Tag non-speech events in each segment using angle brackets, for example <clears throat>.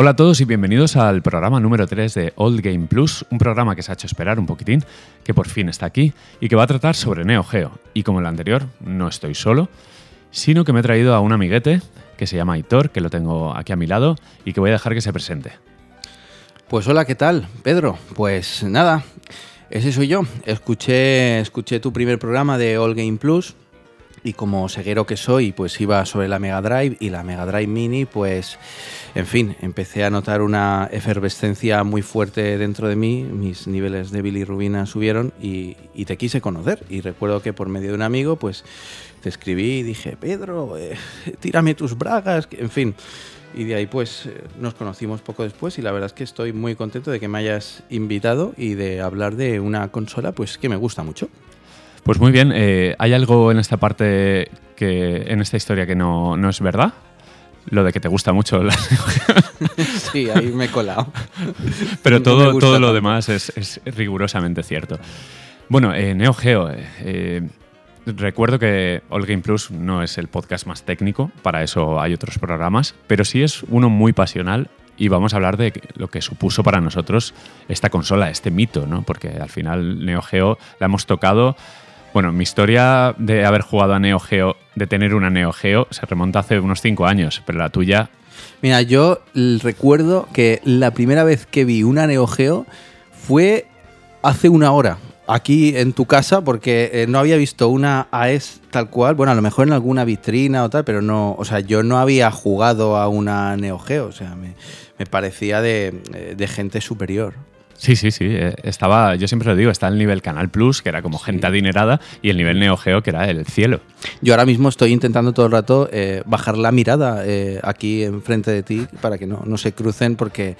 Hola a todos y bienvenidos al programa número 3 de Old Game Plus, un programa que se ha hecho esperar un poquitín, que por fin está aquí y que va a tratar sobre Neo Geo. Y como el anterior, no estoy solo, sino que me he traído a un amiguete que se llama Hitor, que lo tengo aquí a mi lado y que voy a dejar que se presente. Pues hola, ¿qué tal, Pedro? Pues nada, ese soy yo. Escuché, escuché tu primer programa de All Game Plus y como ceguero que soy, pues iba sobre la Mega Drive y la Mega Drive Mini, pues, en fin, empecé a notar una efervescencia muy fuerte dentro de mí, mis niveles de bilirrubina subieron y, y te quise conocer. Y recuerdo que por medio de un amigo, pues, te escribí y dije, Pedro, eh, tírame tus bragas, en fin. Y de ahí pues nos conocimos poco después y la verdad es que estoy muy contento de que me hayas invitado y de hablar de una consola pues que me gusta mucho. Pues muy bien, eh, ¿hay algo en esta parte, que en esta historia que no, no es verdad? Lo de que te gusta mucho la <laughs> Sí, ahí me he colado. Pero No todo, lo demás es, es rigurosamente cierto. Bueno, eh, Neo Geo. eh, eh, recuerdo que All Game Plus no es el podcast más técnico, para eso hay otros programas, pero sí es uno muy pasional y vamos a hablar de lo que supuso para nosotros esta consola, este mito, ¿no? Porque al final Neo Geo la hemos tocado. Bueno, mi historia de haber jugado a Neo Geo, de tener una Neo Geo, se remonta hace unos cinco años, pero la tuya Mira, yo recuerdo que la primera vez que vi una Neo Geo fue hace una hora. Aquí en tu casa, porque eh, no había visto una AES tal cual. Bueno, a lo mejor en alguna vitrina o tal, pero no. O sea, yo no había jugado a una Neo Geo. O sea, me, me parecía de, eh, de gente superior. Sí, sí, sí. eh, Estaba, yo siempre lo digo, está el nivel Canal Plus, que era como gente adinerada, y el nivel Neo Geo, que era el cielo. Yo ahora mismo estoy intentando todo el rato eh, bajar la mirada eh, aquí enfrente de ti para que no, no se crucen, porque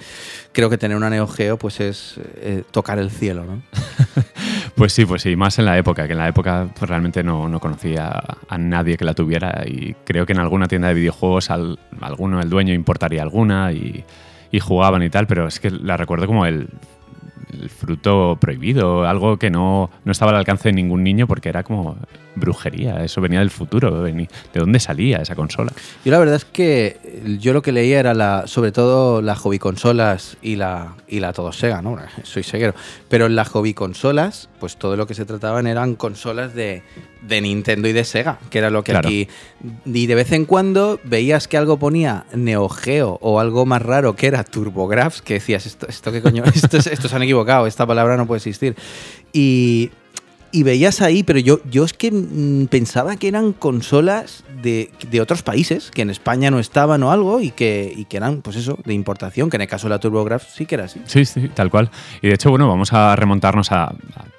creo que tener una Neo Geo pues es eh, tocar el cielo, ¿no? <laughs> Pues sí, pues sí, más en la época, que en la época pues, realmente no, no conocía a nadie que la tuviera y creo que en alguna tienda de videojuegos al- alguno, el dueño, importaría alguna y, y jugaban y tal, pero es que la recuerdo como el, el fruto prohibido, algo que no, no estaba al alcance de ningún niño porque era como brujería, eso venía del futuro, ¿de dónde salía esa consola? Yo la verdad es que yo lo que leía era la, sobre todo las hobby consolas y la, y la todo Sega, ¿no? <laughs> Soy seguero. Pero en las hobby consolas, pues todo lo que se trataban eran consolas de, de Nintendo y de Sega, que era lo que Claro. aquí. Y de vez en cuando veías que algo ponía Neo Geo o algo más raro que era TurboGrafx, que decías, esto, esto qué coño, <laughs> esto, es- esto se han equivocado, esta palabra no puede existir. Y, y veías ahí, pero yo, yo es que mm, pensaba que eran consolas de, de otros países, que en España no estaban o algo, y que, y que eran, pues eso, de importación, que en el caso de la TurboGrafx sí que era así. Sí, sí, tal cual. Y de hecho, bueno, vamos a remontarnos a,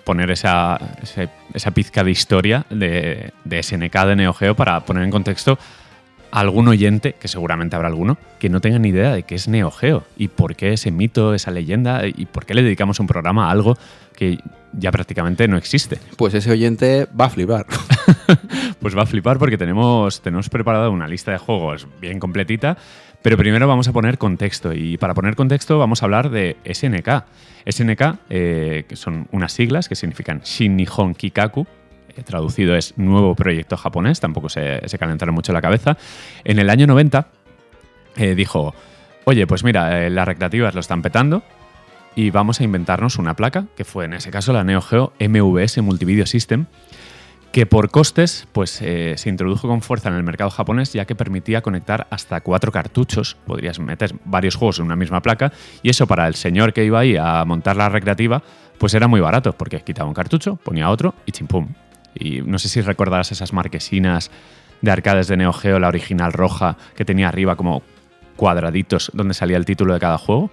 poner esa, ese- esa pizca de historia de, de SNK de Neo Geo para poner en contexto a algún oyente, que seguramente habrá alguno, que no tenga ni idea de qué es Neo Geo y por qué ese mito, esa leyenda y por qué le dedicamos un programa a algo que ya prácticamente no existe. Pues ese oyente va a flipar. <laughs> Pues va a flipar porque tenemos, tenemos preparada una lista de juegos bien completita, pero primero vamos a poner contexto y para poner contexto vamos a hablar de SNK. SNK, eh, que son unas siglas que significan Shin Nihon Kikaku, eh, traducido es Nuevo Proyecto Japonés, tampoco se, se calentaron mucho la cabeza. En el año 90 eh, dijo, oye, pues mira, eh, las recreativas lo están petando, y vamos a inventarnos una placa, que fue en ese caso la Neo Geo MVS Multivideo System, que por costes pues, eh, se introdujo con fuerza en el mercado japonés ya que permitía conectar hasta cuatro cartuchos, podrías meter varios juegos en una misma placa y eso para el señor que iba ahí a montar la recreativa pues era muy barato porque quitaba un cartucho, ponía otro y chimpum. Y no sé si recordarás esas marquesinas de arcades de Neo Geo, la original roja que tenía arriba como cuadraditos donde salía el título de cada juego.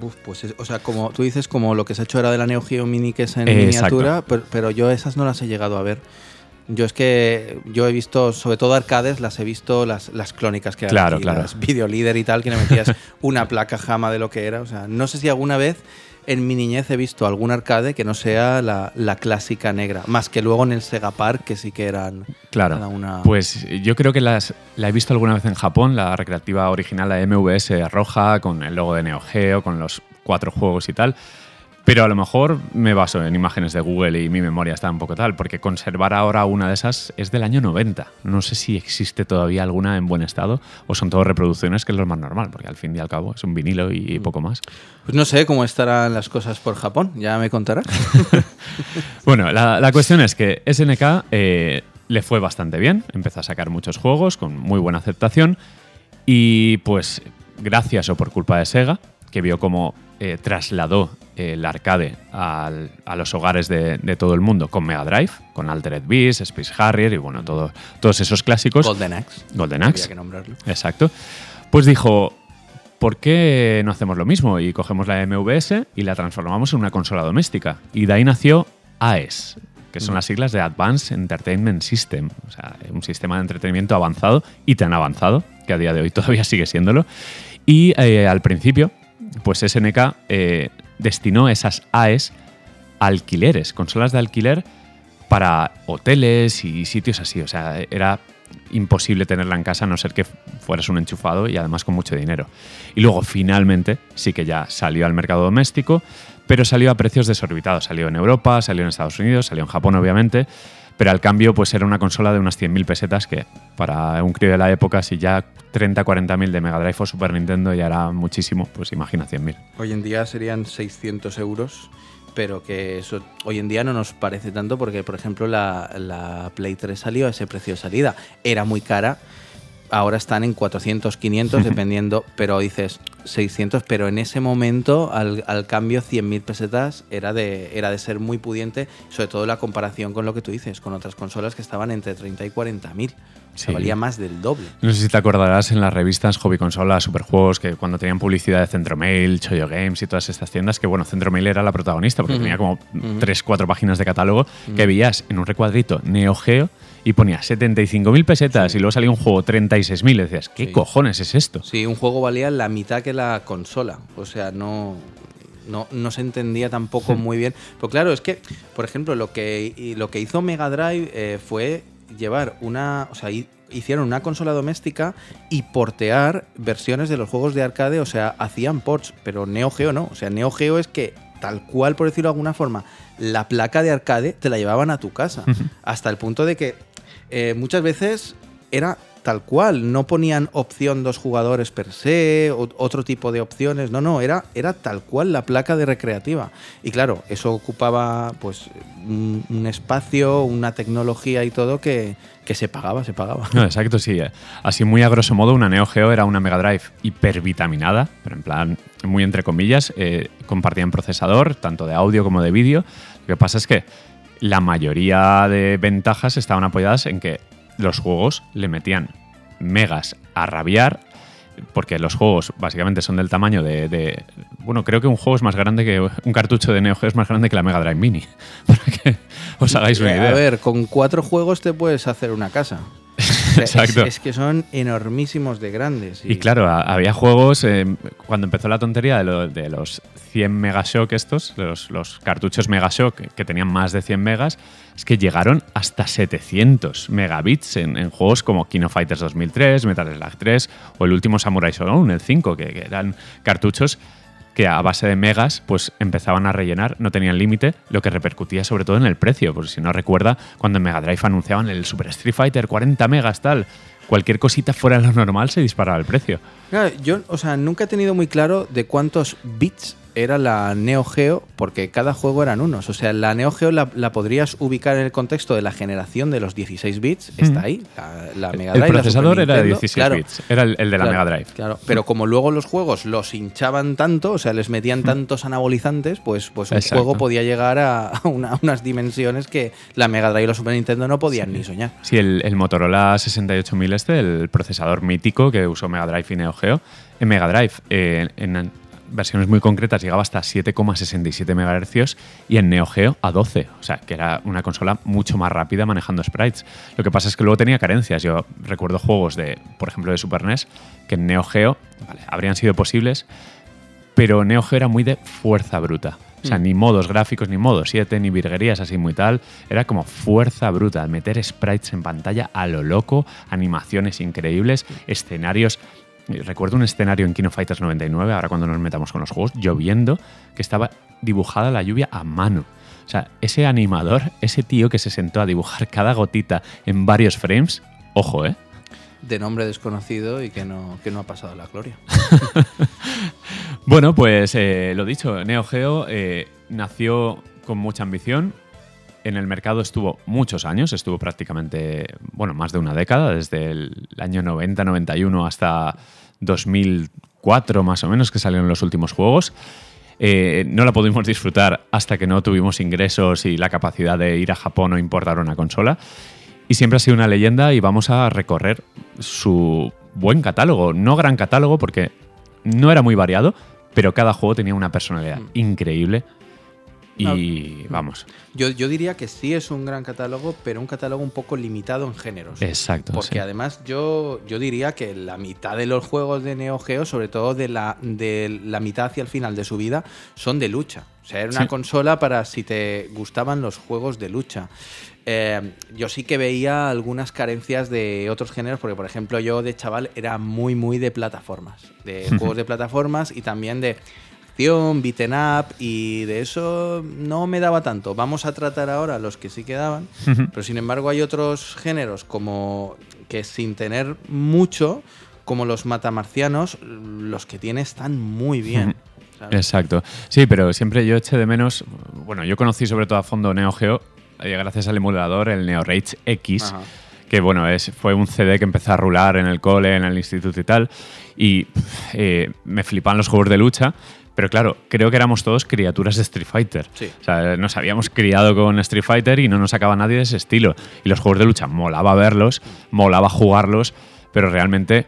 Buf, pues es- o sea, como tú dices, como lo que se ha hecho ahora de la Neo Geo Mini, que es en Exacto. miniatura, pero, pero yo esas no las he llegado a ver. Yo es que yo he visto, sobre todo arcades, las he visto las, las clónicas que Claro, claro. las <laughs> Video Leader y tal, que le metías una placa jama de lo que era. O sea, no sé si alguna vez en mi niñez he visto algún arcade que no sea la, la clásica negra, más que luego en el Sega Park, que sí que eran Claro. cada una. Pues yo creo que las, la he visto alguna vez en Japón, la recreativa original, la MVS roja, con el logo de Neo Geo, con los cuatro juegos y tal. Pero a lo mejor me baso en imágenes de Google y mi memoria está un poco tal, porque conservar ahora una de esas es del año 90. No sé si existe todavía alguna en buen estado o son todas reproducciones, que es lo más normal, porque al fin y al cabo es un vinilo y poco más. Pues no sé cómo estarán las cosas por Japón, ya me contarás. <laughs> bueno, la, cuestión es que SNK eh, le fue bastante bien, empezó a sacar muchos juegos con muy buena aceptación y pues gracias o por culpa de Sega, que vio cómo eh, trasladó el arcade a los hogares de, todo el mundo con Mega Drive, con Altered Beast, Space Harrier y bueno, todo, todos esos clásicos. Golden Axe. Golden Axe. Había que nombrarlo. Exacto. Pues dijo, ¿por qué no hacemos lo mismo? Y cogemos la MVS y la transformamos en una consola doméstica. Y de ahí nació AES, que son mm. las siglas de Advanced Entertainment System, o sea, un sistema de entretenimiento avanzado y tan avanzado que a día de hoy todavía sigue siéndolo. Y eh, al principio, pues SNK eh, destinó esas AES a alquileres, consolas de alquiler para hoteles y sitios así. O sea, era imposible tenerla en casa a no ser que fueras un enchufado y además con mucho dinero. Y luego finalmente sí que ya salió al mercado doméstico, pero salió a precios desorbitados. Salió en Europa, salió en Estados Unidos, salió en Japón obviamente, pero al cambio pues era una consola de unas 100.000 pesetas que para un crío de la época si ya 30, 40.000 de Mega Drive o Super Nintendo ya era muchísimo, pues imagina 100.000. Hoy en día serían 600 euros, pero que eso hoy en día no nos parece tanto porque, por ejemplo, la, la Play 3 salió a ese precio de salida. Era muy cara ahora están en 400, 500, dependiendo, pero dices 600, pero en ese momento, al, cambio, 100.000 pesetas era de, era de ser muy pudiente, sobre todo la comparación con lo que tú dices, con otras consolas que estaban entre 30 y 40.000. Sí. valía más del doble. No sé si te acordarás en las revistas Hobby Consola, Superjuegos, que cuando tenían publicidad de Centromail, Choyo Games y todas estas tiendas, que bueno, Centromail era la protagonista porque tenía como 3, 4 páginas de catálogo que veías en un recuadrito Neo Geo y ponía 75.000 pesetas y luego salía un juego 36.000. Decías, ¿qué cojones es esto? Sí, un juego valía la mitad que la consola. O sea, no, no, se entendía tampoco muy bien. Pero claro, es que, por ejemplo, lo que, lo que hizo Mega Drive eh, fue llevar una. O sea, hicieron una consola doméstica y portear versiones de los juegos de arcade. O sea, hacían ports, pero Neo Geo no. O sea, Neo Geo es que tal cual, por decirlo de alguna forma, la placa de arcade te la llevaban a tu casa. Hasta el punto de que eh, muchas veces era tal cual, no ponían opción dos jugadores per se, otro tipo de opciones, no, no, era, era tal cual la placa de recreativa. Y claro, eso ocupaba pues un, espacio, una tecnología y todo que, se pagaba, se pagaba. No, exacto, sí. Eh. Así muy a grosso modo, una Neo Geo era una Mega Drive hipervitaminada, pero en plan, muy entre comillas, eh, compartían procesador, tanto de audio como de vídeo. Lo que pasa es que la mayoría de ventajas estaban apoyadas en que los juegos le metían megas a rabiar, porque los juegos básicamente son del tamaño de, Bueno, creo que un juego es más grande que. Un cartucho de Neo Geo es más grande que la Mega Drive Mini. <laughs> Para que os hagáis una idea. A ver, con cuatro juegos te puedes hacer una casa. <laughs> Exacto. Es, que son enormísimos de grandes. Y, claro, había juegos, eh, cuando empezó la tontería de, los 100 Megashock estos, los, los cartuchos Megashock que tenían más de 100 megas, es que llegaron hasta 700 megabits en, juegos como Kino Fighters 2003, Metal Slug 3 o el último Samurai Shodown, el 5, que eran cartuchos que a base de megas pues empezaban a rellenar, no tenían límite, lo que repercutía sobre todo en el precio, porque si no recuerda cuando en Mega Drive anunciaban el Super Street Fighter 40 megas tal, cualquier cosita fuera de lo normal se disparaba el precio. yo, o sea, nunca he tenido muy claro de cuántos bits era la Neo Geo, porque cada juego eran unos. O sea, la Neo Geo la, podrías ubicar en el contexto de la generación de los 16 bits, está ahí. La, Mega Drive. El procesador era de 16 bits, era el, de la Mega Drive. Claro, pero como luego los juegos los hinchaban tanto, o sea, les metían tantos anabolizantes, pues, pues un juego podía llegar a unas dimensiones que la Mega Drive y la Super Nintendo no podían ni soñar. Sí, el, Motorola 68000 este, el procesador mítico que usó Mega Drive y Neo Geo, en Mega Drive, eh, en versiones muy concretas llegaba hasta 7,67 MHz y en Neo Geo a 12. O sea, que era una consola mucho más rápida manejando sprites. Lo que pasa es que luego tenía carencias. Yo recuerdo juegos de, por ejemplo, de Super NES que en Neo Geo habrían sido posibles, pero Neo Geo era muy de fuerza bruta. O sea, mm. ni modos gráficos, ni modos 7, ni virguerías así muy tal. Era como fuerza bruta, meter sprites en pantalla a lo loco, animaciones increíbles, escenarios recuerdo un escenario en Kino Fighters 99, ahora cuando nos metamos con los juegos, lloviendo, que estaba dibujada la lluvia a mano. O sea, ese animador, ese tío que se sentó a dibujar cada gotita en varios frames, ojo, ¿eh? De nombre desconocido y que no, que no ha pasado la gloria. <laughs> bueno, pues eh, lo dicho, Neo Geo eh, nació con mucha ambición. En el mercado estuvo muchos años, estuvo prácticamente, bueno, más de una década, desde el año 90-91 hasta 2004 más o menos, que salieron los últimos juegos. Eh, no la pudimos disfrutar hasta que no tuvimos ingresos y la capacidad de ir a Japón o importar una consola. Y siempre ha sido una leyenda y vamos a recorrer su buen catálogo. No gran catálogo porque no era muy variado, pero cada juego tenía una personalidad mm. increíble y vamos. Yo, yo, diría que sí es un gran catálogo, pero un catálogo un poco limitado en géneros. Exacto. Porque además yo, yo diría que la mitad de los juegos de Neo Geo, sobre todo de la, de la mitad hacia el final de su vida, son de lucha. O sea, era una consola para si te gustaban los juegos de lucha. Eh, yo sí que veía algunas carencias de otros géneros, porque por ejemplo yo de chaval era muy, muy de plataformas, de <laughs> juegos de plataformas y también de acción, beaten up y de eso no me daba tanto. Vamos a tratar ahora los que sí quedaban, pero sin embargo hay otros géneros como que sin tener mucho, como los matamarcianos, los que tiene están muy bien. Exacto. Sí, pero siempre yo eché de menos, bueno, yo conocí sobre todo a fondo Neo Geo eh, gracias al emulador, el Neo Rage X. que bueno, es, fue un CD que empezó a rular en el cole, en el instituto y tal, y eh, me flipan los juegos de lucha, pero claro, creo que éramos todos criaturas de Street Fighter. O sea, nos habíamos criado con Street Fighter y no nos sacaba nadie de ese estilo. Y los juegos de lucha molaba verlos, molaba jugarlos, pero realmente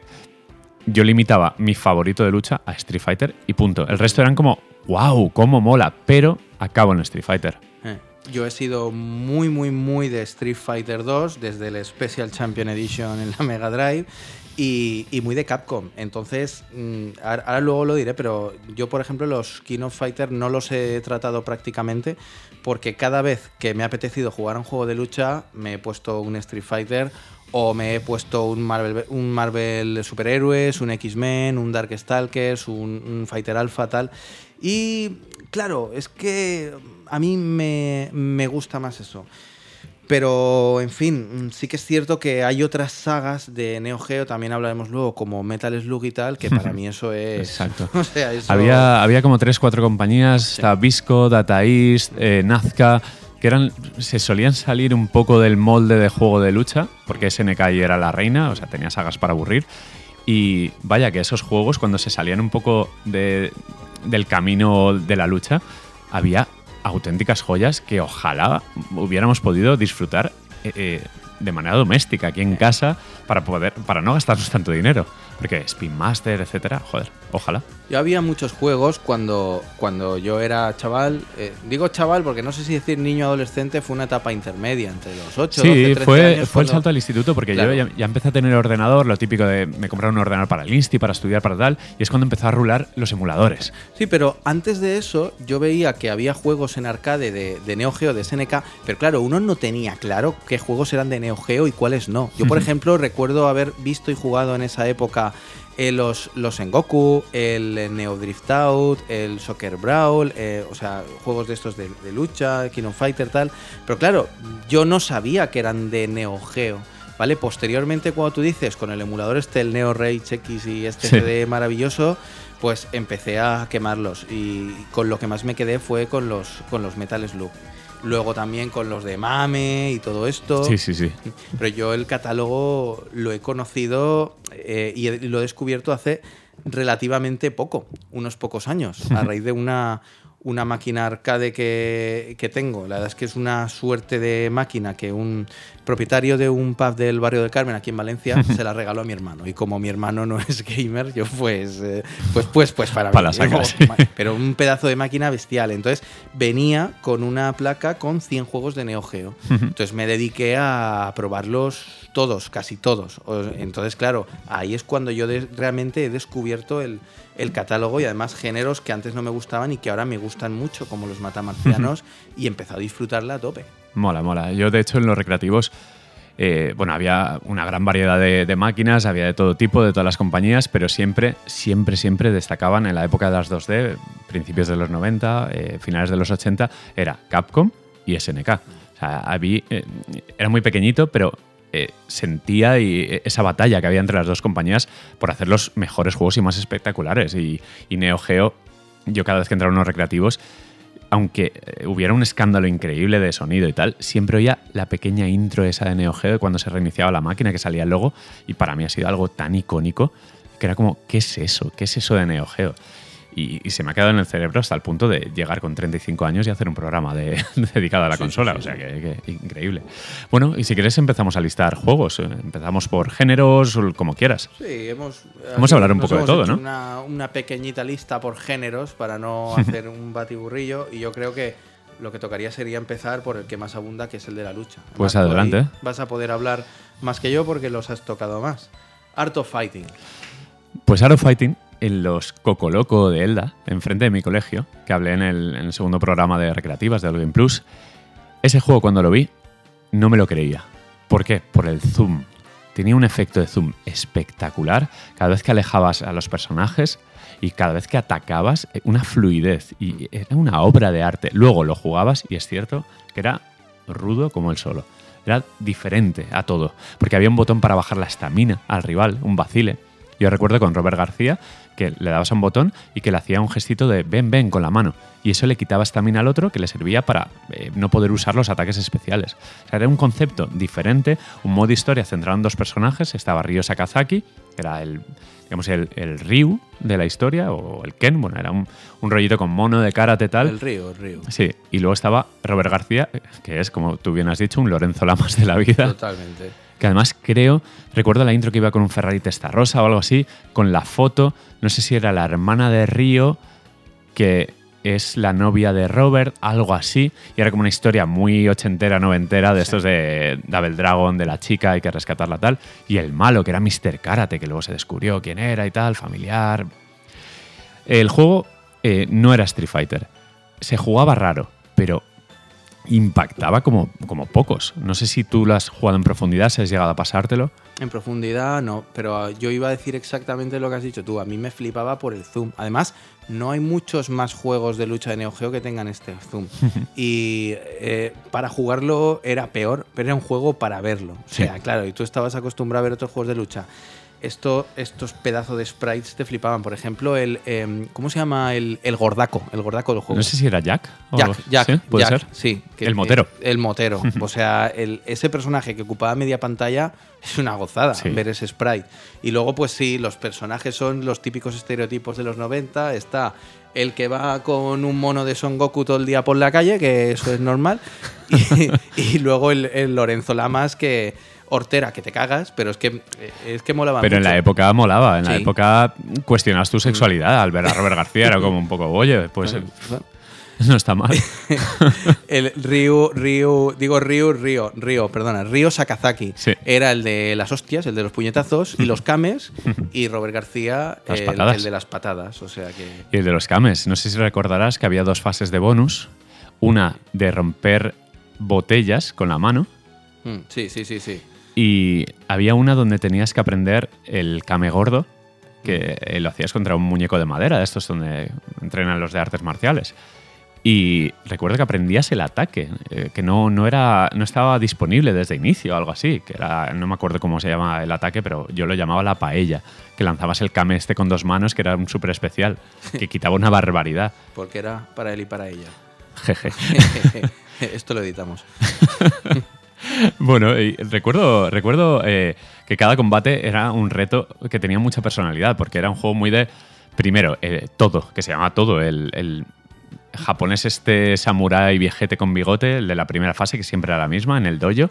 yo limitaba mi favorito de lucha a Street Fighter y punto. El resto eran como, wow, cómo mola, pero acabo en Street Fighter. Eh, yo he sido muy, muy, muy de Street Fighter 2 desde el Special Champion Edition en la Mega Drive y, muy de Capcom. Entonces, mm, ahora, luego lo diré, pero yo, por ejemplo, los King of Fighter no los he tratado prácticamente porque cada vez que me ha apetecido jugar un juego de lucha, me he puesto un Street Fighter o me he puesto un Marvel, un Marvel Superhéroes, un X-Men, un Dark Stalkers, un, un Fighter Alpha, tal. Y claro, es que a mí me, me gusta más eso. Pero, en fin, sí que es cierto que hay otras sagas de Neo Geo, también hablaremos luego, como Metal Slug y tal, que para <laughs> mí eso es... Exacto. <laughs> había, había como tres, cuatro compañías, está Visco, Data East, eh, Nazca, que eran, se solían salir un poco del molde de juego de lucha, porque SNK era la reina, o sea, tenía sagas para aburrir. Y vaya que esos juegos, cuando se salían un poco de, del camino de la lucha, había auténticas joyas que ojalá hubiéramos podido disfrutar eh, eh, de manera doméstica aquí en casa para poder para no gastarnos tanto dinero. Porque Spin Master, etcétera, joder, ojalá. Yo había muchos juegos cuando, cuando yo era chaval. Eh, digo chaval porque no sé si decir niño adolescente fue una etapa intermedia entre los 8 sí, 12, 13 fue, años. fue el salto al instituto porque yo ya, empecé a tener ordenador, lo típico de me compraron un ordenador para el Insti, para estudiar, para tal, y es cuando empezó a rular los emuladores. Sí, pero antes de eso yo veía que había juegos en arcade de, de Neo Geo, de SNK, pero claro, uno no tenía claro qué juegos eran de Neo Geo y cuáles no. Yo, por ejemplo, recuerdo haber visto y jugado en esa época eh, los, los Goku, el Neo Drift Out, el Soccer Brawl, eh, o sea, juegos de estos de, lucha, King of Fighter, tal. Pero claro, yo no sabía que eran de Neo Geo. ¿Vale? Posteriormente, cuando tú dices con el emulador este, el Neo Rage X y este CD maravilloso, pues empecé a quemarlos. Y con lo que más me quedé fue con los, con los Metal Slug luego también con los de Mame y todo esto. Sí, sí, sí. Pero yo el catálogo lo he conocido eh, y lo he descubierto hace relativamente poco, unos pocos años, a <laughs> raíz de una, una máquina arcade que, que, tengo. La verdad es que es una suerte de máquina que un propietario de un pub del barrio del Carmen aquí en Valencia <laughs> se la regaló a mi hermano. Y como mi hermano no es gamer, yo pues, eh, pues, pues, pues para, para mí. pero un pedazo de máquina bestial. Entonces venía con una placa con 100 juegos de Neo Geo. Entonces me dediqué a probarlos todos, casi todos. Entonces, claro, ahí es cuando yo realmente he descubierto el el catálogo y además géneros que antes no me gustaban y que ahora me gustan mucho, como los matamarcianos, y empezó a disfrutarla a tope. Mola, mola. Yo, de hecho, en los recreativos eh, bueno, había una gran variedad de, de máquinas, había de todo tipo, de todas las compañías, pero siempre, siempre, siempre destacaban en la época de las 2D, principios de los 90, eh, finales de los 80, era Capcom y SNK. O sea, había, eh, era muy pequeñito, pero eh, sentía y, eh, esa batalla que había entre las dos compañías por hacer los mejores juegos y más espectaculares. Y, Neo Geo, yo cada vez que entraba en unos recreativos, aunque eh, hubiera un escándalo increíble de sonido y tal, siempre oía la pequeña intro esa de Neo Geo cuando se reiniciaba la máquina, que salía el logo, y para mí ha sido algo tan icónico que era como, ¿qué es eso? ¿Qué es eso de Neo Geo? Y, y se me ha quedado en el cerebro hasta el punto de llegar con 35 años y hacer un programa de- <laughs> dedicado a la Sí, consola. sí, o sea, que, que increíble. Bueno, y si quieres empezamos a listar juegos. Eh, Empezamos por géneros, como quieras. Sí, hemos. Vamos a hablar un poco de todo, hecho ¿no? Una, una pequeñita lista por géneros para no <laughs> hacer un batiburrillo. Y yo creo que lo que tocaría sería empezar por el que más abunda, que es el de la lucha. Pues adelante. Vas a poder hablar más que yo porque los has tocado más. Art of Fighting. Pues Art of Fighting, en los Cocoloco de Elda, enfrente de mi colegio, que hablé en el, segundo programa de recreativas de Game Plus, ese juego cuando lo vi no me lo creía. ¿Por qué? Por el zoom. Tenía un efecto de zoom espectacular cada vez que alejabas a los personajes y cada vez que atacabas, eh, una fluidez. Y era una obra de arte. Luego lo jugabas y es cierto que era rudo como el solo. Era diferente a todo, porque había un botón para bajar la estamina al rival, un vacile. Yo recuerdo con Robert García que le dabas a un botón y que le hacía un gestito de ven, ven con la mano. Y eso le quitaba estamina al otro que le servía para eh, no poder usar los ataques especiales. O sea, era un concepto diferente, un modo historia centrado en dos personajes. Estaba Ryo Sakazaki, que era el, digamos, el, el Ryu de la historia, o el Ken, bueno, era un, un rollito con mono de karate tal. El río, el río. Sí, y luego estaba Robert García, que es, como tú bien has dicho, un Lorenzo Lamas de la vida. Totalmente. Que además creo, recuerdo la intro que iba con un Ferrari Testarossa o algo así, con la foto, no sé si era la hermana de Río, que es la novia de Robert, algo así, y era como una historia muy ochentera, noventera, de estos de Double Dragon, de la chica, hay que rescatarla tal, y el malo, que era Mr. Karate, que luego se descubrió quién era y tal, familiar. El juego eh, no era Street Fighter, se jugaba raro, pero impactaba como, como pocos. No sé si tú lo has jugado en profundidad, si has llegado a pasártelo. En profundidad no, pero yo iba a decir exactamente lo que has dicho tú. A mí me flipaba por el zoom. Además, no hay muchos más juegos de lucha de Neo Geo que tengan este zoom. <laughs> y eh, para jugarlo era peor, pero era un juego para verlo. O sea, Sí. claro, y tú estabas acostumbrado a ver otros juegos de lucha. Esto, estos pedazos de sprites te flipaban. Por ejemplo, el. em, ¿Cómo se llama? El, el gordaco. El gordaco del juego. No sé si era Jack. o- Jack, Jack, ¿Sí? ¿Puede Jack, ser? sí. que- El motero. el motero. <laughs> o sea, el- ese personaje que ocupaba media pantalla es una gozada Sí. ver ese sprite. Y luego, pues sí, los personajes son los típicos estereotipos de los 90. Está el que va con un mono de Son Goku todo el día por la calle, que eso es normal. <laughs> y, y luego el, el Lorenzo Lamas que... Hortera, que te cagas, pero es que, es que molaba Pero en la época molaba, en la época cuestionabas tu sexualidad al ver a Robert García, era como un poco, oye, pues <laughs> no está mal. <laughs> El Ryu, Ryu, digo Ryu, Ryo, Ryo, perdona, Ryo Sakazaki. Sí. Era el de las hostias, el de los puñetazos y los cames. y Robert García, <laughs> el, el de las patadas. O sea que. Y el de los cames, no sé si recordarás que había dos fases de bonus, una de romper botellas con la mano Mm, sí, sí, sí, sí. Y había una donde tenías que aprender el kame gordo, que eh, lo hacías contra un muñeco de madera, de estos donde entrenan los de artes marciales. Y recuerdo que aprendías el ataque, eh, que no, no, era, no estaba disponible desde inicio o algo así, que era, no me acuerdo cómo se llama el ataque, pero yo lo llamaba la paella, que lanzabas el kame este con dos manos, que era un súper especial, <laughs> que quitaba una barbaridad. Porque era para él y para ella. Jeje. <laughs> Esto lo editamos. <laughs> <laughs> Bueno, recuerdo, recuerdo eh, que cada combate era un reto que tenía mucha personalidad, porque era un juego muy de, primero, eh, todo, que se llama todo, el, el japonés este samurái viejete con bigote, el de la primera fase, que siempre era la misma, en el dojo.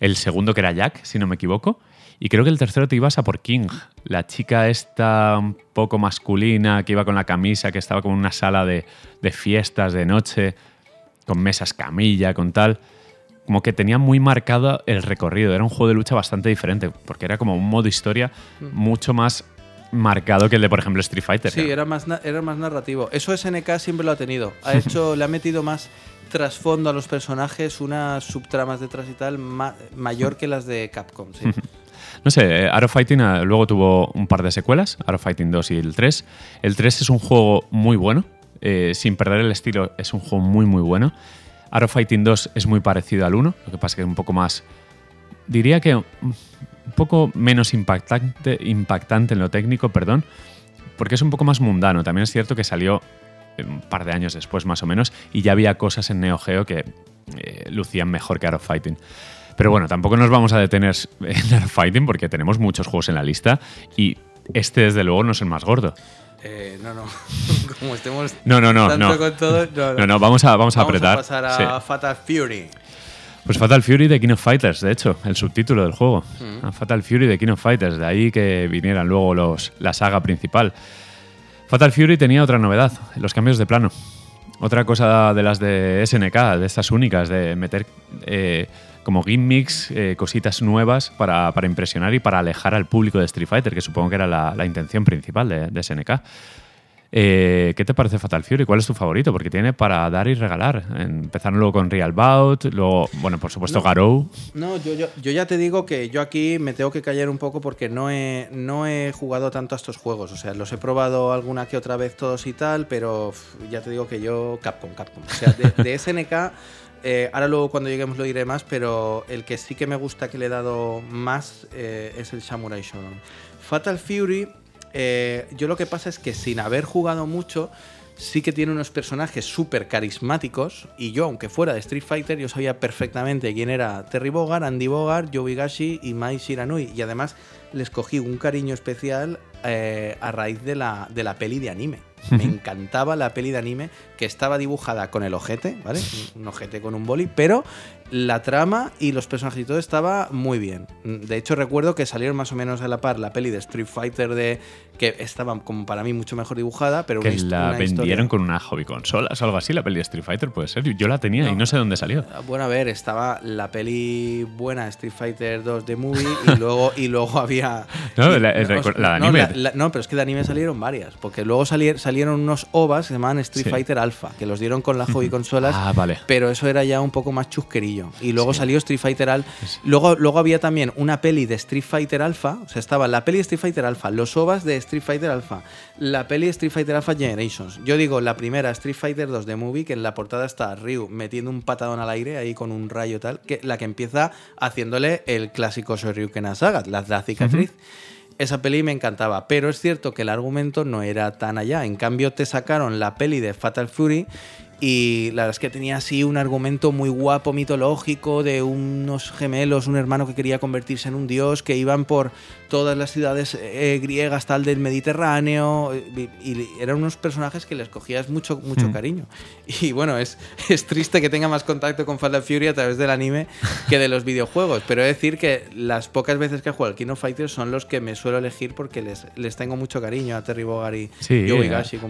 El segundo que era Jack, si no me equivoco. Y creo que el tercero te ibas a por King, la chica esta un poco masculina que iba con la camisa, que estaba como en una sala de, de fiestas de noche, con mesas camilla, con tal como que tenía muy marcado el recorrido. Era un juego de lucha bastante diferente, porque era como un modo historia mucho más marcado que el de, por ejemplo, Street Fighter. Sí, era más, era más narrativo. Eso SNK siempre lo ha tenido. Ha <laughs> hecho, le ha metido más trasfondo a los personajes, unas subtramas detrás y tal, mayor que las de Capcom, sí. <laughs> No sé, Arrow Fighting ah, luego tuvo un par de secuelas, Arrow Fighting 2 y el 3. El 3 es un juego muy bueno, eh, sin perder el estilo, es un juego muy, muy bueno. Arrow Fighting 2 es muy parecido al 1, lo que pasa que es un poco más. Diría que un poco menos impactante, impactante en lo técnico, perdón, porque es un poco más mundano. También es cierto que salió un par de años después, más o menos, y ya había cosas en Neo Geo que eh, lucían mejor que Arrow Fighting. Pero bueno, tampoco nos vamos a detener <laughs> en Arrow Fighting porque tenemos muchos juegos en la lista y este, desde luego, no es el más gordo. Eh, no, no. <laughs> Como estemos no, no, no, no. con todo, no, no. vamos a, vamos a apretar. Vamos a pasar a Fatal Fury. Pues Fatal Fury de King of Fighters, de hecho, el subtítulo del juego. Mm. Fatal Fury de King of Fighters, de ahí que vinieran luego los, la saga principal. Fatal Fury tenía otra novedad, los cambios de plano. Otra cosa de las de SNK, de estas únicas, de meter eh, como gimmicks, eh, cositas nuevas para, impresionar y para alejar al público de Street Fighter, que supongo que era la, intención principal de, SNK. Eh, ¿Qué te parece Fatal Fury? ¿Cuál es tu favorito? Porque tiene para dar y regalar. Empezaron luego con Real Bout, luego, bueno, por supuesto, Garou. No, yo, yo, ya te digo que yo aquí me tengo que callar un poco porque no he, no he jugado tanto a estos juegos. O sea, los he probado alguna que otra vez todos y tal, pero ya te digo que yo, Capcom, Capcom. O sea, de SNK. Eh, ahora luego cuando lleguemos lo diré más, pero el que sí que me gusta que le he dado más eh, es el Samurai Shodown. Fatal Fury, eh, yo lo que pasa es que sin haber jugado mucho, sí que tiene unos personajes súper carismáticos y yo, aunque fuera de Street Fighter, yo sabía perfectamente quién era Terry Bogard, Andy Bogard, Joe Higashi y Mai Shiranui y además les cogí un cariño especial a raíz de la, de la peli de anime. <laughs> Me encantaba la peli de anime que estaba dibujada con el ojete, ¿vale? Un ojete con un boli, pero la trama y los personajes y todo estaba muy bien. De hecho, recuerdo que salieron más o menos a la par la peli de Street Fighter de que estaba como para mí mucho mejor dibujada, pero que la vendieron con una hobby consolas o algo así, la peli de Street Fighter puede ser. Yo la tenía y no sé dónde salió. Ah, bueno, a ver, estaba la peli buena Street Fighter 2 de movie y <laughs> luego y luego había no, la, de anime. No, pero es que de anime salieron varias, porque luego salieron unos OVAs que se llamaban Street Fighter Alpha, que los dieron con la hobby consolas, ah, vale. pero eso era ya un poco más chusquerillo. Y luego salió Street Fighter Alpha. Luego, luego había también una peli de Street Fighter Alpha. O sea, estaba la peli de Street Fighter Alpha, los OVAs de Street Fighter Alpha, la peli de Street Fighter Alpha Generations. Yo digo la primera Street Fighter 2 de Movie, que en la portada está Ryu metiendo un patadón al aire ahí con un rayo tal, que la que empieza haciéndole el clásico Shoryuken Saga, la, la cicatriz. Esa peli me encantaba, pero es cierto que el argumento no era tan allá. En cambio, te sacaron la peli de Fatal Fury y la verdad es que tenía así un argumento muy guapo, mitológico, de unos gemelos, un hermano que quería convertirse en un dios, que iban por todas las ciudades eh, griegas tal del Mediterráneo y, eran unos personajes que les cogías mucho, mucho hmm. cariño. Y bueno, es, <laughs> es triste que tenga más contacto con Fatal Fury a través del anime que de los videojuegos, pero he de decir que las pocas veces que juego al King of Fighters son los que me suelo elegir porque les, les tengo mucho cariño a Terry Bogard y sí,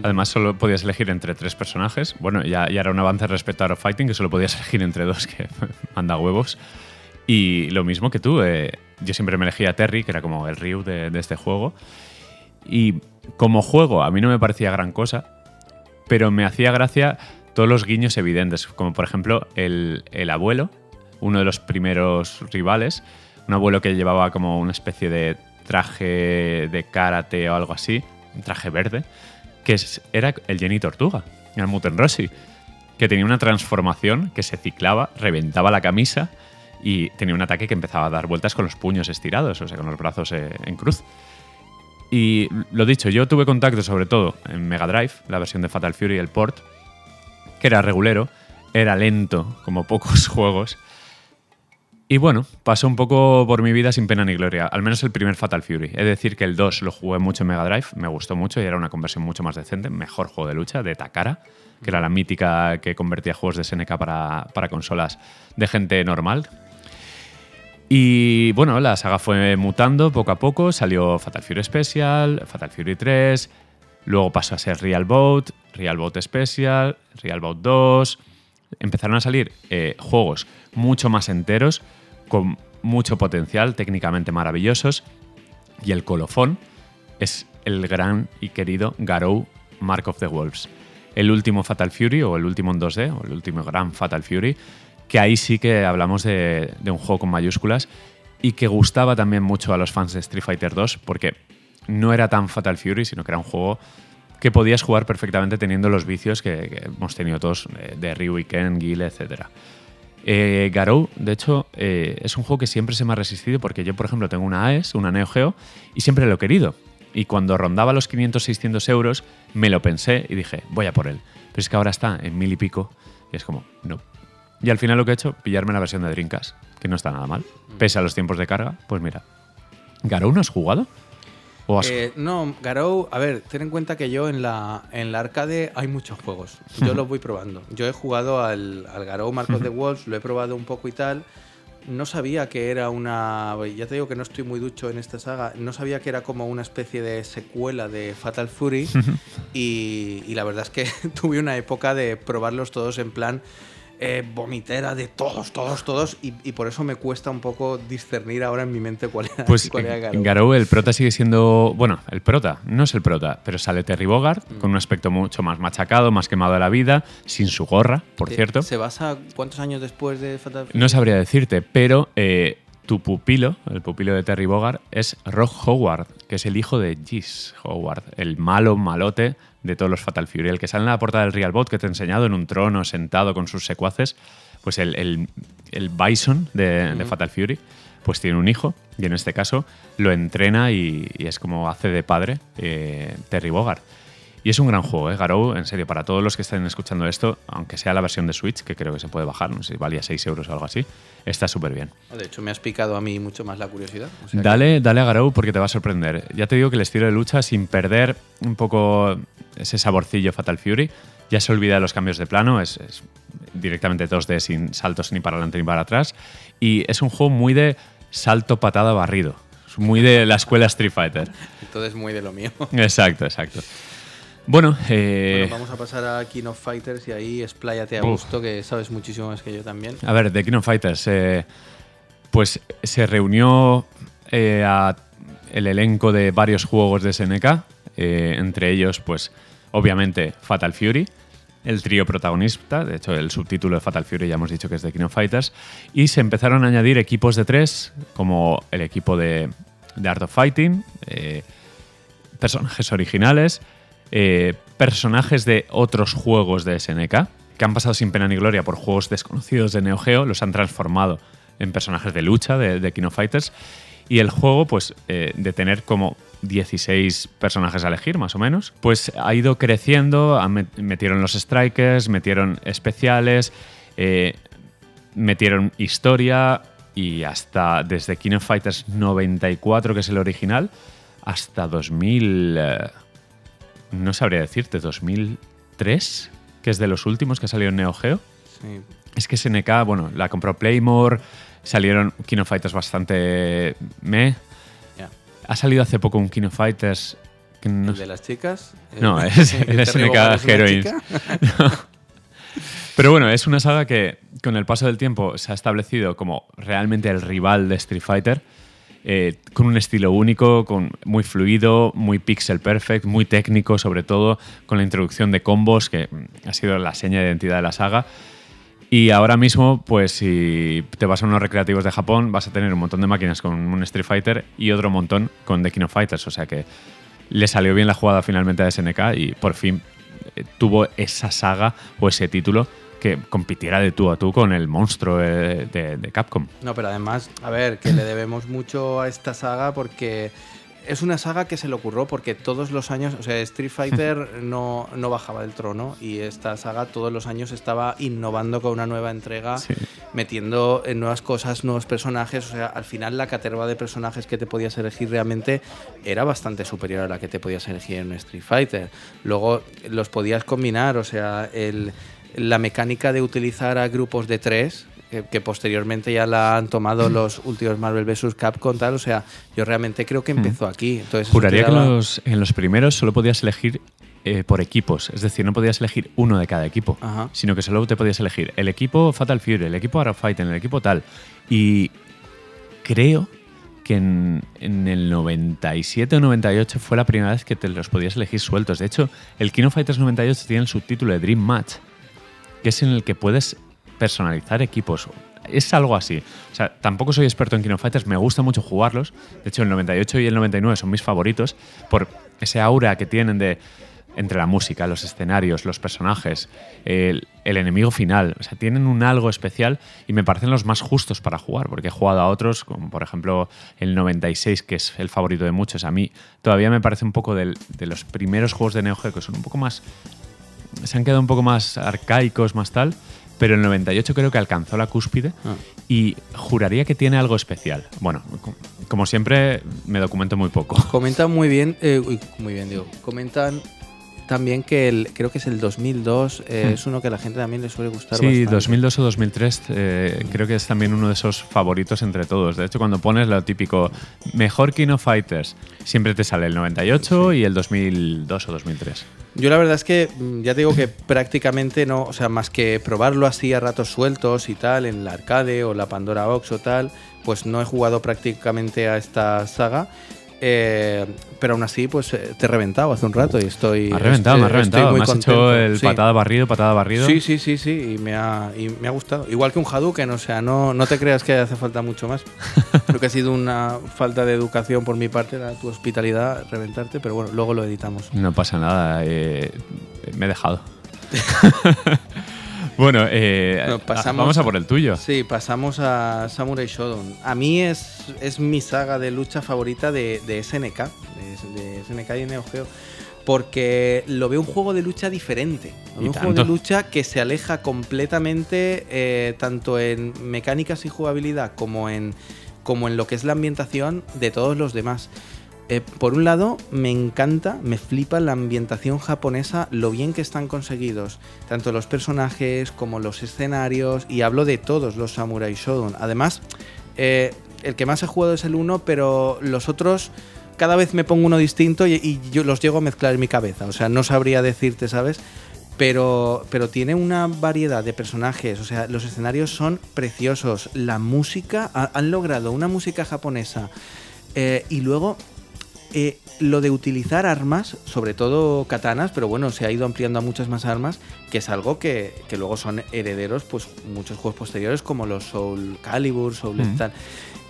Además solo podías elegir entre tres personajes. Bueno, ya, ya era un avance respecto a Art Fighting que solo podías <laughs> elegir entre dos que <laughs> manda huevos. Y lo mismo que tú, eh, yo siempre me elegía a Terry, que era como el Ryu de, este juego. Y como juego, a mí no me parecía gran cosa, pero me hacía gracia todos los guiños evidentes, como por ejemplo el, el abuelo, uno de los primeros rivales, un abuelo que llevaba como una especie de traje de karate o algo así, un traje verde, que era el Jenny Tortuga, el Muten Rossi, que tenía una transformación que se ciclaba, reventaba la camisa y tenía un ataque que empezaba a dar vueltas con los puños estirados, o sea, con los brazos eh, en cruz. Y lo dicho, yo tuve contacto sobre todo en Mega Drive, la versión de Fatal Fury, el port, que era regulero, era lento, como pocos <laughs> juegos. Y bueno, pasó un poco por mi vida sin pena ni gloria, al menos el primer Fatal Fury. Es decir, que el 2 lo jugué mucho en Mega Drive, me gustó mucho y era una conversión mucho más decente, mejor juego de lucha, de Takara, que era la mítica que convertía juegos de SNK para, para consolas de gente normal, y bueno, la saga fue mutando poco a poco, salió Fatal Fury Special, Fatal Fury 3, luego pasó a ser Real Boat, Real Boat Special, Real Boat 2. Empezaron a salir eh, juegos mucho más enteros, con mucho potencial, técnicamente maravillosos. Y el colofón es el gran y querido Garou Mark of the Wolves. el último Fatal Fury o el último en 2D o el último gran Fatal Fury, que ahí sí que hablamos de, un juego con mayúsculas y que gustaba también mucho a los fans de Street Fighter 2 porque no era tan Fatal Fury, sino que era un juego que podías jugar perfectamente teniendo los vicios que, que hemos tenido todos eh, de Ryu y Ken, Gil, etc. Eh, Garou, de hecho, eh, es un juego que siempre se me ha resistido porque yo, por ejemplo, tengo una AES, una Neo Geo, y siempre lo he querido. Y cuando rondaba los 500-600 euros, me lo pensé y dije, voy a por él. Pero es que ahora está en mil y pico, y es como, no. Y al final lo que he hecho, pillarme la versión de Dreamcast, que no está nada mal. Pese a los tiempos de carga, pues mira. ¿Garou no has jugado? ¿O has- Eh, no, Garou, a ver, ten en cuenta que yo en la, en la arcade hay muchos juegos. Yo los voy <laughs> probando. Yo he jugado al, al Garou Mark of the Wolves, lo he probado un poco y tal. No sabía que era una. Ya te digo que no estoy muy ducho en esta saga. No sabía que era como una especie de secuela de Fatal Fury. y, y la verdad es que <laughs> tuve una época de probarlos todos en plan. Eh, vomitera de todos, todos, todos. Y, y por eso me cuesta un poco discernir ahora en mi mente cuál era, Pues <laughs> cuál era Garou. Garou el prota sigue siendo. Bueno, el prota, no es el prota, pero sale Terry Bogard con un aspecto mucho más machacado, más quemado de la vida, sin su gorra, por ¿Se- cierto. ¿Se basa cuántos años después de Fatal? No sabría decirte, pero eh, tu pupilo, el pupilo de Terry Bogard, es Rock Howard, que es el hijo de Gis Howard, el malo malote de todos los Fatal Fury, el que sale en la portada del Real Bot que te he enseñado en un trono sentado con sus secuaces, pues el, el- el Bison de, de Fatal Fury, pues tiene un hijo y en este caso lo entrena y, y es como hace de padre eh, Terry Bogard. Y es un gran juego, ¿eh? Garou, en serio, para todos los que estén escuchando esto, aunque sea la versión de Switch, que creo que se puede bajar, no sé si valía 6 euros o algo así, está súper bien. De hecho, me has picado a mí mucho más la curiosidad. o sea que- Dale, dale a Garou porque te va a sorprender. Ya te digo que el estilo de lucha, sin perder un poco ese saborcillo Fatal Fury, ya se olvida de los cambios de plano, es, es directamente 2D sin saltos ni para adelante ni para atrás. Y es un juego muy de salto, patada, barrido. Es muy de la escuela Street Fighter. <laughs> Entonces, muy de lo mío. Exacto, exacto. Bueno, eh, Bueno, vamos a pasar a King of Fighters y ahí expláyate a Uf. gusto, que sabes muchísimo más que yo también. A ver, The King of Fighters, eh, pues se reunió eh, a el elenco de varios juegos de SNK, eh, entre ellos, pues, obviamente, Fatal Fury, el trío protagonista, de hecho, el subtítulo de Fatal Fury ya hemos dicho que es The King of Fighters, y se empezaron a añadir equipos de tres, como el equipo de, de Art of Fighting, personajes originales, eh, personajes de otros juegos de SNK que han pasado sin pena ni gloria por juegos desconocidos de Neo Geo, los han transformado en personajes de lucha de, of Fighters. Y el juego, pues, eh, de tener como 16 personajes a elegir, más o menos, pues ha ido creciendo, metieron los strikers, metieron especiales, eh, metieron historia y hasta desde King of Fighters 94, que es el original, hasta 2000... eh, no sabría decirte, 2003, que es de los últimos que salió en Neo Geo. Sí. Es que SNK, bueno, la compró Playmore, salieron King of Fighters bastante me. Ya. Ha salido hace poco un King of Fighters que no ¿El de las chicas? No, <laughs> El- es el SNK Heroines. <laughs> <laughs> Pero bueno, es una saga que con el paso del tiempo se ha establecido como realmente el rival de Street Fighter, eh, con un estilo único, con, muy fluido, muy pixel perfect, muy técnico sobre todo, con la introducción de combos, que mm, ha sido la seña de identidad de la saga. Y ahora mismo, pues si te vas a unos recreativos de Japón, vas a tener un montón de máquinas con un Street Fighter y otro montón con The King of Fighters. O sea que le salió bien la jugada finalmente a SNK y por fin eh, tuvo esa saga o ese título que compitiera de tú a tú con el monstruo de, de Capcom. No, pero además, a ver, que le debemos mucho a esta saga porque es una saga que se le ocurrió porque todos los años, o sea, Street Fighter <laughs> no, no bajaba del trono y esta saga todos los años estaba innovando con una nueva entrega, Sí. metiendo en nuevas cosas, nuevos personajes, o sea, al final la caterva de personajes que te podías elegir realmente era bastante superior a la que te podías elegir en Street Fighter. Luego los podías combinar, o sea, el, la mecánica de utilizar a grupos de tres, que, que posteriormente ya la han tomado los últimos Marvel vs. Capcom, tal, o sea, yo realmente creo que empezó aquí. Entonces, Juraría que los, en los primeros solo podías elegir eh, por equipos, es decir, no podías elegir uno de cada equipo, Ajá. sino que solo te podías elegir el equipo Fatal Fury, el equipo Art of Fighting, el equipo tal. Y creo que que en, en, el 97 o 98 fue la primera vez que te los podías elegir sueltos. De hecho, el Kino Fighters 98 tiene el subtítulo de Dream Match, que es en el que puedes personalizar equipos. Es algo así. O sea, tampoco soy experto en Kino Fighters, me gusta mucho jugarlos. De hecho, el 98 y el 99 son mis favoritos por ese aura que tienen de entre la música, los escenarios, los personajes, el, el, enemigo final. O sea, tienen un algo especial y me parecen los más justos para jugar, porque he jugado a otros, como por ejemplo el 96, que es el favorito de muchos. A mí todavía me parece un poco del, de los primeros juegos de Neo Geo que son un poco más. Se han quedado un poco más arcaicos, más tal. Pero el 98 creo que alcanzó la cúspide Ah. y juraría que tiene algo especial. Bueno, co- como siempre, me documento muy poco. Comentan muy bien, eh, uy, muy bien digo, comentan también que el, creo que es el 2002, eh, Hmm. es uno que a la gente también le suele gustar Sí, bastante. 2002 o 2003 eh, creo que es también uno de esos favoritos entre todos. De hecho, cuando pones lo típico mejor Kino Fighters, siempre te sale el 98 y el 2002 o 2003. Yo la verdad es que mm, ya te digo que prácticamente no, o sea, más que probarlo así a ratos sueltos y tal, en la arcade o la Pandora Box o tal, pues no he jugado prácticamente a esta saga. Eh, pero aún así, pues eh, te he reventado hace un rato y estoy. Me has reventado, me has reventado. Me has hecho el Sí. patada barrido, patada barrido. Sí, sí, sí, sí, y me ha, y me ha gustado. Igual que un Hadouken, o sea, no, no te creas que hace falta mucho más. <laughs> Creo que ha sido una falta de educación por mi parte, la, tu hospitalidad, reventarte, pero bueno, luego lo editamos. No pasa nada, eh, me he dejado. <laughs> bueno, eh, No, pasamos- vamos a por el tuyo. Sí, pasamos a Samurai Shodown. A mí es, es mi saga de lucha favorita de, de SNK, de, de SNK y Neo Geo, porque lo veo un juego de lucha diferente. Lo Y veo un juego de lucha que se aleja completamente eh, tanto en mecánicas y jugabilidad como en, como en lo que es la ambientación de todos los demás. Eh, por un lado, me encanta, me flipa la ambientación japonesa, lo bien que están conseguidos, tanto los personajes como los escenarios, y hablo de todos los Samurai Shodown. Además, eh, el que más he jugado es el 1, pero los otros cada vez me pongo uno distinto y, yo los llego a mezclar en mi cabeza. O sea, no sabría decirte, ¿sabes? Pero, pero tiene una variedad de personajes, o sea, los escenarios son preciosos, la música, ha- han logrado una música japonesa eh, y luego eh, lo de utilizar armas, sobre todo katanas, pero bueno, se ha ido ampliando a muchas más armas, que es algo que, que luego son herederos, pues muchos juegos posteriores como los Soul Calibur, Soul Mm.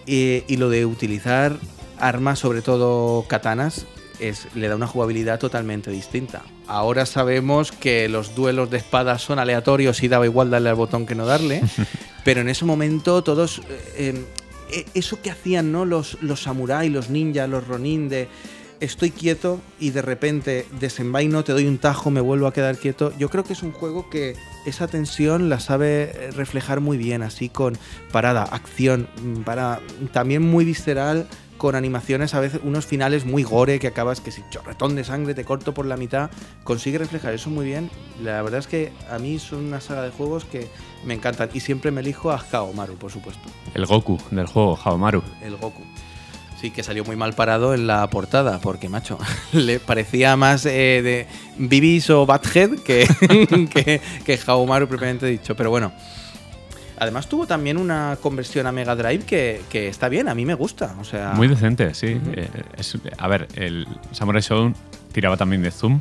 Y, y lo de utilizar armas, sobre todo katanas, es, le da una jugabilidad totalmente distinta. Ahora sabemos que los duelos de espadas son aleatorios y daba igual darle al botón que no darle, <laughs> pero en ese momento todos... eh, eh, eso que hacían ¿no? los, los samuráis, los ninjas, los ronin de estoy quieto y de repente desenvaino, te doy un tajo, me vuelvo a quedar quieto. Yo creo que es un juego que esa tensión la sabe eh, reflejar muy bien, así con parada, acción, mm, para también muy visceral, con animaciones a veces, unos finales muy gore que acabas que si chorretón de sangre te corto por la mitad, consigue reflejar eso muy bien. La verdad es que a mí son una saga de juegos que me encantan y siempre me elijo a Kaomaru, por supuesto El Goku del juego, Haomaru. el Goku. Sí, que salió muy mal parado en la portada, porque, macho, <laughs> le parecía más eh, de Bibis o Badhead que, <laughs> que, que Haomaru propiamente dicho. Pero bueno. Además tuvo también una conversión a Mega Drive que, que está bien, a mí me gusta. O sea, Muy decente, sí. Ujú. Eh, es- a ver, el Samurai Shodown tiraba también de zoom,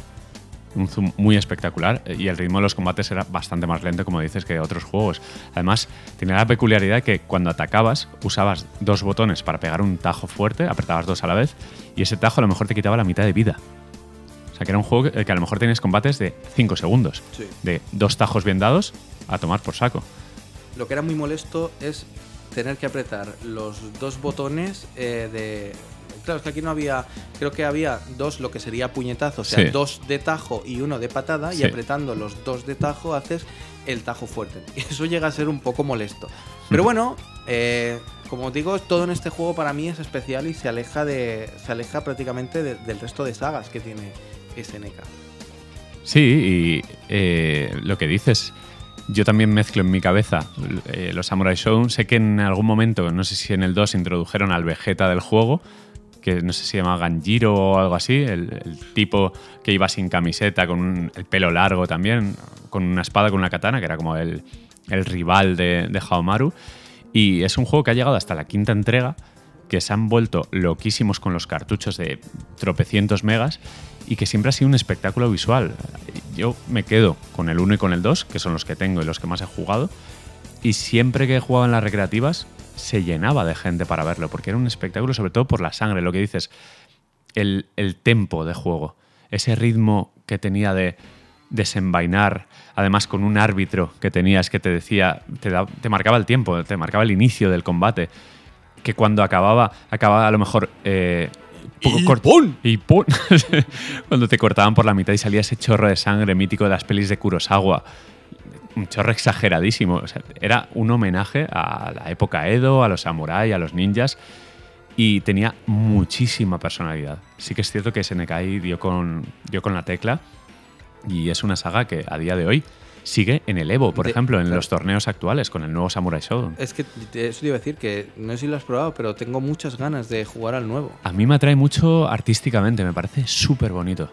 un zoom muy espectacular eh, y el ritmo de los combates era bastante más lento, como dices, que otros juegos. Además, tenía la peculiaridad que cuando atacabas usabas dos botones para pegar un tajo fuerte, apretabas dos a la vez y ese tajo a lo mejor te quitaba la mitad de vida. O sea, que era un juego que, que a lo mejor tenías combates de 5 segundos, Sí. de dos tajos bien dados a tomar por saco. Lo que era muy molesto es tener que apretar los dos botones eh, de... Claro, es que aquí no había... Creo que había dos, lo que sería puñetazo, o sea, Sí. dos de tajo y uno de patada, Sí. y apretando los dos de tajo haces el tajo fuerte. <laughs> Y eso llega a ser un poco molesto. Pero bueno, eh, como os digo, todo en este juego para mí es especial y se aleja, de, se aleja prácticamente de- del resto de sagas que tiene SNK. Sí, y eh, lo que dices, yo también mezclo en mi cabeza eh, los Samurai Shodown. Sé que en algún momento, no sé si en el 2 introdujeron al Vegeta del juego, que no sé si se llama Ganjiro o algo así, el, tipo que iba sin camiseta, con un- el pelo largo también, con una espada, con una katana, que era como el, el rival de, de Haomaru. Y es un juego que ha llegado hasta la quinta entrega que se han vuelto loquísimos con los cartuchos de tropecientos megas y que siempre ha sido un espectáculo visual. Yo me quedo con el 1 y con el 2, que son los que tengo y los que más he jugado, y siempre que he jugado en las recreativas se llenaba de gente para verlo, porque era un espectáculo sobre todo por la sangre, lo que dices, el, el tempo de juego, ese ritmo que tenía de desenvainar, además con un árbitro que tenías que te decía, te, te marcaba el tiempo, te marcaba el inicio del combate, que cuando acababa, acababa a lo mejor... eh, poco Y ¡pum! Y ¡pum! <laughs> cuando te cortaban por la mitad y salía ese chorro de sangre mítico de las pelis de Kurosawa. Un chorro exageradísimo. O sea, era un homenaje a la época Edo, a los samuráis, a los ninjas. Y tenía muchísima personalidad. Sí que es cierto que SNK ahí dio con, dio con la tecla. Y es una saga que a día de hoy sigue en el Evo, por De- ejemplo, en claro. los torneos actuales con el nuevo Samurai Shodown. Es que eso te iba a decir que no sé si lo has probado, pero tengo muchas ganas de jugar al nuevo. A mí me atrae mucho artísticamente, me parece súper bonito.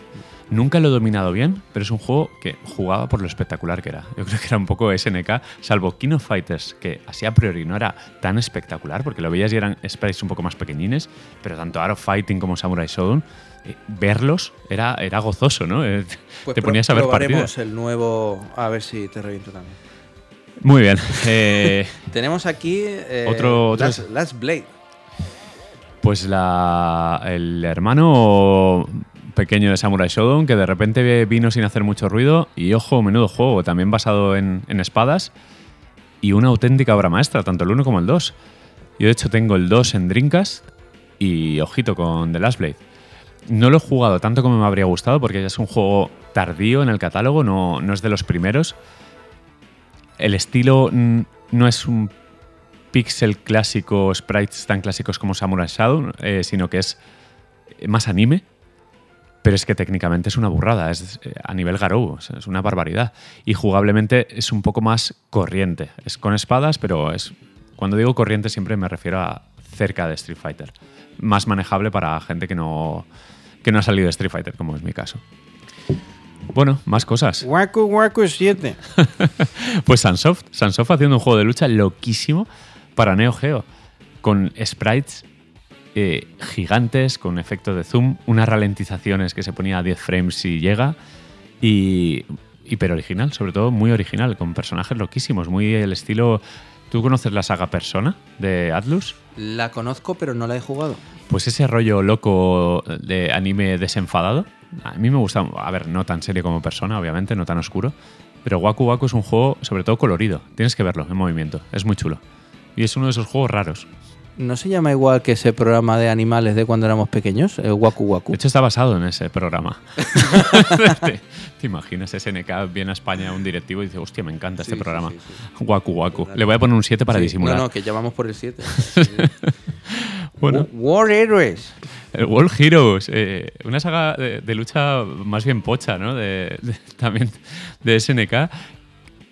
Nunca lo he dominado bien, pero es un juego que jugaba por lo espectacular que era. Yo creo que era un poco SNK, salvo King of Fighters, que así a priori no era tan espectacular, porque lo veías y eran sprites un poco más pequeñines, pero tanto Art of Fighting como Samurai Shodown, verlos era, era gozoso, ¿no? Eh, Pues te ponías a ver probaremos partidas. el nuevo, a ver si te reviento también. Muy bien. <laughs> Eh, Tenemos aquí eh, Otro- otro- Last, Last Blade. Pues la, el hermano pequeño de Samurai Shodown, que de repente vino sin hacer mucho ruido, y ojo, menudo juego, también basado en, en espadas, y una auténtica obra maestra, tanto el 1 como el 2. Yo de hecho tengo el 2 en Dreamcast, y ojito con The Last Blade. No lo he jugado tanto como me habría gustado, porque ya es un juego tardío en el catálogo, no, no es de los primeros. El estilo no es un pixel clásico, sprites tan clásicos como Samurai Shodown, eh, sino que es más anime. Pero es que técnicamente es una burrada, es eh, a nivel Garou, es una barbaridad. Y jugablemente es un poco más corriente. Es con espadas, pero es. Cuando digo corriente siempre me refiero a cerca de Street Fighter. Más manejable para gente que no, que no ha salido de Street Fighter, como es mi caso. Bueno, más cosas. <laughs> Waku Waku 7. <laughs> Pues Sunsoft. Sunsoft haciendo un juego de lucha loquísimo para Neo Geo. Con sprites eh, gigantes, con efecto de zoom, unas ralentizaciones que se ponía a 10 frames si llega. Y hiper original, sobre todo muy original, con personajes loquísimos, muy el estilo. ¿Tú conoces la saga Persona de Atlus? La conozco, pero no la he jugado. Pues ese rollo loco de anime desenfadado, a mí me gusta, a ver, no tan serio como persona, obviamente, no tan oscuro, pero Waku Waku es un juego sobre todo colorido, tienes que verlo en movimiento, es muy chulo. Y es uno de esos juegos raros. ¿No se llama igual que ese programa de animales de cuando éramos pequeños? El Waku Waku. De hecho, está basado en ese programa. <laughs> ¿Te, te imaginas? SNK viene a España un directivo y dice, hostia, me encanta Sí, este sí, programa. sí, Waku Waku. Le voy a poner un 7 para Sí, disimular. No, no, que llamamos por el 7. <laughs> Bueno, War Heroes. El World Heroes, eh, una saga de, de lucha más bien pocha, ¿no? De, de- también de SNK.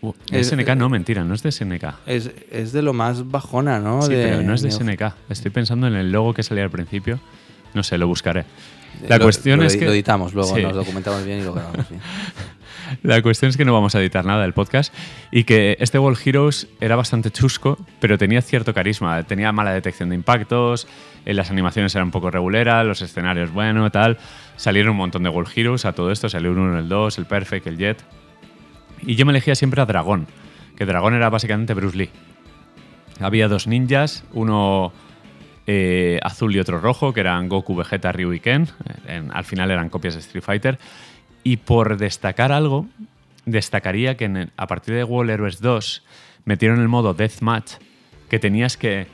Uh, de Es- SNK no, mentira, no es de SNK. Es, es de lo más bajona, ¿no? Sí, De- pero no es de SNK. Estoy pensando en el logo que salía al principio. No sé, lo buscaré. La Lo- cuestión lo- es que... Lo editamos luego, Sí. nos documentamos bien y lo grabamos bien. <laughs> La cuestión es que no vamos a editar nada del podcast y que este World Heroes era bastante chusco, pero tenía cierto carisma. Tenía mala detección de impactos, eh, las animaciones eran un poco reguleras, los escenarios, bueno, tal. Salieron un montón de World Heroes a todo esto. Salió el 1, el 2, el Perfect, el Jet. Y yo me elegía siempre a Dragón, que Dragón era básicamente Bruce Lee. Había dos ninjas, uno eh, azul y otro rojo, que eran Goku, Vegeta, Ryu y Ken. En- al final eran copias de Street Fighter. Y por destacar algo, destacaría que a partir de World Heroes 2 metieron el modo Deathmatch, que tenías que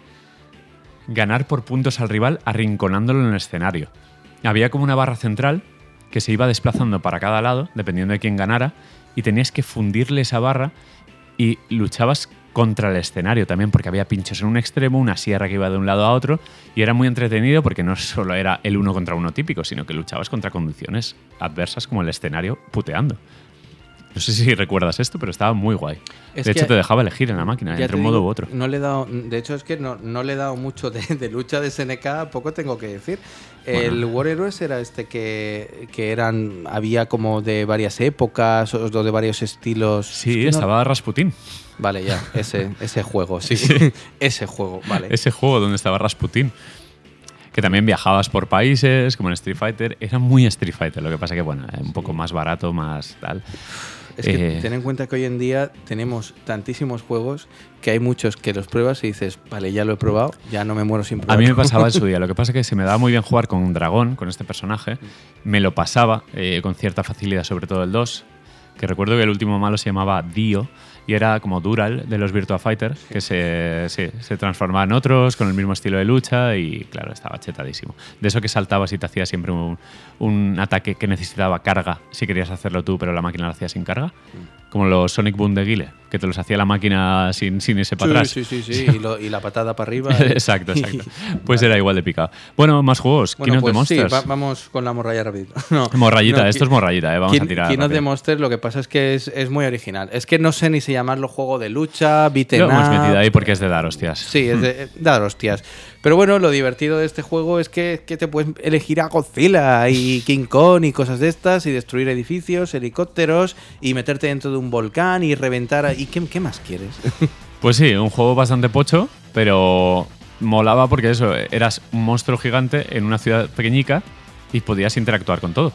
ganar por puntos al rival arrinconándolo en el escenario. Había como una barra central que se iba desplazando para cada lado, dependiendo de quién ganara, y tenías que fundirle esa barra y luchabas contra el escenario también, porque había pinchos en un extremo, una sierra que iba de un lado a otro, y era muy entretenido porque no solo era el uno contra uno típico, sino que luchabas contra condiciones adversas como el escenario puteando. No sé si recuerdas esto, pero estaba muy guay. Es de hecho, te dejaba elegir en la máquina, entre un modo digo, u otro. No le he dado, de hecho, es que no, no le he dado mucho de, de lucha de SNK, poco tengo que decir. El War Heroes era este que, que eran, había como de varias épocas o de varios estilos. Sí, Es que no- estaba Rasputin. Vale, ya, <laughs> ese, ese juego, sí. <laughs> ese juego, vale. Ese juego donde estaba Rasputin. que también viajabas por países, como en Street Fighter. Era muy Street Fighter, lo que pasa que, bueno, un poco más barato, más tal. Es que ten en cuenta que hoy en día tenemos tantísimos juegos que hay muchos que los pruebas y dices, vale, ya lo he probado, ya no me muero sin probar. A mí me pasaba en su <laughs> día. Lo que pasa es que se me daba muy bien jugar con un dragón, con este personaje. Me lo pasaba con cierta facilidad, sobre todo el 2. Que recuerdo que el último malo se llamaba Dio y era como Dural de los Virtua Fighter, que se, se transformaba en otros con el mismo estilo de lucha y claro, estaba chetadísimo. De eso que saltabas y te hacía siempre un, un ataque que necesitaba carga si querías hacerlo tú, pero la máquina lo hacía sin carga. Como los Sonic Boom de Guile, que te los hacía la máquina sin, sin ese para atrás. Sí, sí, sí, <laughs> y, la patada para arriba. exacto, exacto. <laughs> Pues era igual de picado. Bueno, más juegos. Bueno, King pues Sí, vamos con la morralla rapidito. <laughs> No, morrayita, esto es morrayita, eh, vamos a tirar. Of the Monsters, lo que pasa es que es, es, muy original. Es que no sé ni si llamarlo juego de lucha, beat'em Lo hemos metido ahí porque es de dar hostias. Sí, es de dar hostias. Pero bueno, lo divertido de este juego es que, que, te puedes elegir a Godzilla y <laughs> King Kong y cosas de estas y destruir edificios, helicópteros y meterte dentro de un volcán y reventar. ¿Y qué, qué más quieres? <laughs> Pues sí, un juego bastante pocho, pero molaba porque eso, eras un monstruo gigante en una ciudad pequeñica y podías interactuar con todo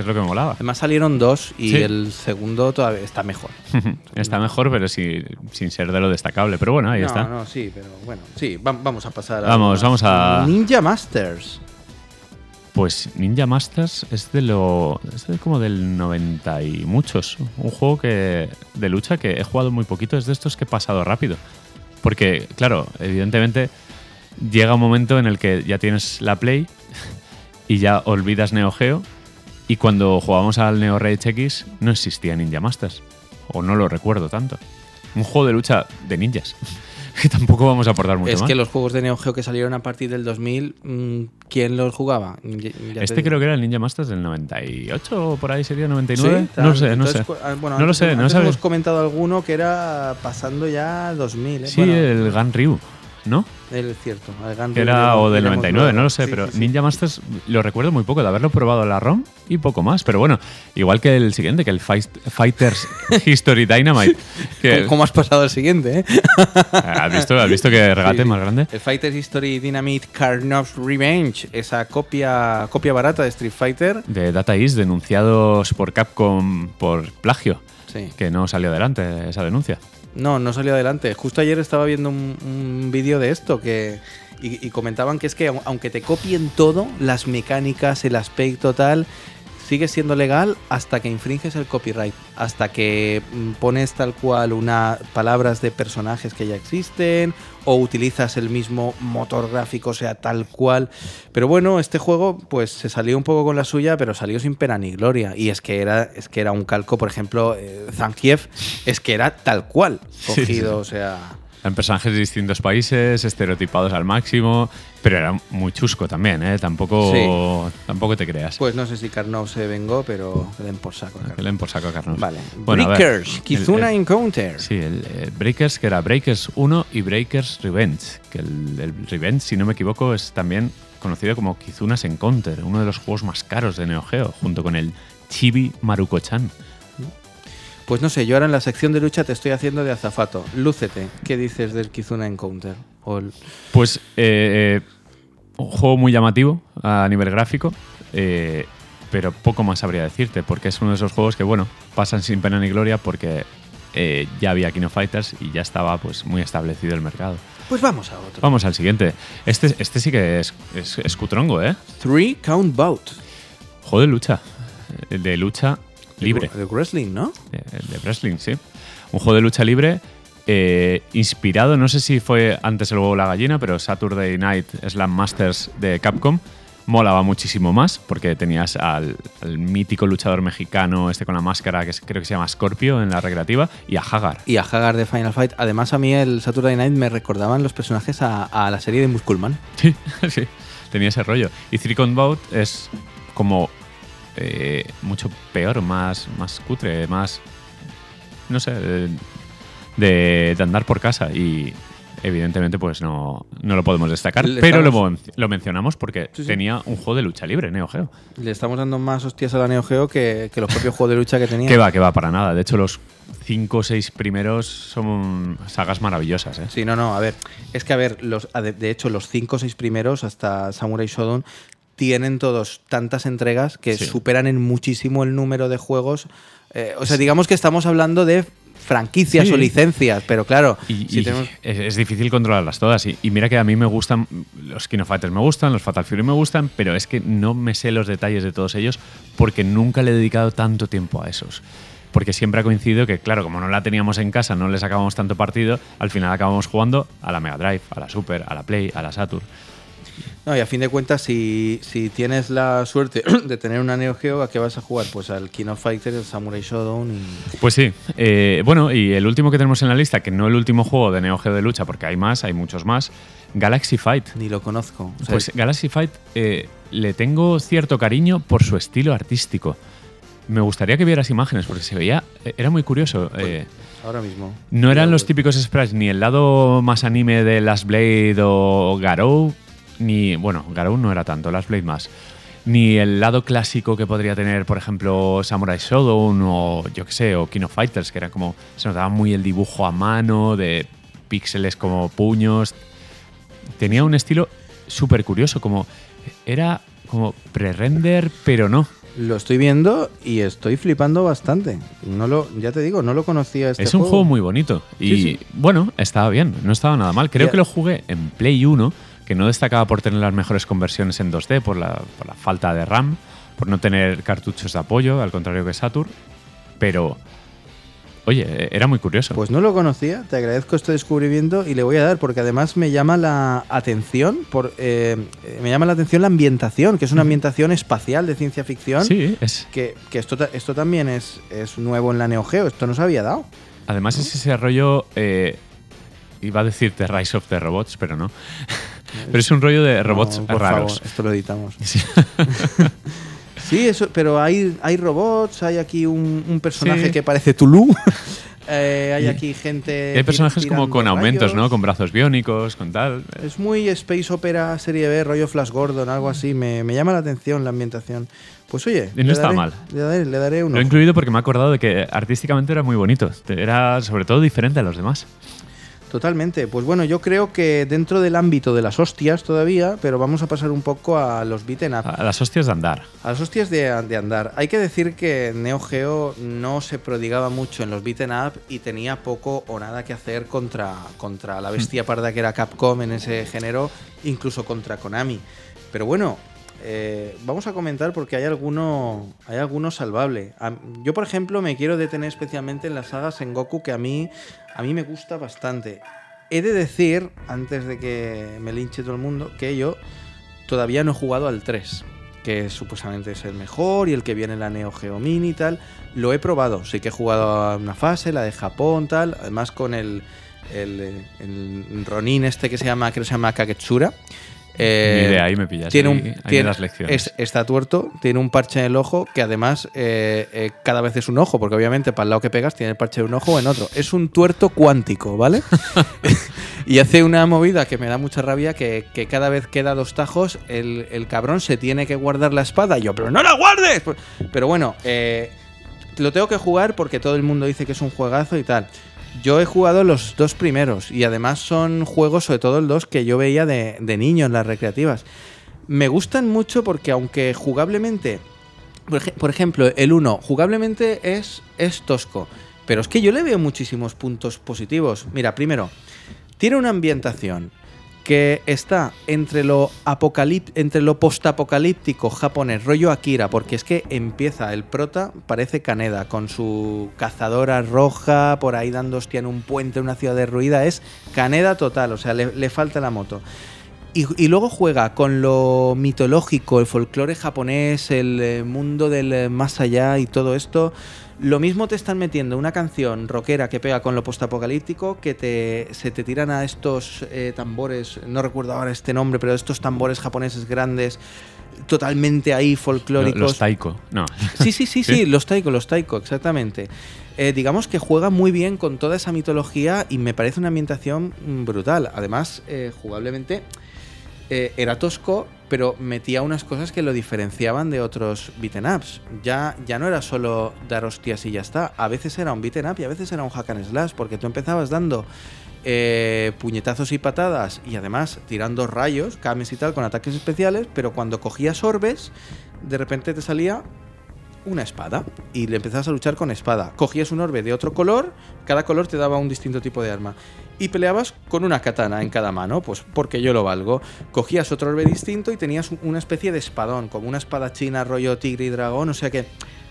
es lo que me molaba. Además salieron dos y el segundo todavía está mejor. <laughs> está mejor, pero sin ser de lo destacable. Pero bueno, ahí está. No, sí, pero bueno, sí, vamos a pasar vamos, Vamos a... Ninja Masters. Pues Ninja Masters es de lo. Es como del 90 y muchos. Un juego que de lucha que he jugado muy poquito. Es de estos que he pasado rápido. Porque, claro, evidentemente llega un momento en el que ya tienes la Play <laughs> y ya olvidas Neo Geo y cuando jugábamos al Neo Rage X no existía Ninja Masters. O no lo recuerdo tanto. Un juego de lucha de ninjas. <laughs> que tampoco vamos a aportar mucho es que los juegos de Neo Geo que salieron a partir del 2000, mm, ¿quién los jugaba? este creo que era el Ninja Masters del 98 o por ahí sería 99. ¿Sí? No lo sé, no sé. Ah, bueno, no lo sé, no hemos comentado alguno que era pasando ya 2000. ¿eh? Sí, el Gan Ryu. ¿no? Es cierto. Era o del 99, no lo sé, pero Ninja Masters lo recuerdo muy poco, de haberlo probado la ROM y poco más. Pero bueno, igual que el siguiente, que el Fighters <laughs> History Dynamite. ¿Cómo has pasado el siguiente? Eh? <laughs> ¿Has, visto, ¿Has visto que regate más grande? El Fighters History Dynamite Karnov's Revenge, esa copia, copia barata de Street Fighter. De Data East, denunciados por Capcom por plagio. Que no salió adelante esa denuncia. No, no salió adelante. Justo ayer estaba viendo un, vídeo de esto que y, comentaban que es que aunque te copien todo, las mecánicas, el aspecto tal, sigue siendo legal hasta que infringes el copyright, hasta que mm, pones tal cual una palabras de personajes que ya existen o utilizas el mismo motor gráfico, sea tal cual. Pero bueno, este juego pues se salió un poco con la suya, pero salió sin pena ni gloria. Y es que era, es que era un calco, por ejemplo, eh, Zankiev, es que era tal cual cogido, o sea en personajes de distintos países, estereotipados al máximo, pero era muy chusco también, ¿eh? Tampoco, tampoco te creas. Pues no sé si Carnot se vengó, pero que den por saco. Que den por saco a Carnot. Vale. Breakers, Kizuna Encounter. Sí, el, Breakers, que era Breakers 1 y Breakers Revenge. Que el, Revenge, si no me equivoco, es también conocido como Kizuna's Encounter, uno de los juegos más caros de Neo Geo, junto con el Chibi Maruko-chan. Pues no sé, yo ahora en la sección de lucha te estoy haciendo de azafato. Lúcete, ¿qué dices del Kizuna Encounter? Pues eh, eh, un juego muy llamativo a nivel gráfico, eh, pero poco más sabría decirte, porque es uno de esos juegos que, bueno, pasan sin pena ni gloria porque ya había Kino Fighters y ya estaba pues muy establecido el mercado. Pues vamos a otro. Vamos al siguiente. Este, este sí que es, es, cutrongo, ¿eh? Three Count Bout. Juego de lucha. De lucha libre. De, wrestling, ¿no? De, wrestling, sí. Un juego de lucha libre eh, inspirado, no sé si fue antes el huevo la gallina, pero Saturday Night Slam Masters de Capcom molaba muchísimo más porque tenías al, mítico luchador mexicano este con la máscara que creo que se llama Scorpio en la recreativa y a Hagar. Y a Hagar de Final Fight. Además a mí el Saturday Night me recordaban los personajes a, la serie de Musculman. Sí, <laughs> sí, tenía ese rollo. Y Three Bout es como eh, mucho peor, más, más cutre, más. No sé, de, de, andar por casa. Y evidentemente pues no, no lo podemos destacar, Le pero lo, lo mencionamos porque Sí, sí. tenía un juego de lucha libre, Neo Geo. Le estamos dando más hostias a la Neo Geo que, que los propios juegos de lucha que tenía. Que va, que va, para nada. De hecho, los cinco o seis primeros son sagas maravillosas, ¿eh? Sí, no, no, a ver. Es que, a ver, los, de hecho, los cinco o seis primeros hasta Samurai Shodown tienen todos tantas entregas que Sí. superan en muchísimo el número de juegos. Eh, o sea, digamos que estamos hablando de franquicias Sí. o licencias, pero claro, Y, si y tenemos- es, es difícil controlarlas todas. Y, y mira que a mí me gustan, los Kino Fighters me gustan, los Fatal Fury me gustan, pero es que no me sé los detalles de todos ellos porque nunca le he dedicado tanto tiempo a esos. Porque siempre ha coincidido que, claro, como no la teníamos en casa, no le sacábamos tanto partido, al final acabamos jugando a la Mega Drive, a la Super, a la Play, a la Saturn. No, y a fin de cuentas, si, si tienes la suerte <clears throat> de tener una Neo Geo, ¿a qué vas a jugar? Pues al King of Fighters, el Samurai Shodown y... Pues sí. Eh, bueno, y el último que tenemos en la lista, que no el último juego de Neo Geo de lucha, porque hay más, hay muchos más, Galaxy Fight. Ni lo conozco. O sea, Pues Galaxy Fight eh, le tengo cierto cariño por su estilo artístico. Me gustaría que vieras imágenes porque se veía, eh, era muy curioso. eh, ahora mismo. no eran los típicos sprites ni el lado más anime de Last Blade o Garou, ni bueno, Garou no era tanto, Last Blade más. Ni el lado clásico que podría tener, por ejemplo, Samurai Shodown o yo que sé, o King of Fighters, que era como se notaba muy el dibujo a mano de píxeles como puños. Tenía un estilo súper curioso, como era como pre-render, pero no. Lo estoy viendo y estoy flipando bastante. No lo, ya te digo, no lo conocía este es un juego muy bonito. Y Sí, sí. bueno, estaba bien, no estaba nada mal. Creo que lo jugué en Play 1, que no destacaba por tener las mejores conversiones en 2D, por la, por la falta de RAM, por no tener cartuchos de apoyo, al contrario que Saturn. Pero, oye, era muy curioso. Pues no lo conocía, te agradezco este descubrimiento y le voy a dar porque además me llama la atención, por, eh, me llama la atención la ambientación, que es una ambientación espacial de ciencia ficción. sí, es, Que, que esto, esto también es, es nuevo en la Neo Geo, esto no se había dado. además es ese rollo... eh, iba a decir The Rise of the Robots, pero no. <laughs> pero es un rollo de robots No, por raros. favor, esto lo editamos. Sí. <laughs> Sí, eso, pero hay, hay robots, hay aquí un, un personaje Sí. que parece Tulu. <laughs> Eh, hay Y- aquí gente. Hay personajes como con aumentos, rayos. ¿no? Con brazos biónicos, con tal. Es muy Space Opera serie B, rollo Flash Gordon, algo así. Me, me llama la atención la ambientación. Pues oye, Y no está daré- mal. Le daré, le daré uno. Lo he incluido porque me he acordado de que artísticamente era muy bonito. Era sobre todo diferente a los demás. Totalmente. Pues bueno, yo creo que dentro del ámbito de las hostias todavía, pero vamos a pasar un poco a los beaten up. A las hostias de andar. A las hostias de, de andar. Hay que decir que Neo Geo no se prodigaba mucho en los beaten up y tenía poco o nada que hacer contra, contra la bestia parda que era Capcom en ese género, incluso contra Konami. Pero bueno, eh, vamos a comentar porque hay alguno, hay alguno salvable. Yo, por ejemplo, me quiero detener especialmente en la saga Sengoku, que a mí, a mí me gusta bastante. He de decir, antes de que me linche todo el mundo, que yo todavía no he jugado al 3, que supuestamente es el mejor y el que viene en la Neo Geo Mini y tal. Lo he probado, sí que he jugado a una fase, la de Japón, tal, además con el, el, eh, Ronin este que se llama, que se llama Kaketsura. Eh, Ni idea, ahí me pillas. tiene un, ahí en tiene- las lecciones. es- está tuerto, tiene un parche en el ojo que además eh, eh, cada vez es un ojo, porque obviamente para el lado que pegas tiene el parche de un ojo o en otro. Es un tuerto cuántico, ¿vale? <laughs> <laughs> y hace una movida que me da mucha rabia que, que cada vez que da dos tajos el, el cabrón se tiene que guardar la espada. Y yo, pero no la guardes. Pues- Pero bueno, eh, lo tengo que jugar porque todo el mundo dice que es un juegazo y tal. Yo he jugado los dos primeros y además son juegos, sobre todo el 2, que yo veía de, de niño en las recreativas. Me gustan mucho porque aunque jugablemente, por, ej- por ejemplo, el 1, jugablemente es, es tosco, pero es que yo le veo muchísimos puntos positivos. Mira, primero, tiene una ambientación que está entre lo entre lo postapocalíptico japonés, rollo Akira, porque es que empieza el prota, parece Kaneda, con su cazadora roja, por ahí dando hostia en un puente, en una ciudad derruida, es Kaneda total, o sea, le, le falta la moto. Y, y luego juega con lo mitológico, el folclore japonés, el eh, mundo del eh, más allá y todo esto. Lo mismo te están metiendo una canción rockera que pega con lo postapocalíptico, que te, se te tiran a estos eh, tambores, no recuerdo ahora este nombre, pero estos tambores japoneses grandes. totalmente ahí folclóricos. Los taiko, no. Sí, sí, <laughs> sí, sí, los taiko, los taiko, exactamente. Eh, digamos que juega muy bien con toda esa mitología y me parece una ambientación mm, brutal. Además, eh, jugablemente era tosco, pero metía unas cosas que lo diferenciaban de otros beaten ups. Ya, ya no era solo dar hostias y ya está. A veces era un beaten up y a veces era un hack and slash, porque tú empezabas dando eh, puñetazos y patadas y además tirando rayos, cames y tal, con ataques especiales, pero cuando cogías orbes, de repente te salía una espada y le empezabas a luchar con espada. Cogías un orbe de otro color, cada color te daba un distinto tipo de arma. Y peleabas con una katana en cada mano, pues porque yo lo valgo. Cogías otro orbe distinto y tenías una especie de espadón, como una espada china rollo tigre y dragón, o sea que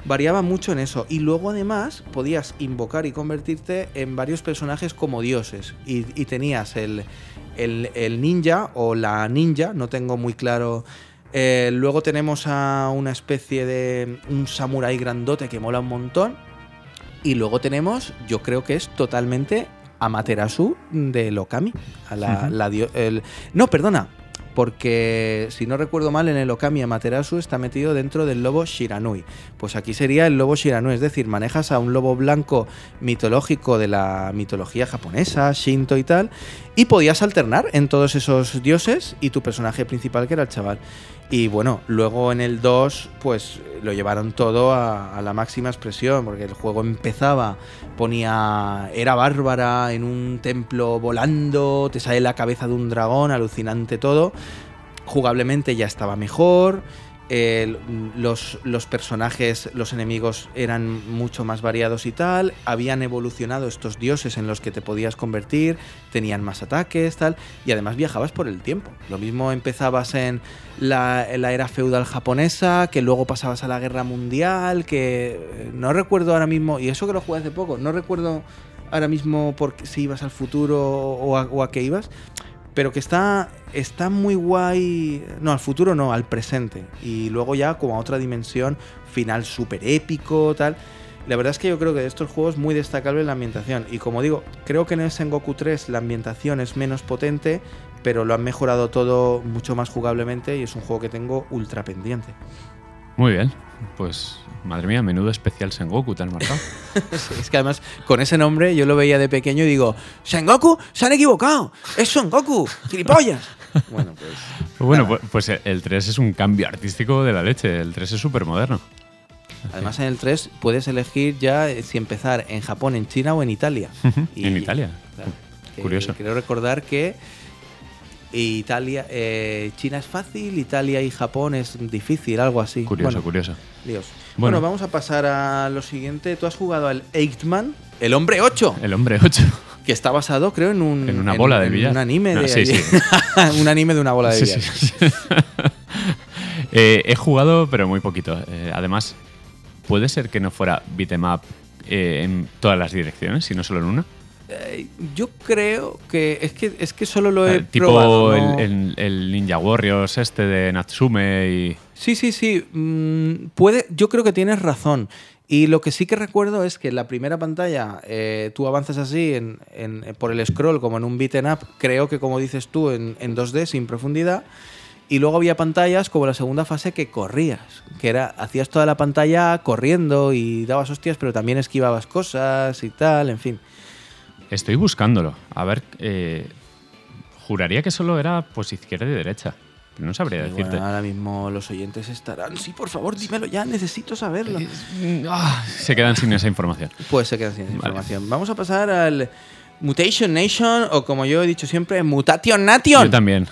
variaba mucho en eso. Y luego además podías invocar y convertirte en varios personajes como dioses. Y, tenías el, el, ninja o la ninja, no tengo muy claro. Eh, luego tenemos a una especie de un samurái grandote que mola un montón. Y luego tenemos, yo creo que es totalmente Amaterasu de Lokami. A la, uh -huh. la el, no, perdona, porque si no recuerdo mal, en el Okami Amaterasu está metido dentro del lobo Shiranui. Pues aquí sería el lobo Shiranui, es decir, manejas a un lobo blanco mitológico de la mitología japonesa, Shinto y tal, y podías alternar en todos esos dioses y tu personaje principal, que era el chaval. Y bueno, luego en el 2, pues lo llevaron todo a, a, la máxima expresión, porque el juego empezaba, ponía. Era bárbara en un templo volando, te sale la cabeza de un dragón, alucinante todo. Jugablemente ya estaba mejor. Eh, los, personajes, los enemigos eran mucho más variados y tal, habían evolucionado estos dioses en los que te podías convertir, tenían más ataques, tal, y además viajabas por el tiempo. Lo mismo empezabas en la, era feudal japonesa, que luego pasabas a la guerra mundial, que no recuerdo ahora mismo, y eso que lo jugué hace poco, no recuerdo ahora mismo por si ibas al futuro o a qué ibas, pero que está, está muy guay. No, al futuro no, al presente. Y luego ya como a otra dimensión, final súper épico, tal. La verdad es que yo creo que de estos juegos muy destacable la ambientación. Y como digo, creo que en el Sengoku 3 la ambientación es menos potente, pero lo han mejorado todo mucho más jugablemente y es un juego que tengo ultra pendiente. Muy bien, pues madre mía, menudo especial Sengoku te han marcado. <laughs> es que además con ese nombre yo lo veía de pequeño y digo, Sengoku, se han equivocado, es Sengoku, gilipollas. bueno, pues... <laughs> Bueno, pues, pues, el 3 es un cambio artístico de la leche, el 3 es súper moderno. Además en el 3 puedes elegir ya si empezar en Japón, en China o en Italia. y, en Italia. Claro, Curioso. Quiero recordar que Italia, eh, China es fácil, Italia y Japón es difícil, algo así. Curioso, bueno, curioso. Dios. Bueno. bueno. vamos a pasar a lo siguiente. Tú has jugado al Eightman, el hombre 8. El hombre 8. Que está basado, creo, en un. En una bola en, de billar. En un anime no, de. Sí, sí. <laughs> un anime de una bola de billar. Sí, <laughs> eh, he jugado, pero muy poquito. Eh, además, ¿puede ser que no fuera beat'em up eh, en todas las direcciones, sino solo en una? Eh, yo creo que es que es que solo lo he Eh, tipo probado. ¿no? el, el, el Ninja Warriors este de Natsume y Sí, sí, sí. Mm, puede, yo creo que tienes razón. Y lo que sí que recuerdo es que en la primera pantalla eh, tú avanzas así en, en, por el scroll como en un beaten up, creo que como dices tú, en, en 2D sin profundidad. Y luego había pantallas como la segunda fase que corrías, que era hacías toda la pantalla corriendo y dabas hostias, pero también esquivabas cosas y tal, en fin. Estoy buscándolo. A ver, eh, juraría que solo era pues izquierda y derecha. No sabría decirte. bueno, ahora mismo los oyentes estarán. Sí, por favor, dímelo ya, necesito saberlo. Ah, se quedan sin esa información. <laughs> Pues se queda sin Vale. información. Vamos a pasar al Mutation Nation, o como yo he dicho siempre, Mutation Nation. Yo también.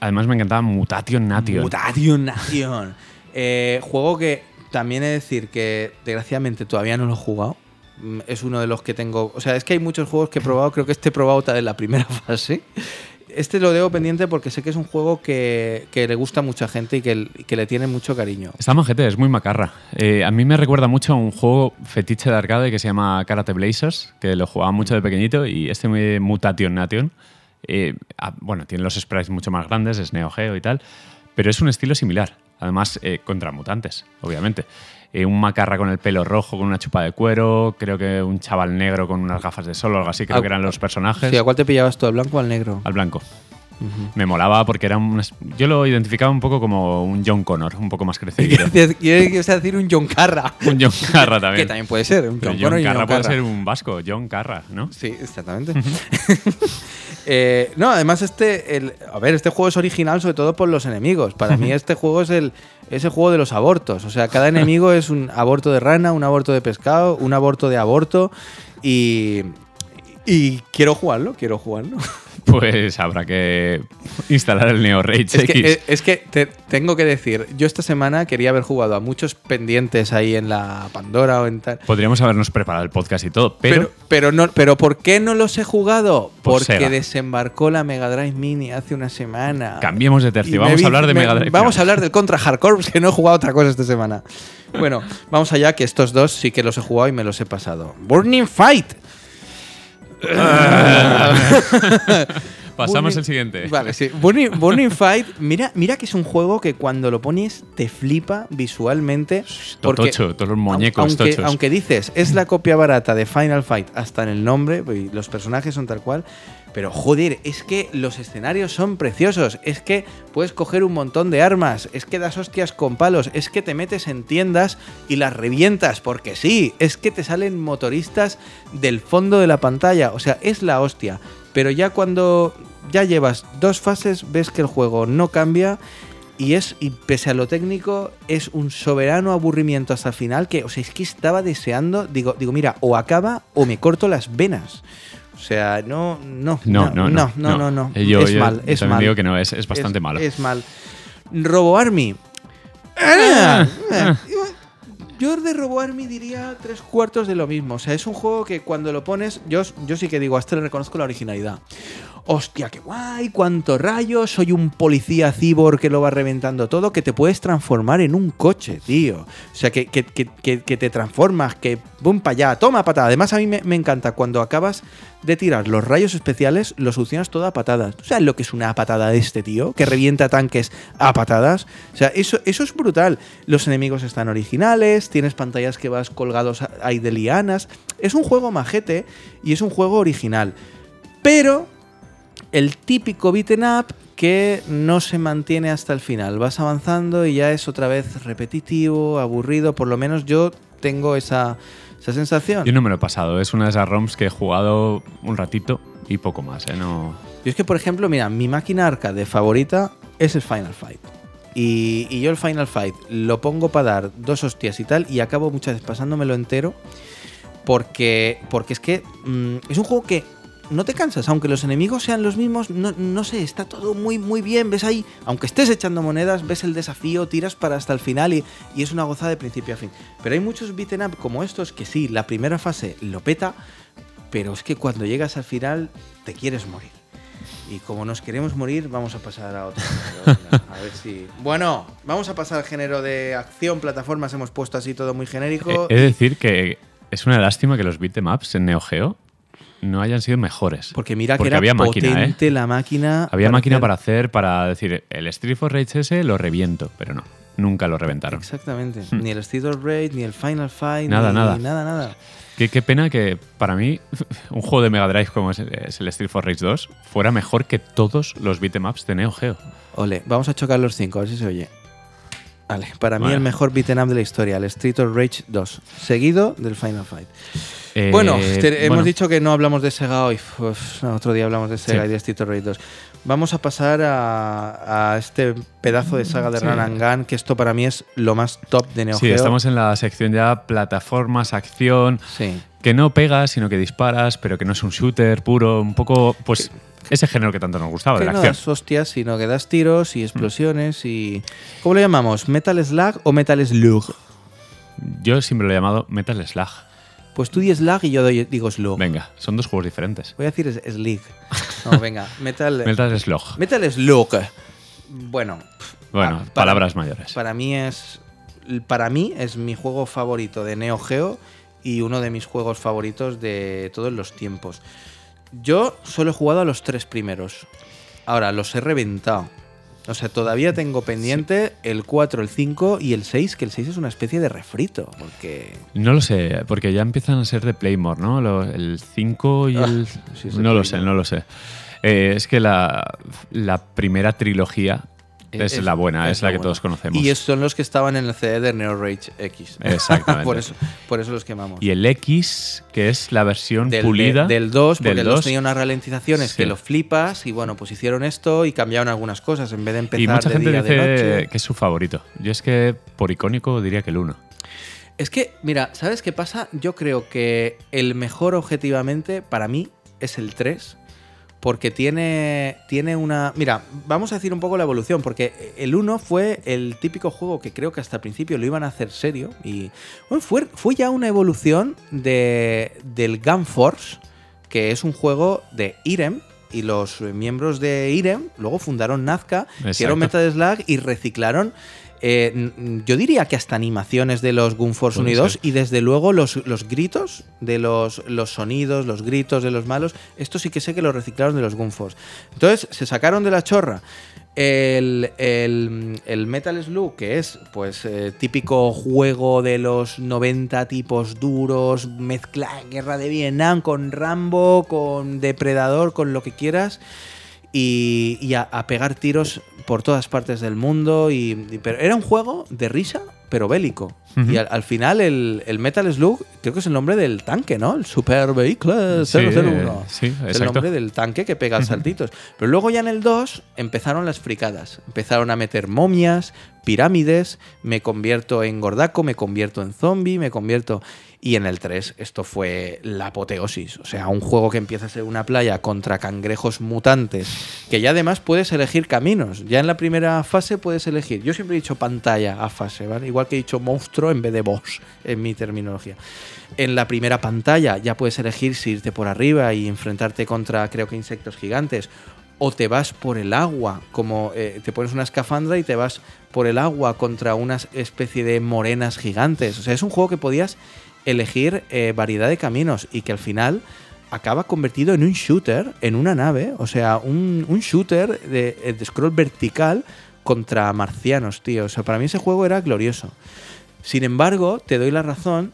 Además me encantaba Mutation Nation. Mutation Nation. <laughs> Eh, juego que también he de decir que desgraciadamente todavía no lo he jugado. Mm, Es uno de los que tengo. O sea, es que hay muchos juegos que he probado. Creo que este he probado tal en la primera <laughs> fase. Este lo debo pendiente porque sé que es un juego que, que le gusta a mucha gente y que, que le tiene mucho cariño. Está majete, es muy macarra. Eh, a mí me recuerda mucho a un juego fetiche de arcade que se llama Karate Blazers, que lo jugaba mucho de pequeñito, y este muy Mutation Nation, eh, ah, bueno, tiene los sprites mucho más grandes, es Neo Geo y tal, pero es un estilo similar. Además, eh, contra mutantes, obviamente. Eh, un macarra con el pelo rojo, con una chupa de cuero, creo que un chaval negro con unas gafas de sol o algo así, creo Ah, que eran los personajes. Sí, ¿A cuál te pillabas tú, al blanco o al negro? Al blanco. Me molaba porque era un... Yo lo identificaba un poco como un John Connor, un poco más <laughs> crecido. Quieres decir un John Carra. un John Carra <laughs> también. que también puede ser. Un John, John Carra puede ser un vasco, John Carra, ¿no? Sí, exactamente. <laughs> eh, no, además este... El, a ver, este juego es original sobre todo por los enemigos. Para mí este juego es el, es el juego de los abortos. O sea, cada enemigo es un aborto de rana, un aborto de pescado, un aborto de aborto y... Y quiero jugarlo, quiero jugarlo. Pues habrá que instalar el Neo Rage es X. Que, es que te, tengo que decir, yo esta semana quería haber jugado a muchos pendientes ahí en la Pandora o en tal. Podríamos habernos preparado el podcast y todo, pero. Pero, pero, no, pero ¿por qué no los he jugado? Porque desembarcó la Mega Drive Mini hace una semana. Cambiemos de tercio, vamos a hablar de Mega Drive. Vamos a hablar del Contra Hardcore, que no he jugado otra cosa esta semana. Bueno, vamos allá, que estos dos sí que los he jugado y me los he pasado. Burning Fight. <laughs> Pasamos al siguiente. Vale, sí. Burning, Fight, mira, mira que es un juego que cuando lo pones te flipa visualmente. Porque, todos los muñecos aunque, tochos. aunque dices, es la copia barata de Final Fight hasta en el nombre, los personajes son tal cual, pero joder, es que los escenarios son preciosos, es que puedes coger un montón de armas, es que das hostias con palos, es que te metes en tiendas y las revientas, porque sí, es que te salen motoristas del fondo de la pantalla, o sea, es la hostia. Pero ya cuando ya llevas dos fases, ves que el juego no cambia y es, y pese a lo técnico, es un soberano aburrimiento hasta el final que, o sea, es que estaba deseando, digo, digo, mira, o acaba o me corto las venas. O sea, no, no, no, no, no, no, no, no. Yo, es yo mal, es mal. digo que no, es, es bastante es, malo. Es mal. Robo Army. Ah, yo de Robo Army diría tres cuartos de lo mismo. O sea, es un juego que cuando lo pones, yo, yo sí que digo, a este le reconozco la originalidad. Hostia, qué guay, cuánto rayo, soy un policía cibor que lo va reventando todo, que te puedes transformar en un coche, tío. O sea, que, que, que, que te transformas, que boom para allá, toma patada. Además, a mí me, me, encanta cuando acabas de tirar los rayos especiales, los solucionas todo a patadas. ¿Tú sabes lo que es una patada de este tío? Que revienta tanques a patadas. O sea, eso, eso es brutal. Los enemigos están originales, tienes pantallas que vas colgados ahí de lianas. Es un juego majete y es un juego original. Pero el típico beaten up que no se mantiene hasta el final. Vas avanzando y ya es otra vez repetitivo, aburrido. Por lo menos yo tengo esa, esa sensación. Yo no me lo he pasado. Es una de esas ROMs que he jugado un ratito y poco más. ¿eh? No... Yo es que, por ejemplo, mira, mi máquina arcade favorita es el Final Fight. Y, y yo el Final Fight lo pongo para dar dos hostias y tal, y acabo muchas veces pasándomelo entero. Porque, porque es que mmm, es un juego que no te cansas, aunque los enemigos sean los mismos, no, no, sé, está todo muy, muy bien. Ves ahí, aunque estés echando monedas, ves el desafío, tiras para hasta el final y, y es una gozada de principio a fin. Pero hay muchos beaten up como estos que sí, la primera fase lo peta, pero es que cuando llegas al final te quieres morir. Y como nos queremos morir, vamos a pasar a otro. <laughs> a ver si. Bueno, vamos a pasar al género de acción, plataformas. Hemos puesto así todo muy genérico. Es decir, que es una lástima que los beat'em ups en Neo Geo no hayan sido mejores. Porque mira Porque que era había potente máquina, ¿eh? la máquina. Había para máquina hacer- para hacer, para decir, el Street for Rage ese lo reviento, pero no, nunca lo reventaron. Exactamente. Ni el Street of Rage, ni el Final Fight, Hmm. Nada, ni nada. nada, nada. Qué, qué pena que para mí <laughs> un juego de Mega Drive como es, el Street for Rage 2 fuera mejor que todos los beat'em ups de Neo Geo. Ole, vamos a chocar los cinco, a ver si se oye. Vale, para mí el mejor beat'em up de la historia, el Street of Rage 2, seguido del Final Fight. Eh, bueno, te- hemos bueno, dicho que no hablamos de Sega hoy. Uf, otro día hablamos de Sega Sí. y de Street of Rage 2. Vamos a pasar a, a este pedazo de saga de Sí. Run and Gun, que esto para mí es lo más top de Neo Sí, Geo. estamos en la sección ya plataformas, acción, Sí. que no pegas, sino que disparas, pero que no es un shooter puro, un poco, pues, ese género que tanto nos gustaba, Que de la no acción. das hostias, sino que das tiros y explosiones y... ¿Cómo lo llamamos? ¿Metal Slug o Metal Slug? Yo siempre lo he llamado Metal Slug. Pues tú di Slug y yo doy- digo Slug. Venga, son dos juegos diferentes. Voy a decir Slig. <laughs> No, venga. Metal... Metal Slug. Metal Slug. Bueno, Bueno, para- palabras mayores. para mí es para mí es mi juego favorito de Neo Geo y uno de mis juegos favoritos de todos los tiempos. Yo solo he jugado a los tres primeros. Ahora los he reventado. O sea, todavía tengo pendiente el 4, el 5 y el 6, que el 6 es una especie de refrito, porque No lo sé, porque ya empiezan a ser de Playmore, ¿no? Lo- el 5 y Ah, el... sí, no lo sé, no lo sé. Eh, es que la, la primera trilogía es, Es- la buena, es, es la la que buena. todos conocemos. Y son los que estaban en el CD de Neo Rage X. Exactamente. <laughs> por, eso, por eso los quemamos. Y el X, que es la versión del, pulida. de- del 2, porque del el 2 2. tenía unas ralentizaciones Sí. que lo flipas y bueno, pues hicieron esto y cambiaron algunas cosas en vez de empezar Y mucha de gente día, de dice noche. que es su favorito. Yo es que por icónico diría que el 1. Es que, mira, ¿sabes qué pasa? Yo creo que el mejor objetivamente para mí es el 3. Porque tiene, tiene una... Mira, vamos a decir un poco la evolución, porque el 1 fue el típico juego que creo que hasta el principio lo iban a hacer serio. Y bueno, fue, fue ya una evolución de, del Gun Force, que es un juego de Irem. Y los miembros de Irem luego fundaron Nazca, hicieron Metal Slug y reciclaron eh, yo diría que hasta animaciones de los Gun Force Unidos y desde luego los, los gritos de los, los sonidos, los gritos de los malos, esto sí que sé que lo reciclaron de los Gun Force. Entonces se sacaron de la chorra el, el- el Metal Slug, que es pues eh, típico juego de los 90 tipos duros, mezcla Guerra de Vietnam con Rambo, con Depredador, con lo que quieras y, y a, a pegar tiros por todas partes del mundo. Y, y- pero era un juego de risa, pero bélico. Y al, al final el, el Metal Slug, creo que es el nombre del tanque, ¿no? El Super Vehicle Sí, 001. sí, es el exacto. nombre del tanque que pega saltitos. Pero luego ya en el 2 empezaron las fricadas. Empezaron a meter momias, pirámides, me convierto en gordaco, me convierto en zombie, me convierto... Y en el 3 esto fue la apoteosis. O sea, un juego que empieza a ser una playa contra cangrejos mutantes, que ya además puedes elegir caminos. Ya en la primera fase puedes elegir. Yo siempre he dicho pantalla a fase, ¿vale? Igual que he dicho monstruo en vez de boss, en mi terminología. En la primera pantalla ya puedes elegir si irte por arriba y enfrentarte contra, creo que insectos gigantes. O te vas por el agua, como eh, te pones una escafandra y te vas por el agua contra una especie de morenas gigantes. O sea, es un juego que podías elegir eh, variedad de caminos y que al final acaba convertido en un shooter, en una nave. O sea, un, un shooter de, eh, de scroll vertical contra marcianos, tío. O sea, para mí ese juego era glorioso. Sin embargo, te doy la razón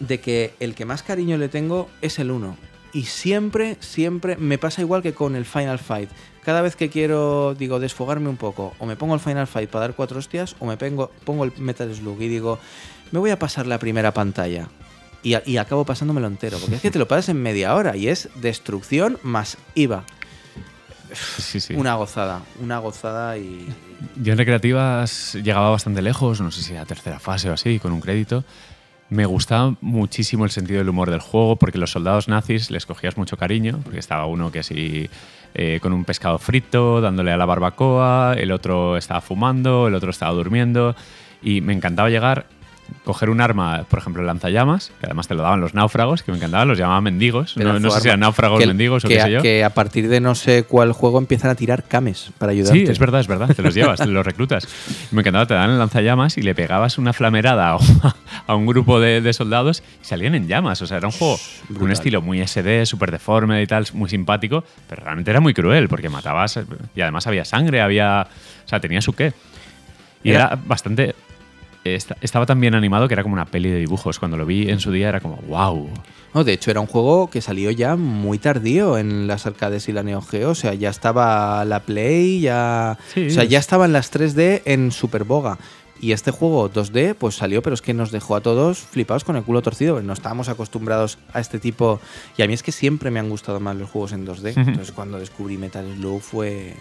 de que el que más cariño le tengo es el 1. Y siempre, siempre me pasa igual que con el Final Fight. Cada vez que quiero, digo, desfogarme un poco, o me pongo el Final Fight para dar cuatro hostias, o me pongo, pongo el Metal Slug y digo, me voy a pasar la primera pantalla. Y, y acabo pasándomelo entero, porque es que te lo pasas en media hora y es destrucción más IVA. Sí, sí. Una gozada, una gozada y... Yo en recreativas llegaba bastante lejos, no sé si a tercera fase o así, con un crédito. Me gustaba muchísimo el sentido del humor del juego, porque los soldados nazis les cogías mucho cariño, porque estaba uno que así eh, con un pescado frito, dándole a la barbacoa, el otro estaba fumando, el otro estaba durmiendo, y me encantaba llegar, coger un arma, por ejemplo, lanzallamas, que además te lo daban los náufragos, que me encantaban, los llamaban mendigos, no, sé si eran náufragos que, mendigos o que qué sé yo. que a partir de no sé cuál juego empiezan a tirar cames para ayudarte. Sí, es verdad, es verdad. Te los llevas, te los reclutas. Me encantaba, te dan el lanzallamas y le pegabas una flamerada a, un <laughs> grupo de, de soldados y salían en llamas. O sea, era un juego con un estilo muy SD, súper deforme y tal, muy simpático, pero realmente era muy cruel porque matabas y además había sangre, había. O sea, tenía su qué. Y Era- era, bastante. Esta- Estaba tan bien animado que era como una peli de dibujos. Cuando lo vi en su día era como, wow. No, de hecho, era un juego que salió ya muy tardío en las arcades y la Neo Geo. O sea, ya estaba la Play, ya. Sí. O sea, ya estaban las 3D en super boga. Y este juego 2D, pues salió, pero es que nos dejó a todos flipados con el culo torcido. No estábamos acostumbrados a este tipo. Y a mí es que siempre me han gustado más los juegos en 2D. Entonces, cuando descubrí Metal Slug fue.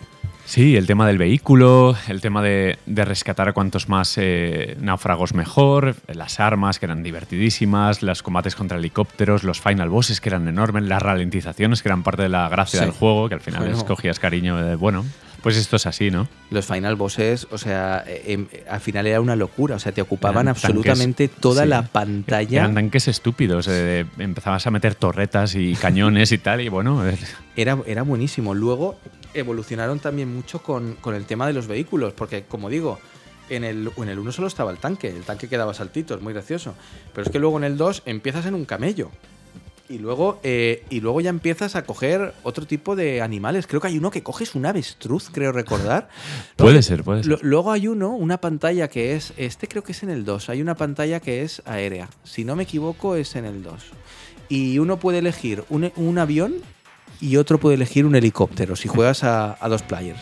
Sí, el tema del vehículo, el tema de, de rescatar a cuantos más eh, náufragos mejor, las armas que eran divertidísimas, los combates contra helicópteros, los final bosses que eran enormes, las ralentizaciones que eran parte de la gracia Sí. del juego, que al final Bueno. les cogías cariño de, bueno, pues esto es así, ¿no? Los final bosses, o sea, eh, em, al final era una locura. O sea, te ocupaban Eran absolutamente tanques, toda sí. la pantalla. Eran tanques estúpidos, eh, empezabas a meter torretas y cañones y tal, y bueno, eh, Era, era buenísimo. Luego evolucionaron también mucho con, con el tema de los vehículos, porque como digo, en el, en el 1 solo estaba el tanque, el tanque que daba saltitos, muy gracioso. Pero es que luego en el 2 empiezas en un camello. Y luego, eh, y luego ya empiezas a coger otro tipo de animales. Creo que hay uno que coges un avestruz, creo recordar. <laughs> puede ser, puede ser. Luego hay uno, una pantalla que es, este creo que es en el 2, hay una pantalla que es aérea. Si no me equivoco es en el 2. Y uno puede elegir un, un avión y otro puede elegir un helicóptero si juegas a, a dos players.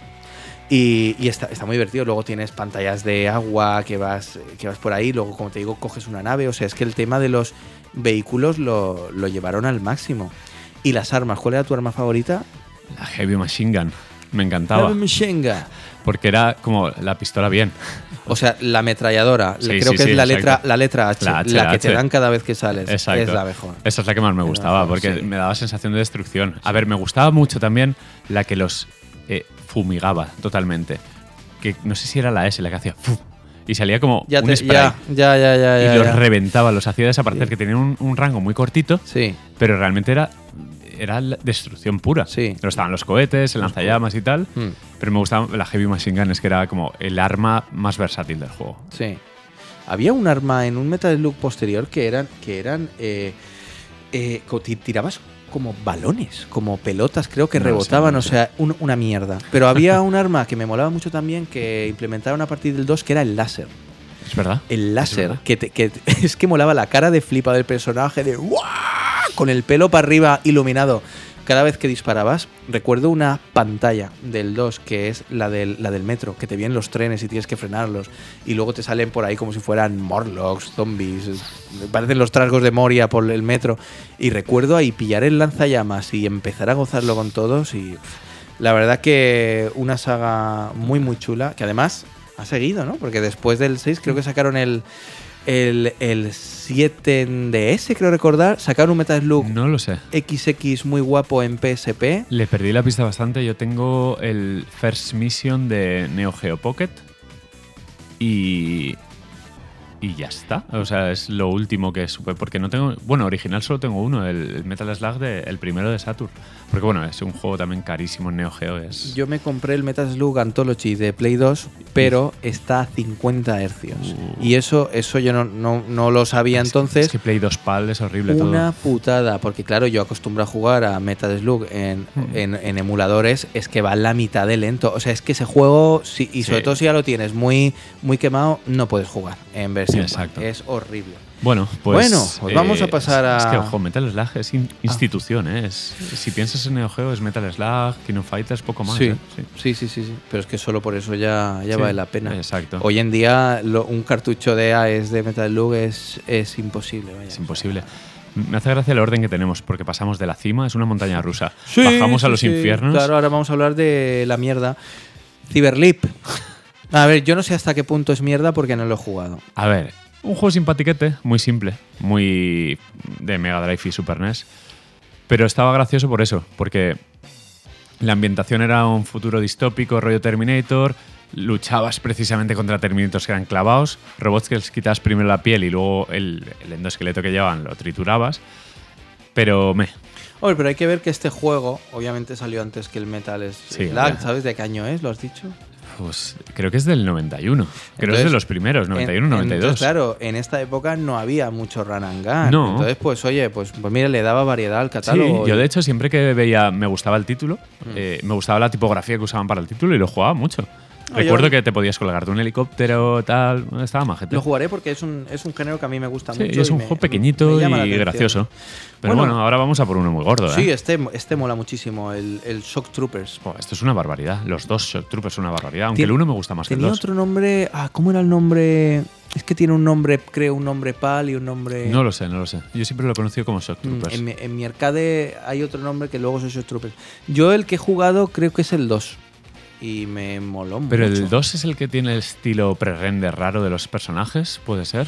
Y, y está, está muy divertido. Luego tienes pantallas de agua que vas, que vas por ahí. Luego, como te digo, coges una nave. O sea, es que el tema de los vehículos lo, lo llevaron al máximo. Y las armas, ¿cuál era tu arma favorita? La Heavy Machine Gun. Me encantaba. La Mshenga. Porque era como la pistola bien. O sea, la ametralladora. Sí, creo sí, que sí, es la exacto. letra, la letra H. La que te dan cada vez que sales. Exacto. Es la mejor. Esa es la que más me gustaba, mejor, porque me daba sensación de destrucción. A ver, me gustaba mucho también la que los eh, fumigaba totalmente. Que no sé si era la S la que hacía y salía como Ya, un te- spray. ya, ya, ya, ya. y ya, los ya. reventaba, los hacía desaparecer, que tenían un, un rango muy cortito, Sí. pero realmente era, era la destrucción pura. Sí. Pero estaban los cohetes, el lanzallamas y tal, pero me gustaba la Heavy Machine Gun, es que era como el arma más versátil del juego. Sí. Había un arma en un Metal Slug posterior que eran, que eran eh, eh, tirabas como balones, como pelotas, creo que No rebotaban, o sea, un- una mierda. Pero había un arma que me molaba mucho también que implementaron a partir del 2 que era el láser. ¿Es verdad? El láser, verdad. que, te- que <laughs> es que molaba la cara de flipa del personaje de ¡guau! con el pelo para arriba iluminado. Cada vez que disparabas, recuerdo una pantalla del 2 que es la del, la del metro, que te vienen los trenes y tienes que frenarlos. Y luego te salen por ahí como si fueran Morlocks, zombies. es- Parecen los trasgos de Moria por el metro. Y recuerdo ahí pillar el lanzallamas y empezar a gozarlo con todos. Y la verdad que una saga muy, muy chula, que además ha seguido, ¿no? Porque después del 6 creo que sacaron el, el, el 7 en DS, creo recordar. Sacaron un Metal Slug No lo sé. XX muy guapo en PSP. Le perdí la pista bastante. Yo tengo el First Mission de Neo Geo Pocket. Y. Y ya está. O sea, es lo último que supe. Porque no tengo. Bueno, original solo tengo uno, el Metal Slug, de, el primero de Saturn. Porque bueno, es un juego también carísimo en Neo Geo. Es, Yo me compré el Metal Slug Anthology de Play 2, pero está a 50 hercios. Uh. Y eso, eso yo no, no, no lo sabía es- entonces. Es que Play 2 PAL es horrible Una todo. putada, porque claro, yo acostumbro a jugar a Metal Slug en, Hmm. en, en emuladores, es que va la mitad de lento. O sea, es que ese juego, si- y sobre Sí. todo si ya lo tienes muy, muy quemado, no puedes jugar en versión. Exacto. Es horrible. Bueno, pues. Bueno, pues vamos a pasar a- Ah. Es que, ojo, Metal Slug es in- institución, ¿eh? Es- si piensas en Neo Geo, es Metal Slug, King of Fighters, poco más. sí, ¿eh? Sí. sí, sí, sí, sí. Pero es que solo por eso ya, ya Sí, vale la pena. Exacto. Hoy en día lo- un cartucho de AES de Metal Slug es, es imposible. vaya. Es imposible. Me hace gracia el orden que tenemos, porque pasamos de la cima, es una montaña rusa. Sí, Bajamos a los infiernos. Claro, ahora vamos a hablar de la mierda. Cyberleap. A ver, yo no sé hasta qué punto es mierda porque no lo he jugado. A ver, un juego simpatiquete, muy simple, muy de Mega Drive y Super NES. Pero estaba gracioso por eso, porque la ambientación era un futuro distópico, rollo Terminator. Luchabas precisamente contra Terminators que eran clavados, robots que les quitabas primero la piel y luego el, el endoesqueleto que llevaban lo triturabas. Pero me, Hombre, pero hay que ver que este juego, obviamente, salió antes que el Metal Sí, Slug. hombre. ¿Sabes de qué año es? ¿Lo has dicho? Pues creo que es del 91. Creo que es de los primeros, 91, En- 92. entonces, claro, en esta época no había mucho. No. Entonces, pues oye, pues, pues mira, le daba variedad al Sí, catálogo. yo y- de hecho siempre que veía, me gustaba el título, Mm. eh, me gustaba la tipografía que usaban para el título y lo jugaba mucho. Recuerdo yo- que te podías colgar de un helicóptero, tal, estaba majete. Lo jugaré porque es un, es un género que a mí me gusta Sí, mucho. es un me- juego pequeñito y gracioso. Pero Bueno. bueno, ahora vamos a por uno muy gordo, ¿eh? Sí, este, este mola muchísimo, el, el Shock Troopers. Esto es una barbaridad. Los dos Shock Troopers son una barbaridad, aunque el uno me gusta más que el Tenía dos. otro nombre. Ah, ¿cómo era el nombre? Es que tiene un nombre, creo, un nombre PAL y un nombre. No lo sé, no lo sé. Yo siempre lo he conocido como Shock Mm, Troopers. En mi, en mi arcade hay otro nombre que luego es Shock Troopers. Yo el que he jugado creo que es el 2. Y me moló Pero mucho. el 2 es el que tiene el estilo pre-render raro de los personajes, ¿puede ser?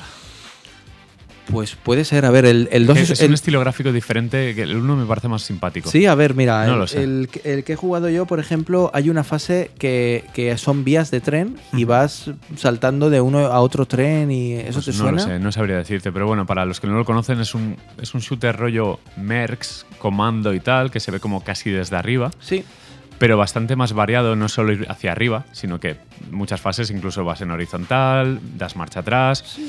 Pues puede ser, a ver, el, el 2 es, es, un el- estilo gráfico diferente, que el 1 me parece más simpático. Sí, a ver, mira, No el, lo sé. el que- he jugado yo, por ejemplo, hay una fase que, que son vías de tren y vas saltando de uno a otro tren y eso Pues te no suena. lo sé, no sabría decirte, pero bueno, para los que no lo conocen es un, es un shooter rollo Mercs, comando y tal, que se ve como casi desde arriba, Sí, pero bastante más variado, no solo ir hacia arriba, sino que muchas fases incluso vas en horizontal, das marcha atrás.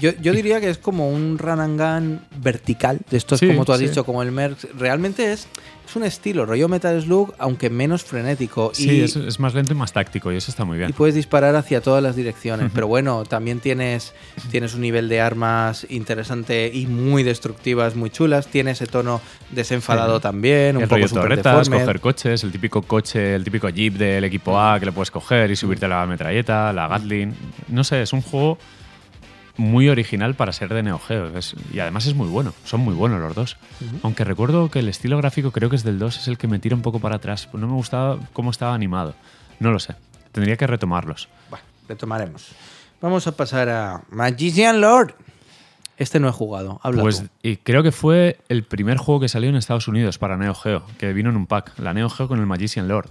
Yo, yo diría que es como un run and gun vertical, de estos Sí, como tú has sí. dicho, como el Merc. Realmente es, es un estilo, rollo Metal Slug, aunque menos frenético. Sí, y, es, es más lento y más táctico y eso está muy bien. y puedes disparar hacia todas las direcciones. Pero bueno, también tienes, tienes un nivel de armas interesante y muy destructivas, muy chulas. Tiene ese tono desenfadado también, un el poco torretas, coger coches, el típico coche, el típico jeep del equipo A que le puedes coger y subirte a la metralleta, la Gatling. No sé, es un juego muy original para ser de Neo Geo. Es- y además es muy bueno, son muy buenos los dos. Aunque recuerdo que el estilo gráfico creo que es del 2, es el que me tira un poco para atrás. No me gustaba cómo estaba animado. No lo sé. Tendría que retomarlos. Bueno, retomaremos. Vamos a pasar a Magician Lord. Este no he jugado, habla Pues tú. y creo que fue el primer juego que salió en Estados Unidos para Neo Geo, que vino en un pack, la Neo Geo con el Magician Lord.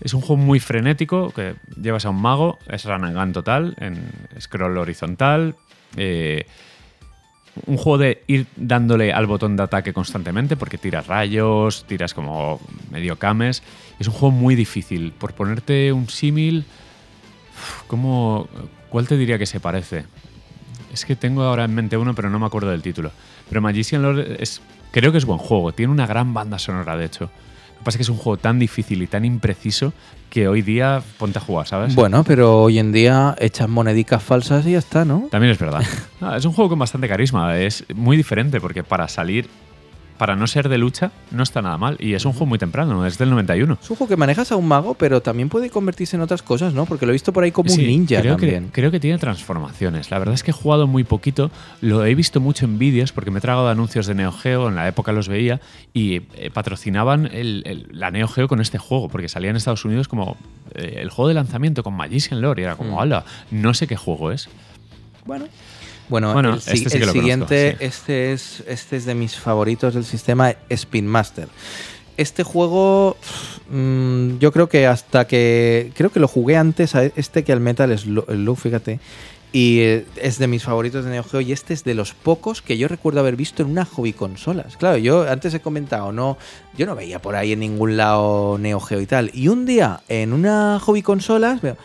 Es un juego muy frenético, que llevas a un mago, es gun total, en scroll horizontal. eh, un juego de ir dándole al botón de ataque constantemente, porque tiras rayos, tiras como medio cames. Es un juego muy difícil. Por ponerte un símil, ¿cómo, ¿cuál te diría que se parece? Es que tengo ahora en mente uno, pero no me acuerdo del título. Pero Magician Lord es, creo que es buen juego. Tiene una gran banda sonora, de hecho. Lo que pasa es que es un juego tan difícil y tan impreciso que hoy día ponte a jugar, ¿sabes? Bueno, pero hoy en día echas monedicas falsas y ya está, ¿no? También es verdad. <laughs> Ah, es un juego con bastante carisma. Es muy diferente porque para salir, para no ser de lucha, no está nada mal. Y es un juego muy temprano, es del 91. Es un juego que manejas a un mago, pero también puede convertirse en otras cosas, ¿no? Porque lo he visto por ahí como Sí, un ninja creo también. Que, creo que tiene transformaciones. La verdad es que he jugado muy poquito. Lo he visto mucho en vídeos porque me he tragado anuncios de Neo Geo. En la época los veía y eh, patrocinaban el- el- la Neo Geo con este juego porque salía en Estados Unidos como eh, el juego de lanzamiento con Magician Lore. Y era como, Mm. hala, no sé qué juego es. Bueno. Bueno, Bueno, el, este sí el siguiente, conozco, sí. este, es, este es de mis favoritos del sistema Spin Master. Este juego, mm, yo creo que hasta que. Creo que lo jugué antes a este que al Metal Slug, fíjate. Y eh, es de mis favoritos de Neo Geo. Y este es de los pocos que yo recuerdo haber visto en una hobby consolas. Claro, yo antes he comentado, no, yo no veía por ahí en ningún lado Neo Geo y tal. Y un día en una hobby consolas veo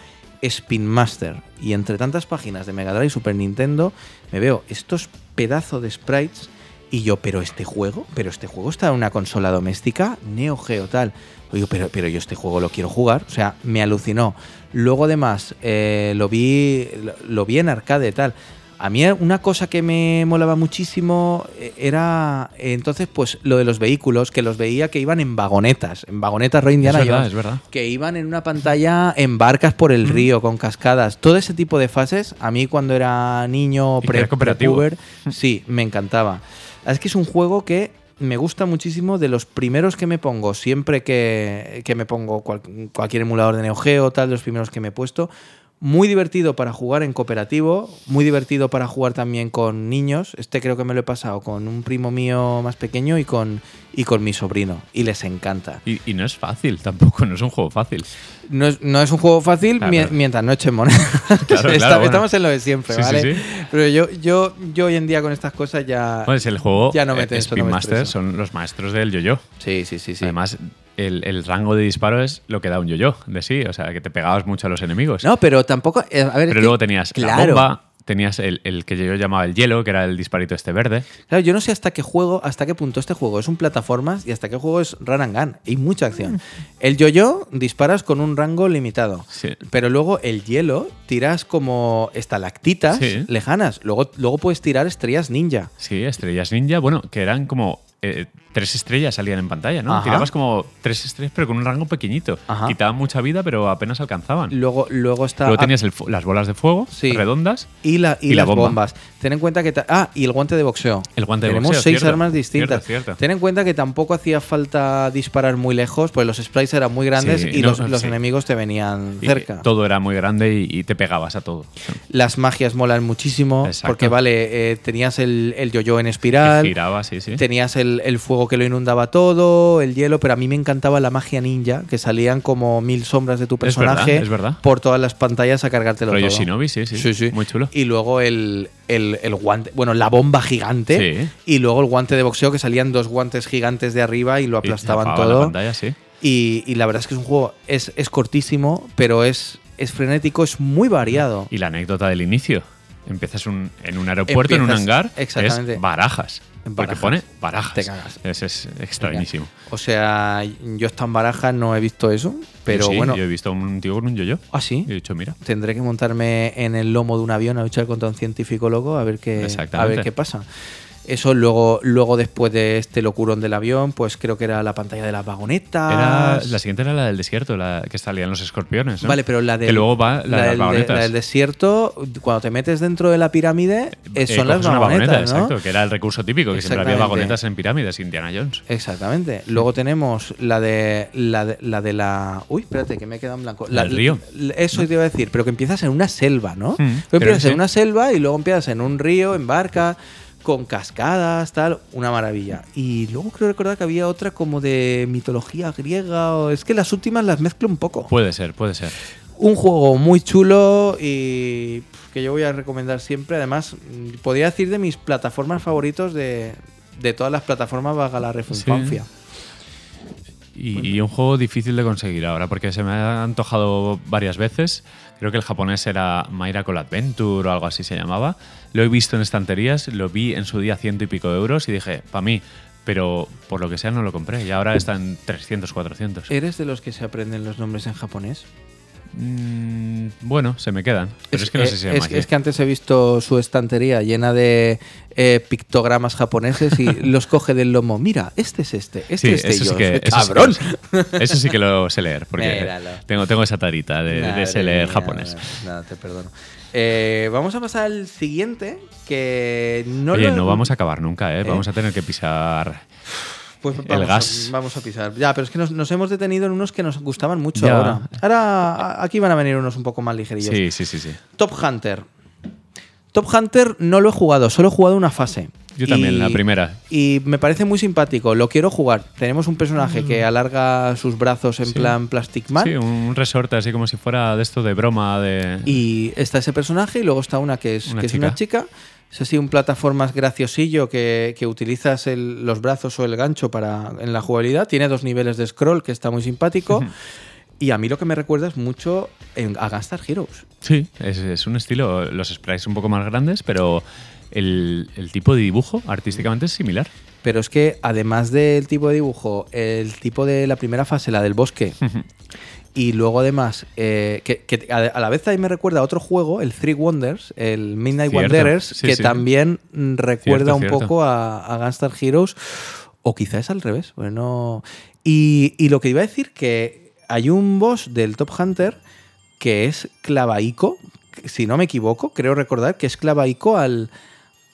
Spin Master. Y entre tantas páginas de Mega Drive y Super Nintendo, me veo estos pedazos de sprites. Y yo, pero este juego, pero este juego está en una consola doméstica, Neo Geo tal. Digo, pero, pero yo este juego lo quiero jugar. O sea, me alucinó. Luego además eh, lo vi lo, lo vi en arcade tal. A mí una cosa que me molaba muchísimo eh, era eh, entonces pues lo de los vehículos, que los veía que iban en vagonetas, en vagonetas Rey Indiana es verdad, Jones es verdad. que iban en una pantalla en barcas por el río, con cascadas. Todo ese tipo de fases, a mí cuando era niño, Y que pre, era cooperativo. prepuber, sí, me encantaba. Es que es un juego que me gusta muchísimo, de los primeros que me pongo, siempre que, que me pongo cual- cualquier emulador de Neo Geo, tal, de los primeros que me he puesto. Muy divertido para jugar en cooperativo, muy divertido para jugar también con niños. Este creo que me lo he pasado con un primo mío más pequeño y con, y con mi sobrino. Y les encanta. Y, y no es fácil tampoco, no es un juego fácil. No es, no es un juego fácil Claro. mientras no echen moneda. <laughs> Claro, <laughs> Está- claro, bueno. Estamos en lo de siempre, Sí, ¿vale? sí. Pero yo, yo, yo hoy en día con estas cosas ya. Bueno, es el juego Ya no me eh, tenso, Spin no me Master son los maestros del yo-yo. Sí, sí, sí, sí. Además, el, el rango de disparo es lo que da un yo-yo de sí, o sea, que te pegabas mucho a los enemigos. no, pero tampoco. eh, a ver, es Pero que- luego tenías la claro. bomba, tenías el, el que yo llamaba el hielo, que era el disparito este verde. Claro, yo no sé hasta qué juego, hasta qué punto este juego es un plataformas y hasta qué juego es run and gun. Hay mucha acción. El yo-yo disparas con un rango limitado. Sí. Pero luego el hielo tiras como estalactitas Sí. lejanas. Luego, luego puedes tirar estrellas ninja. Sí, estrellas ninja, bueno, que eran como eh, tres estrellas salían en pantalla, ¿no? Ajá. Tirabas como tres estrellas, pero con un rango pequeñito. Ajá. Quitaban mucha vida, pero apenas alcanzaban. Luego, luego está. Luego tenías el las bolas de fuego Sí. redondas. Y, la, y, y la las bomba. bombas. Ten en cuenta que. Ah, y el guante de boxeo. El guante de Tenemos boxeo, seis cierto, armas distintas. cierto, cierto. Ten en cuenta que tampoco hacía falta disparar muy lejos, pues los sprites eran muy grandes Sí, y no, los, los sí. enemigos te venían Y cerca. Todo era muy grande y, te pegabas a todo. Las magias molan muchísimo. Exacto. Porque, vale, eh, tenías el, el yo-yo en espiral. Giraba, sí, sí. Tenías el, el fuego que lo inundaba todo, el hielo, pero a mí me encantaba la magia ninja, que salían como mil sombras de tu Es verdad, personaje es verdad. por todas las pantallas a cargártelo Rollo todo. Shinobi, sí, sí, Sí, sí. Muy chulo. Y luego el, el- el guante, bueno, la bomba gigante. Sí. Y luego el guante de boxeo, que salían dos guantes gigantes de arriba y lo Y aplastaban la todo. pantalla, sí. Y, y la verdad es que es un juego, es, es cortísimo, pero es, es frenético, es muy variado. Y la anécdota del inicio. Empiezas un- en un aeropuerto, en un hangar, exactamente. es barajas. Porque pone barajas. Te cagas. Es, es extrañísimo. O sea, yo hasta en Barajas no he visto eso, pero sí, bueno. Yo he visto a un tío con un yo-yo. Ah, sí. Y he dicho, mira. Tendré que montarme en el lomo de un avión a luchar contra un científico loco a ver qué, a ver qué pasa. Eso luego, luego después de este locurón del avión, pues creo que era la pantalla de las vagonetas. Era, la siguiente era la del desierto, la que salían los escorpiones. ¿no? Vale, pero la del, Que luego va la, de las del, la del desierto, cuando te metes dentro de la pirámide, eh, Eh, son las vagonetas, vagoneta, ¿no? exacto, que era el recurso típico, que siempre había vagonetas en pirámides, Indiana Jones. Exactamente. Luego tenemos la de la de la, de la- Uy, espérate, que me he quedado en blanco. La, El río. Eso te iba a decir, pero que empiezas en una selva, ¿no? Mm, empiezas en sí. una selva y luego empiezas en un río, en barca, con cascadas, tal. Una maravilla. Y luego creo recordar que había otra como de mitología griega. O... Es que las últimas las mezclo un poco. Puede ser, puede ser. Un juego muy chulo y que yo voy a recomendar siempre. Además, podría decir de mis plataformas favoritos de, de todas las plataformas, vaga la refunfancia. Y, y un juego difícil de conseguir ahora, porque se me ha antojado varias veces. Creo que el japonés era Miracle Adventure o algo así se llamaba. Lo he visto en estanterías, lo vi en su día ciento y pico de euros y dije, para mí. Pero por lo que sea no lo compré y ahora está en 300, 400. ¿Eres de los que se aprenden los nombres en japonés? Mm, bueno, se me quedan. Pero es, que no eh, sé si es, así. es que antes he visto su estantería llena de eh, pictogramas japoneses y <laughs> los coge del lomo. Mira, este es este, este Sí, es de eso sí ellos. que, eso sí que ¡Cabrón! Eso sí que lo sé leer, porque <laughs> Míralo. tengo, tengo esa tarita de, de leer mía, japonés. Nada, te perdono. Eh, vamos a pasar al siguiente, que no Oye, lo- no vamos a acabar nunca, ¿eh? ¿Eh? Vamos a tener que pisar. Pues el vamos gas. A, vamos a pisar. Ya, pero es que nos, nos hemos detenido en unos que nos gustaban mucho Ya. ahora. Ahora, aquí van a venir unos un poco más ligerillos. Sí, sí, sí, sí. Top Hunter. Top Hunter no lo he jugado, solo he jugado una fase. Yo también, Y- la primera. Y me parece muy simpático, lo quiero jugar. Tenemos un personaje que alarga sus brazos en Mm. Sí. plan Plastic Man. Sí, un resorte así como si fuera de esto de broma de. Y está ese personaje y luego está una que es, Una que es chica. una chica. Es así un plataformas graciosillo que, que utilizas el- los brazos o el gancho para en la jugabilidad. Tiene dos niveles de scroll que está muy simpático. y a mí lo que me recuerda es mucho en, a Gunstar Heroes. Sí, es, es un estilo. Los sprites un poco más grandes, pero el, el tipo de dibujo artísticamente es similar. Pero es que además del tipo de dibujo, el tipo de la primera fase, la del bosque, y luego además, eh, que, que a, la vez ahí me recuerda a otro juego, el Three Wonders, el Midnight Cierto, Wanderers, sí, que sí. también recuerda Cierto, un cierto. poco a, a Gunstar Heroes, o quizás es al revés. Bueno, y, y lo que iba a decir, que hay un boss del Top Hunter que es clavaico, si no me equivoco, creo recordar que es clavaico al,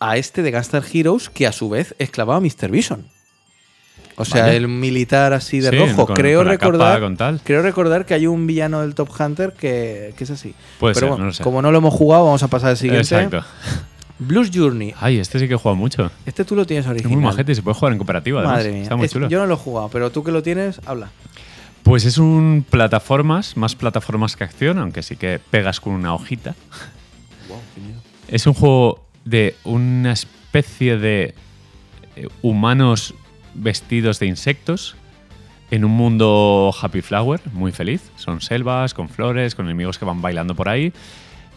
a este de Gunstar Heroes, que a su vez es clavado a Mr. Bison. O sea, Vale. el militar así de Sí, rojo. con- creo con la capa, recordar. con tal. Creo recordar que hay un villano del Top Hunter que, que es así. Puede Pero ser, bueno, no lo sé. como no lo hemos jugado, vamos a pasar al siguiente. Exacto. Blues Journey. Ay, este sí que jugado mucho. Este tú lo tienes Es original. muy majete y se puede jugar en cooperativa, además. Madre mía. Está muy Es- chulo. yo no lo he jugado, pero tú que lo tienes, habla. Pues es un plataformas, más plataformas que acción, aunque sí que pegas con una hojita. Es un juego de una especie de eh, humanos vestidos de insectos en un mundo happy flower, muy feliz. Son selvas, con flores, con enemigos que van bailando por ahí.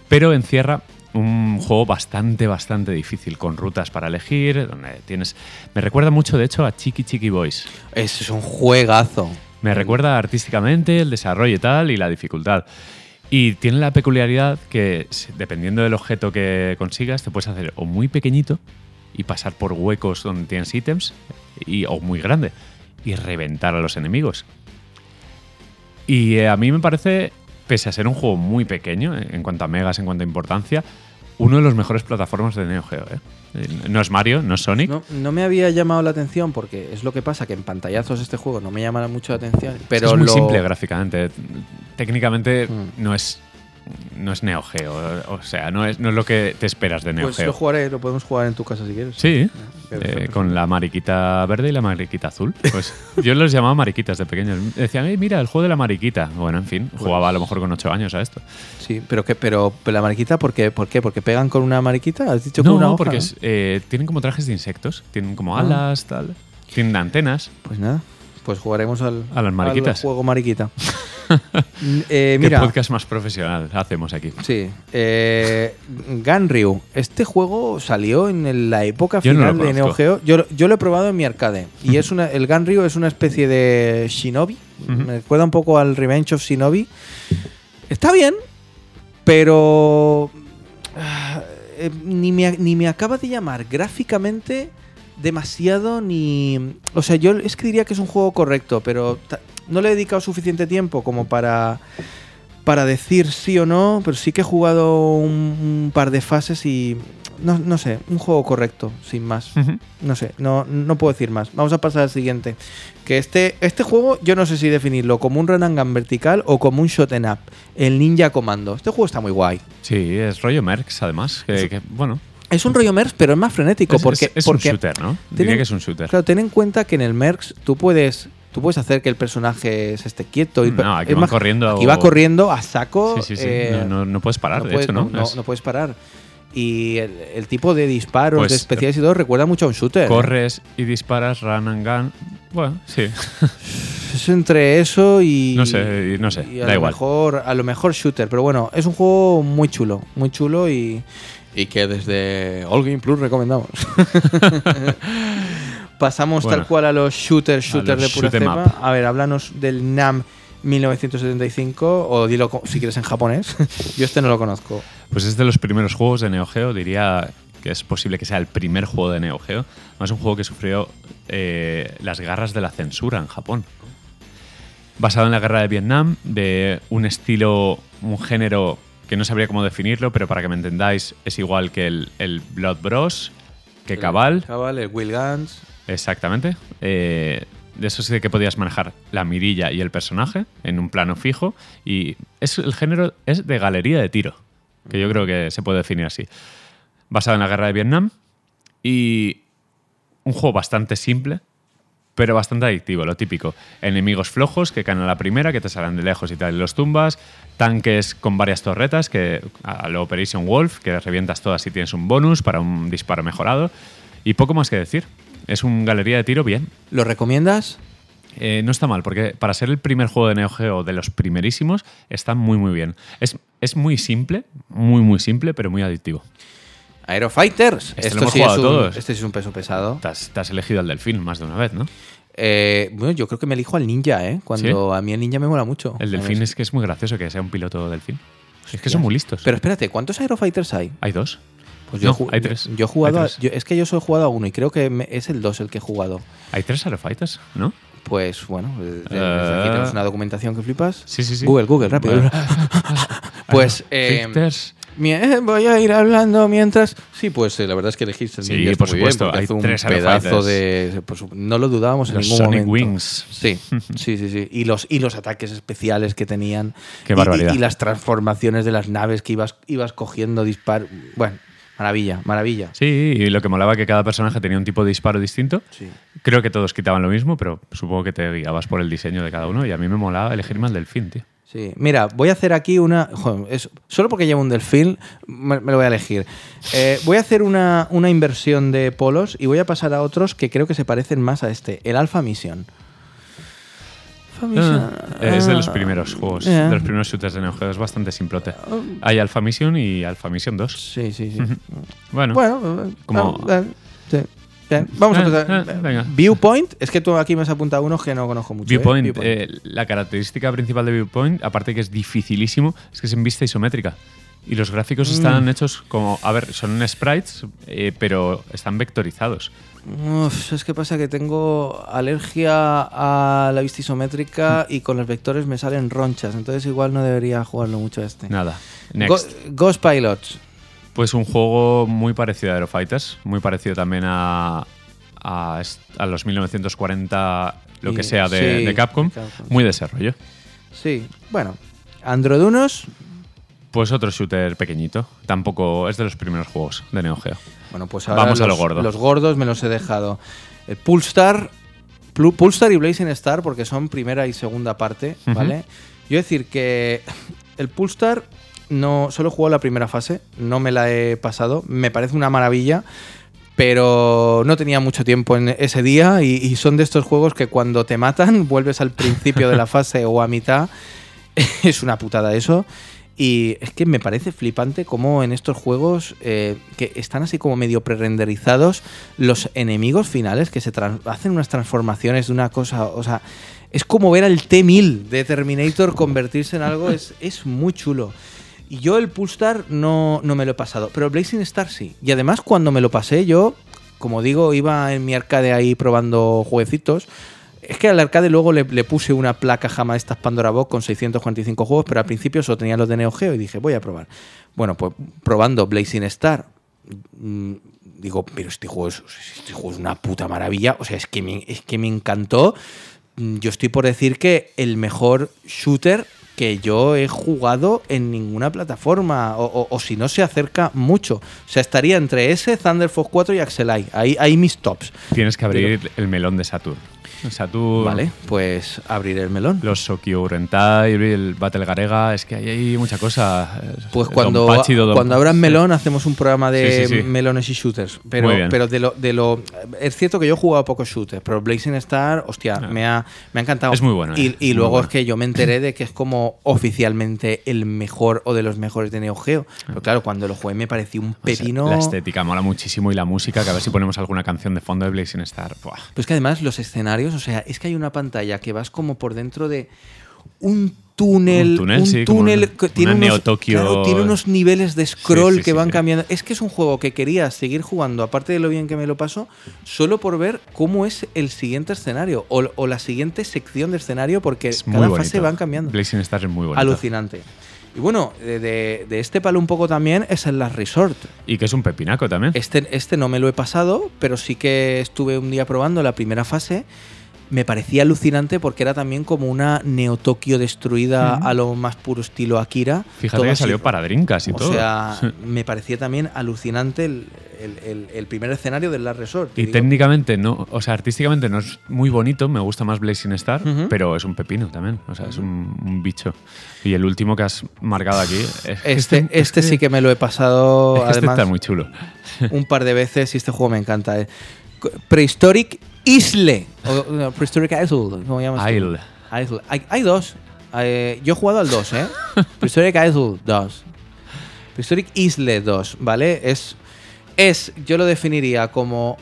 Pero encierra un juego bastante, bastante difícil, con rutas para elegir, donde tienes... Me recuerda mucho, de hecho, a Chiqui Chiqui Boys. Es, es un juegazo. Me recuerda artísticamente el desarrollo y tal y la dificultad. Y tiene la peculiaridad que dependiendo del objeto que consigas, te puedes hacer o muy pequeñito y pasar por huecos donde tienes ítems, y, o muy grande y reventar a los enemigos. Y eh, a mí me parece, pese a ser un juego muy pequeño en cuanto a megas, en cuanto a importancia, uno de los mejores plataformas de Neo Geo. ¿eh? Eh, No es Mario, no es Sonic. No, no me había llamado la atención porque es lo que pasa, que en pantallazos este juego no me llama mucho la atención. Pero es muy lo- simple gráficamente. Técnicamente Mm. no es no es Neo Geo, o sea, no es, no es lo que te esperas de Neo Pues Geo. lo jugaré, lo podemos jugar en tu casa si quieres. Sí, Perfecto. eh, con la mariquita verde y la mariquita azul. Pues yo los llamaba mariquitas de pequeños. Decían, "Ey, mira, el juego de la mariquita. Bueno, en fin, jugaba a lo mejor con ocho años a esto. Sí, pero que, pero, la mariquita, ¿por qué? ¿por qué? ¿Porque pegan con una mariquita? ¿Has dicho con No, una hoja? porque no? es- eh, tienen como trajes de insectos, tienen como Ah. alas, tal. Tienen antenas. Pues nada, pues jugaremos al, A las mariquitas. al juego mariquita. <laughs> Eh, ¿Qué mira, podcast más profesional hacemos aquí? sí, eh, Ganryu. Este juego salió en la época Yo final de Neo. Geo. Yo, lo- yo lo he probado en mi arcade. Y es una, el Ganryu es una especie de Shinobi. Me recuerda un poco al Revenge of Shinobi. Está bien, pero ah, eh, ni, me, ni me acaba de llamar gráficamente demasiado ni... O sea, yo es que diría que es un juego correcto, pero no le he dedicado suficiente tiempo como para, para decir sí o no, pero sí que he jugado un, un par de fases y... No, no sé, un juego correcto, sin más. No sé, no, no puedo decir más. Vamos a pasar al siguiente. Que este, este juego, yo no sé si definirlo como un run and gun vertical o como un shot and up. El Ninja Commando. Este juego está muy guay. Sí, es rollo Mercs, además. Que, que, bueno, Es un rollo MERS, pero es más frenético. es, porque, es- es porque, un shooter, ¿no? tienen- Diría que es un shooter. Claro, ten en cuenta que en el MERS tú puedes, tú puedes hacer que el personaje se esté quieto. Y, No, aquí es van más- corriendo Aquí o- va corriendo a saco. Sí, sí, sí. eh, no, no- no puedes parar, de puedes- hecho, ¿no? no, Es- no puedes parar. Y el, el tipo de disparos, Pues, de especiales y todo, recuerda mucho a un shooter. ¿eh? Corres y disparas, run and gun. Bueno, sí. <laughs> Es entre eso y. No sé, no sé, y a da lo igual. Mejor, a lo mejor shooter, pero bueno, es un juego muy chulo, muy chulo y. Y que desde All Game Plus recomendamos. <laughs> Pasamos Bueno, tal cual a los shooter, shooter los de pura shoot cepa. up. A ver, háblanos del NAM 1975 o dilo si quieres en japonés. <laughs> Yo este no lo conozco. Pues es de los primeros juegos de Neo Geo, diría que es posible que sea el primer juego de Neo Geo. Es un juego que sufrió eh, las garras de la censura en Japón. Basado en la guerra de Vietnam, de un estilo, un género que no sabría cómo definirlo, pero para que me entendáis, es igual que el, el Blood Bros, que Cabal, Cabal, el Will Guns. exactamente. Eh, de eso sí de que podías manejar la mirilla y el personaje en un plano fijo. Y es, el género es de galería de tiro, que yo creo que se puede definir así. Basado en la guerra de Vietnam y un juego bastante simple, pero bastante adictivo, lo típico. Enemigos flojos que caen a la primera, que te salen de lejos y tal y los tumbas. Tanques con varias torretas, que a lo Operation Wolf, que revientas todas y tienes un bonus para un disparo mejorado. Y poco más que decir. Es un galería de tiro bien. ¿Lo recomiendas? Eh, no está mal, porque para ser el primer juego de Neo Geo de los primerísimos, está muy, muy bien. Es, es muy simple, muy, muy simple, pero muy adictivo. Aerofighters. Este lo Esto hemos sí es jugado un, todos. Este sí es un peso pesado. Te has, te has elegido al delfín más de una vez, ¿no? Eh, bueno, yo creo que me elijo al ninja, ¿eh? Cuando a mí el ninja me mola mucho. El delfín es que es muy gracioso que sea un piloto delfín. Es que son muy listos. Pero espérate, ¿cuántos Aerofighters hay? ¿Hay dos? Pues No, he ju- hay tres. Yo he jugado. A- yo- es que yo solo he jugado a uno y creo que me- es el 2 el que he jugado. Hay tres Aerofighters, ¿no? Pues bueno, desde- desde Eh. aquí tenemos una documentación que flipas. Sí, sí, sí. Google, Google, rápido. <laughs> Pues eh, eh, voy a ir hablando mientras. Sí, pues eh, la verdad es que elegiste el Sí, por muy bien, supuesto, porque hay un tres pedazo de. su- no lo dudábamos en Los ningún Sonic momento. Wings. Sí, <laughs> sí, sí, sí. Y los, y los ataques especiales que tenían. Qué Y- barbaridad. Y, y las transformaciones de las naves que ibas, ibas cogiendo disparo. Bueno, maravilla, maravilla. Sí, y lo que molaba que cada personaje tenía un tipo de disparo distinto. Sí. Creo que todos quitaban lo mismo, pero supongo que te guiabas por el diseño de cada uno y a mí me molaba elegirme al delfín, tío. Sí, mira, voy a hacer aquí una. joder, es- solo porque llevo un delfín, me, me lo voy a elegir. Eh, voy a hacer una, una inversión de polos y voy a pasar a otros que creo que se parecen más a este: el Alpha Mission. Alpha Mission, Ah, es de los ah, primeros juegos, ya. de los primeros shooters de Neo Geo, es bastante simplote. Hay Alpha Mission y Alpha Mission 2. Sí, sí, sí. Bueno, Bueno, eh, Como- ah, eh. Bien, vamos a Eh, empezar. eh, venga. Viewpoint, es que tú aquí me has apuntado unos que no conozco mucho. ¿eh? Viewpoint, eh, la característica principal de Viewpoint, aparte que es dificilísimo, es que es en vista isométrica. Y los gráficos Mm. están hechos como, a ver, son sprites, eh, pero están vectorizados. Uf, es que pasa que tengo alergia a la vista isométrica y con los vectores me salen ronchas, entonces igual no debería jugarlo mucho este. Nada. Go- Next. Ghost Pilots. Pues un juego muy parecido a Aerofighters, muy parecido también a, a, a los 1940, lo Y- que sea, de, sí, de Capcom. Muy desarrollo. Sí, bueno. Androdunos. Pues otro shooter pequeñito. Tampoco es de los primeros juegos de Neo Geo. Bueno, pues ahora Vamos a los, lo gordo. Los gordos me los he dejado. El Pulstar, Plu- Pulstar y Blazing Star, porque son primera y segunda parte. ¿vale? Yo decir que el Pulstar no solo he jugado la primera fase, no me la he pasado, me parece una maravilla, pero no tenía mucho tiempo en ese día y, son de estos juegos que cuando te matan <laughs> vuelves al principio de la fase o a mitad. <laughs> Es una putada eso. Y es que me parece flipante cómo en estos juegos eh, que están así como medio pre-renderizados los enemigos finales que se hacen unas transformaciones de una cosa, o sea, es como ver al T-1000 de Terminator convertirse en algo, es, es muy chulo. Y yo el Pulstar no, no me lo he pasado, pero Blazing Star sí. Y además cuando me lo pasé yo, como digo, iba en mi arcade ahí probando jueguecitos. Es que al arcade luego le, puse una placa jamás estas Pandora Box con 645 juegos, pero al principio solo tenía los de Neo Geo y dije, voy a probar. Bueno, pues probando Blazing Star, mm, digo, pero este juego, es, este juego es una puta maravilla. O sea, es que me, es que me encantó. Mm, yo estoy por decir que el mejor shooter que yo he jugado en ninguna plataforma, o, si no se acerca mucho. O sea, estaría entre ese, Thunder Force 4 y Axelai. Ahí, ahí mis tops. Tienes que abrir el melón de Saturn. Saturn. Vale, pues abrir el melón. Los Sokyo Rentai, el Battle Garega, es que hay, hay mucha cosa. Pues cuando, cuando abran melón hacemos un programa de melones y shooters. Pero, pero de, lo, de lo. Es cierto que yo he jugado pocos shooters, pero Blazing Star, hostia, ah. me, ha, me ha encantado. Es muy bueno. Y, eh, luego es que yo me enteré de que es como oficialmente el mejor o de los mejores de Neo Geo. Pero claro, cuando lo jugué me pareció un pepino. la estética mola muchísimo y la música, que a ver si ponemos alguna canción de fondo de Blazing Star. Pues que además los escenarios o sea, es que hay una pantalla que vas como por dentro de un túnel, un túnel, túnel que tiene unos, tiene unos niveles de scroll que van cambiando. Es que es un juego que quería seguir jugando, aparte de lo bien que me lo paso, solo por ver cómo es el siguiente escenario o, la siguiente sección de escenario, porque cada fase van cambiando. Blazing Stars es muy bonito. Alucinante. Y bueno, de, este palo un poco también es el Last Resort. Y que es un pepinaco también. Este, este no me lo he pasado, pero sí que estuve un día probando la primera fase me parecía alucinante porque era también como una Neo Tokio destruida a lo más puro estilo Akira. Fíjate que salió para drinkas y todo. O sea, <laughs> me parecía también alucinante el, primer escenario del Last Resort. Y técnicamente, no, o sea, artísticamente no es muy bonito, me gusta más Blazing Star, pero es un pepino también, o sea, es un, bicho. Y el último que has marcado aquí. <laughs> este, este, <laughs> este sí que me lo he pasado. Este además, está muy chulo. Un par de veces y este juego me encanta. Eh. Prehistoric Isle. O, Prehistoric Isle. ¿Cómo llamas? Isle. Isle. Hay, dos. Eh, yo he jugado al 2, ¿eh? <laughs> Prehistoric Isle 2. Prehistoric Isle 2, ¿vale? Es, es, yo lo definiría como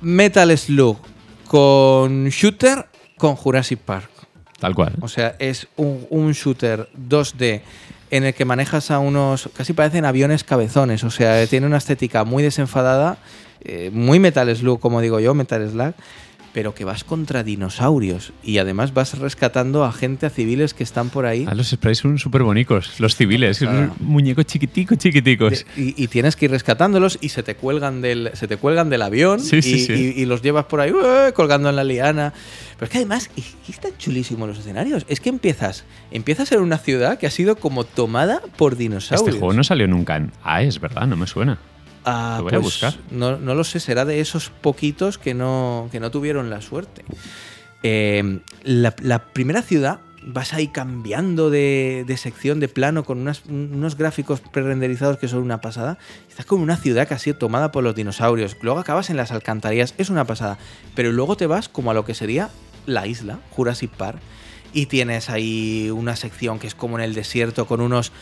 Metal Slug con shooter con Jurassic Park. Tal cual. O sea, es un, un shooter 2D en el que manejas a unos, casi parecen aviones cabezones, o sea, tiene una estética muy desenfadada eh, muy Metal Slug, como digo yo, Metal Slug, pero que vas contra dinosaurios y además vas rescatando a gente, a civiles que están por ahí. Ah, los sprites son súper bonitos, los civiles, son muñecos chiquiticos, chiquiticos. Y, tienes que ir rescatándolos y se te cuelgan del, se te cuelgan del avión y, los llevas por ahí colgando en la liana. Pero es que además están chulísimos los escenarios. Es que empiezas, empiezas en una ciudad que ha sido como tomada por dinosaurios. Este juego no salió nunca en es ¿verdad? No me suena. Ah, voy a pues buscar. No, lo sé, será de esos poquitos que no, que no tuvieron la suerte. Eh, la, primera ciudad vas ahí cambiando de, sección, de plano, con unos gráficos pre-renderizados que son una pasada. Estás con una ciudad que ha sido tomada por los dinosaurios. Luego acabas en las alcantarillas, es una pasada. Pero luego te vas como a lo que sería la isla, Jurassic Park. Y tienes ahí una sección que es como en el desierto, con unos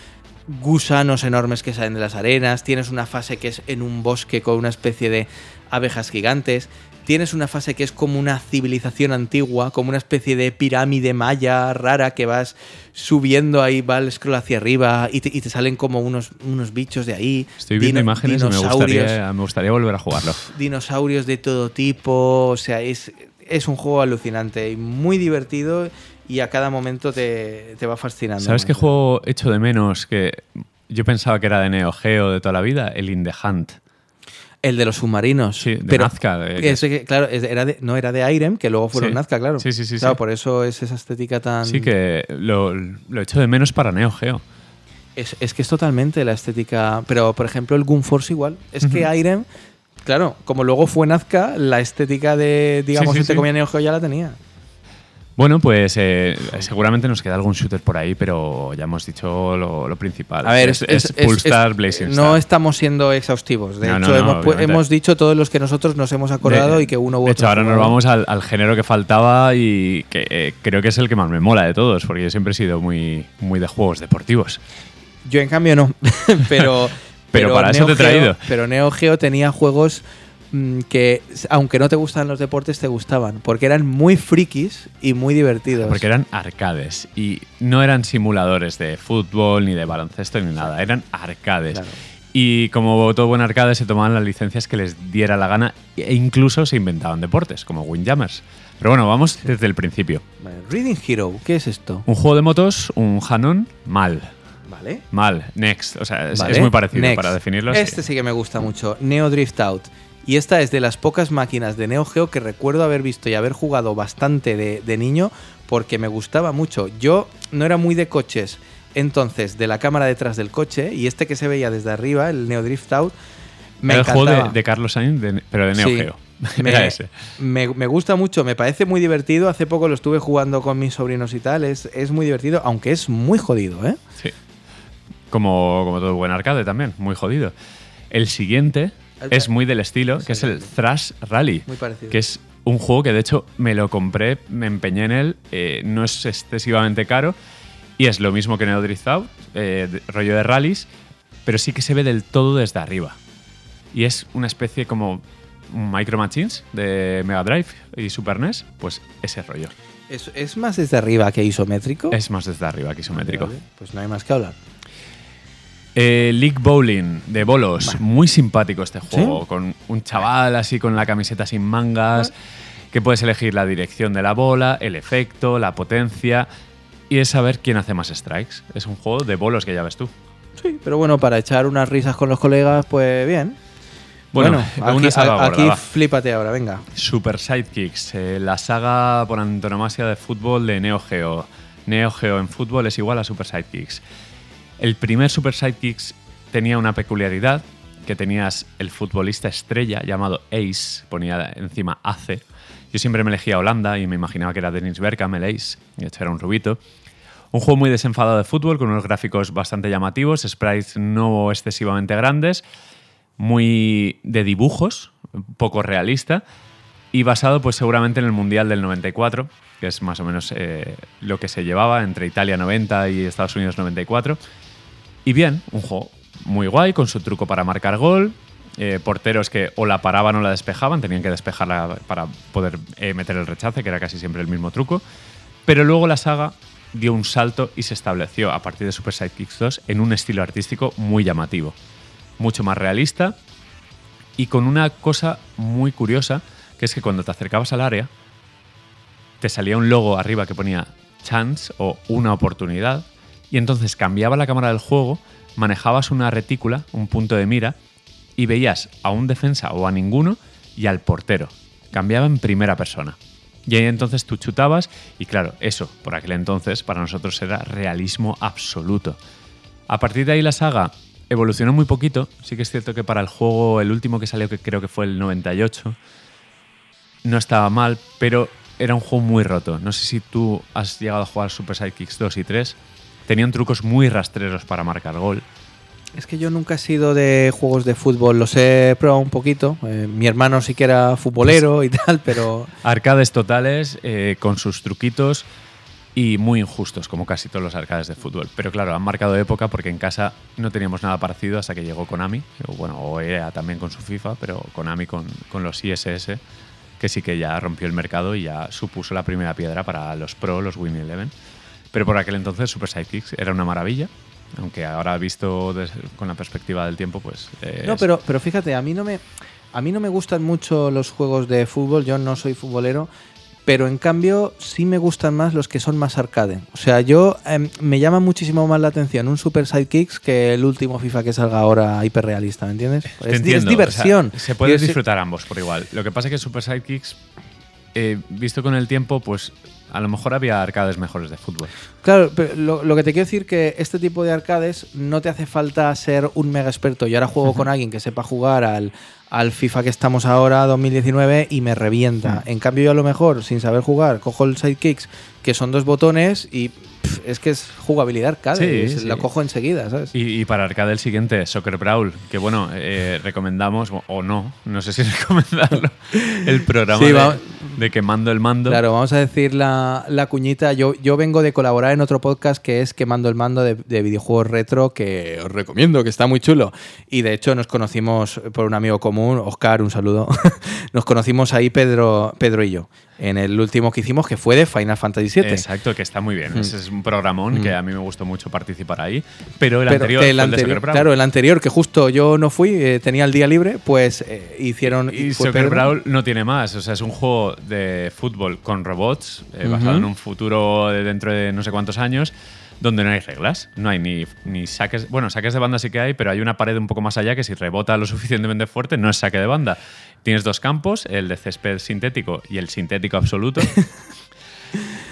gusanos enormes que salen de las arenas, tienes una fase que es en un bosque con una especie de abejas gigantes, tienes una fase que es como una civilización antigua, como una especie de pirámide maya rara que vas subiendo ahí, va el scroll hacia arriba y te, salen como unos, unos bichos de ahí. Estoy viendo imágenes y me gustaría, me gustaría volver a jugarlo. Dinosaurios de todo tipo, o sea, es, es un juego alucinante y muy divertido y a cada momento te, va fascinando. ¿Sabes qué juego hecho de menos que yo pensaba que era de Neo Geo de toda la vida? El In the Hunt. El de los submarinos. Sí, de Nazca. claro, era no era de Irem, que luego fueron Nazca, claro. Sí, sí, sí. Claro, por eso es esa estética tan. Sí, que lo, lo hecho de menos para Neo Geo. Es, es, que es totalmente la estética. Pero, por ejemplo, el Gun Force igual. Es que Irem, claro, como luego fue Nazca, la estética de, digamos, sí, este comía Neo Geo ya la tenía. Bueno, pues eh, seguramente nos queda algún shooter por ahí, pero ya hemos dicho lo, principal. A ver, es, es, Blazing No estamos siendo exhaustivos. De hecho, hemos, dicho todos los que nosotros nos hemos acordado y que uno u otro. De hecho, ahora nos vamos al, género que faltaba y que eh, creo que es el que más me mola de todos, porque yo siempre he sido muy, muy de juegos deportivos. Yo en cambio no, <laughs> <laughs> pero... Pero para eso te he Geo- traído. Pero Neo Geo tenía juegos que, aunque no te gustan los deportes, te gustaban, porque eran muy frikis y muy divertidos. Porque eran arcades y no eran simuladores de fútbol ni de baloncesto ni nada, eran arcades. Claro. Y como todo buen arcade se tomaban las licencias que les diera la gana e incluso se inventaban deportes, como Windjammers. Pero bueno, vamos desde el principio. Vale, Reading Hero, ¿qué es esto? Un juego de motos, un Hanon, mal. Vale. Mal, next. O sea, es, Vale. es muy parecido Next. para definirlo. sí. Este sí que me gusta mucho, Neo Drift Out. Y esta es de las pocas máquinas de Neo Geo que recuerdo haber visto y haber jugado bastante de, de niño porque me gustaba mucho. Yo no era muy de coches, entonces de la cámara detrás del coche y este que se veía desde arriba, el Neo Drift Out, me Era el juego de, de Carlos Sainz, de- pero de Neo Sí. Geo. <laughs> Me- me gusta mucho, me parece muy divertido. Hace poco lo estuve jugando con mis sobrinos y tal. Es, es muy divertido, aunque es muy jodido, ¿eh? Sí. Como, como todo buen arcade también, muy jodido. El siguiente es muy del estilo, que es el Thrash Rally. Muy parecido. Que es un juego que de hecho me lo compré, me empeñé en él, eh, no es excesivamente caro y es lo mismo que Neo Drift Out, eh, rollo de rallies, pero sí que se ve del todo desde arriba. Y es una especie como Micro Machines de Mega Drive y Super NES, pues ese rollo. Es, es más desde arriba que isométrico. Es más desde arriba que isométrico. Vale, Pues no hay más que hablar. Eh, League Bowling de bolos, muy simpático este juego, ¿Sí? con un chaval así con la camiseta sin mangas, que puedes elegir la dirección de la bola, el efecto, la potencia y es saber quién hace más strikes. Es un juego de bolos que ya ves tú. Sí, pero bueno, para echar unas risas con los colegas, pues bien. Bueno, aquí, a- aquí va. flípate ahora, venga. Super Sidekicks, eh, la saga por antonomasia de fútbol de Neo Geo. Neo Geo en fútbol es igual a Super Sidekicks. El primer Super Sidekicks tenía una peculiaridad, que tenías el futbolista estrella llamado Ace, ponía encima ACE. Yo siempre me elegía Holanda y me imaginaba que era Dennis Bergkamp, el Ace, y de hecho era un rubito. Un juego muy desenfadado de fútbol, con unos gráficos bastante llamativos, sprites no excesivamente grandes, muy de dibujos, poco realista, y basado pues seguramente en el Mundial del 94, que es más o menos eh, lo que se llevaba entre Italia 90 y Estados Unidos 94. Y bien, un juego muy guay, con su truco para marcar gol, eh, porteros que o la paraban o la despejaban, tenían que despejarla para poder eh, meter el rechace, que era casi siempre el mismo truco. Pero luego la saga dio un salto y se estableció a partir de Super Sidekicks 2 en un estilo artístico muy llamativo, mucho más realista y con una cosa muy curiosa, que es que cuando te acercabas al área, te salía un logo arriba que ponía chance o una oportunidad, y entonces cambiaba la cámara del juego, manejabas una retícula, un punto de mira, y veías a un defensa o a ninguno y al portero. Cambiaba en primera persona. Y ahí entonces tú chutabas y claro, eso por aquel entonces para nosotros era realismo absoluto. A partir de ahí la saga evolucionó muy poquito. Sí que es cierto que para el juego, el último que salió, que creo que fue el 98, no estaba mal, pero era un juego muy roto. No sé si tú has llegado a jugar Super Sidekicks 2 y 3. Tenían trucos muy rastreros para marcar gol. Es que yo nunca he sido de juegos de fútbol, los he probado un poquito. Eh, mi hermano sí que era futbolero y tal, pero Arcades totales, eh, con sus truquitos y muy injustos, como casi todos los arcades de fútbol. Pero claro, han marcado época porque en casa no teníamos nada parecido hasta que llegó Konami. O bueno, o EA también con su FIFA, pero Konami con, con los ISS, que sí que ya rompió el mercado y ya supuso la primera piedra para los Pro, los Win Eleven. Pero por aquel entonces Super Sidekicks era una maravilla. Aunque ahora visto des- con la perspectiva del tiempo, pues... eh, No, es- pero, pero fíjate, a mí no me a mí no me gustan mucho los juegos de fútbol, yo no soy futbolero, pero en cambio sí me gustan más los que son más arcade. O sea, yo em, me llama muchísimo más la atención un Super Sidekicks que el último FIFA que salga ahora hiperrealista, ¿me entiendes? Te Es, di- es entiendo, o sea, diversión. se puede Yo sé- disfrutar ambos por igual. Lo que pasa es que Super Sidekicks, eh, visto con el tiempo, pues a lo mejor había arcades mejores de fútbol. Claro, pero lo, lo que te quiero decir que este tipo de arcades no te hace falta ser un mega experto. Yo ahora juego con alguien que sepa jugar al, al FIFA que estamos ahora, 2019, y me revienta. En cambio, yo a lo mejor, sin saber jugar, cojo el sidekicks, que son dos botones y es que es jugabilidad arcade. Sí, es- sí. Lo cojo enseguida, ¿sabes? Y, y para arcade el siguiente, Soccer Brawl, que bueno, eh, recomendamos, o- no, no sé si <laughs> recomendarlo, el programa Sí, de, Quemando el Mando. Claro, vamos a decir la, la cuñita. Yo, yo vengo de colaborar en otro podcast que es Quemando el Mando de, de videojuegos retro, que os recomiendo, que está muy chulo. Y de hecho nos conocimos por un amigo común, Oscar, un saludo. <laughs> nos conocimos ahí Pedro, Pedro y yo, en el último que hicimos, que fue de Final Fantasy VII. Exacto, que está muy bien. Mm. Ese es un programón que a mí me gustó mucho participar ahí. Pero el Pero anterior, el fue el de anterior- Soccer Brawl. claro, el anterior, que justo yo no fui, eh, tenía el día libre, pues eh, hicieron. Y Soccer Pedro. Brawl no tiene más. O sea, es un juego de fútbol con robots, eh, basado en un futuro de dentro de no sé cuántos años, donde no hay reglas. No hay ni, ni saques. Bueno, saques de banda sí que hay, pero hay una pared un poco más allá que si rebota lo <laughs> suficientemente fuerte, no es saque de banda. Tienes dos campos, el de césped sintético y el sintético absoluto. <laughs>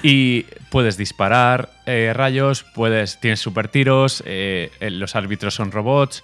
Y puedes disparar eh, rayos, puedes, tienes super tiros, eh, eh, los árbitros son robots,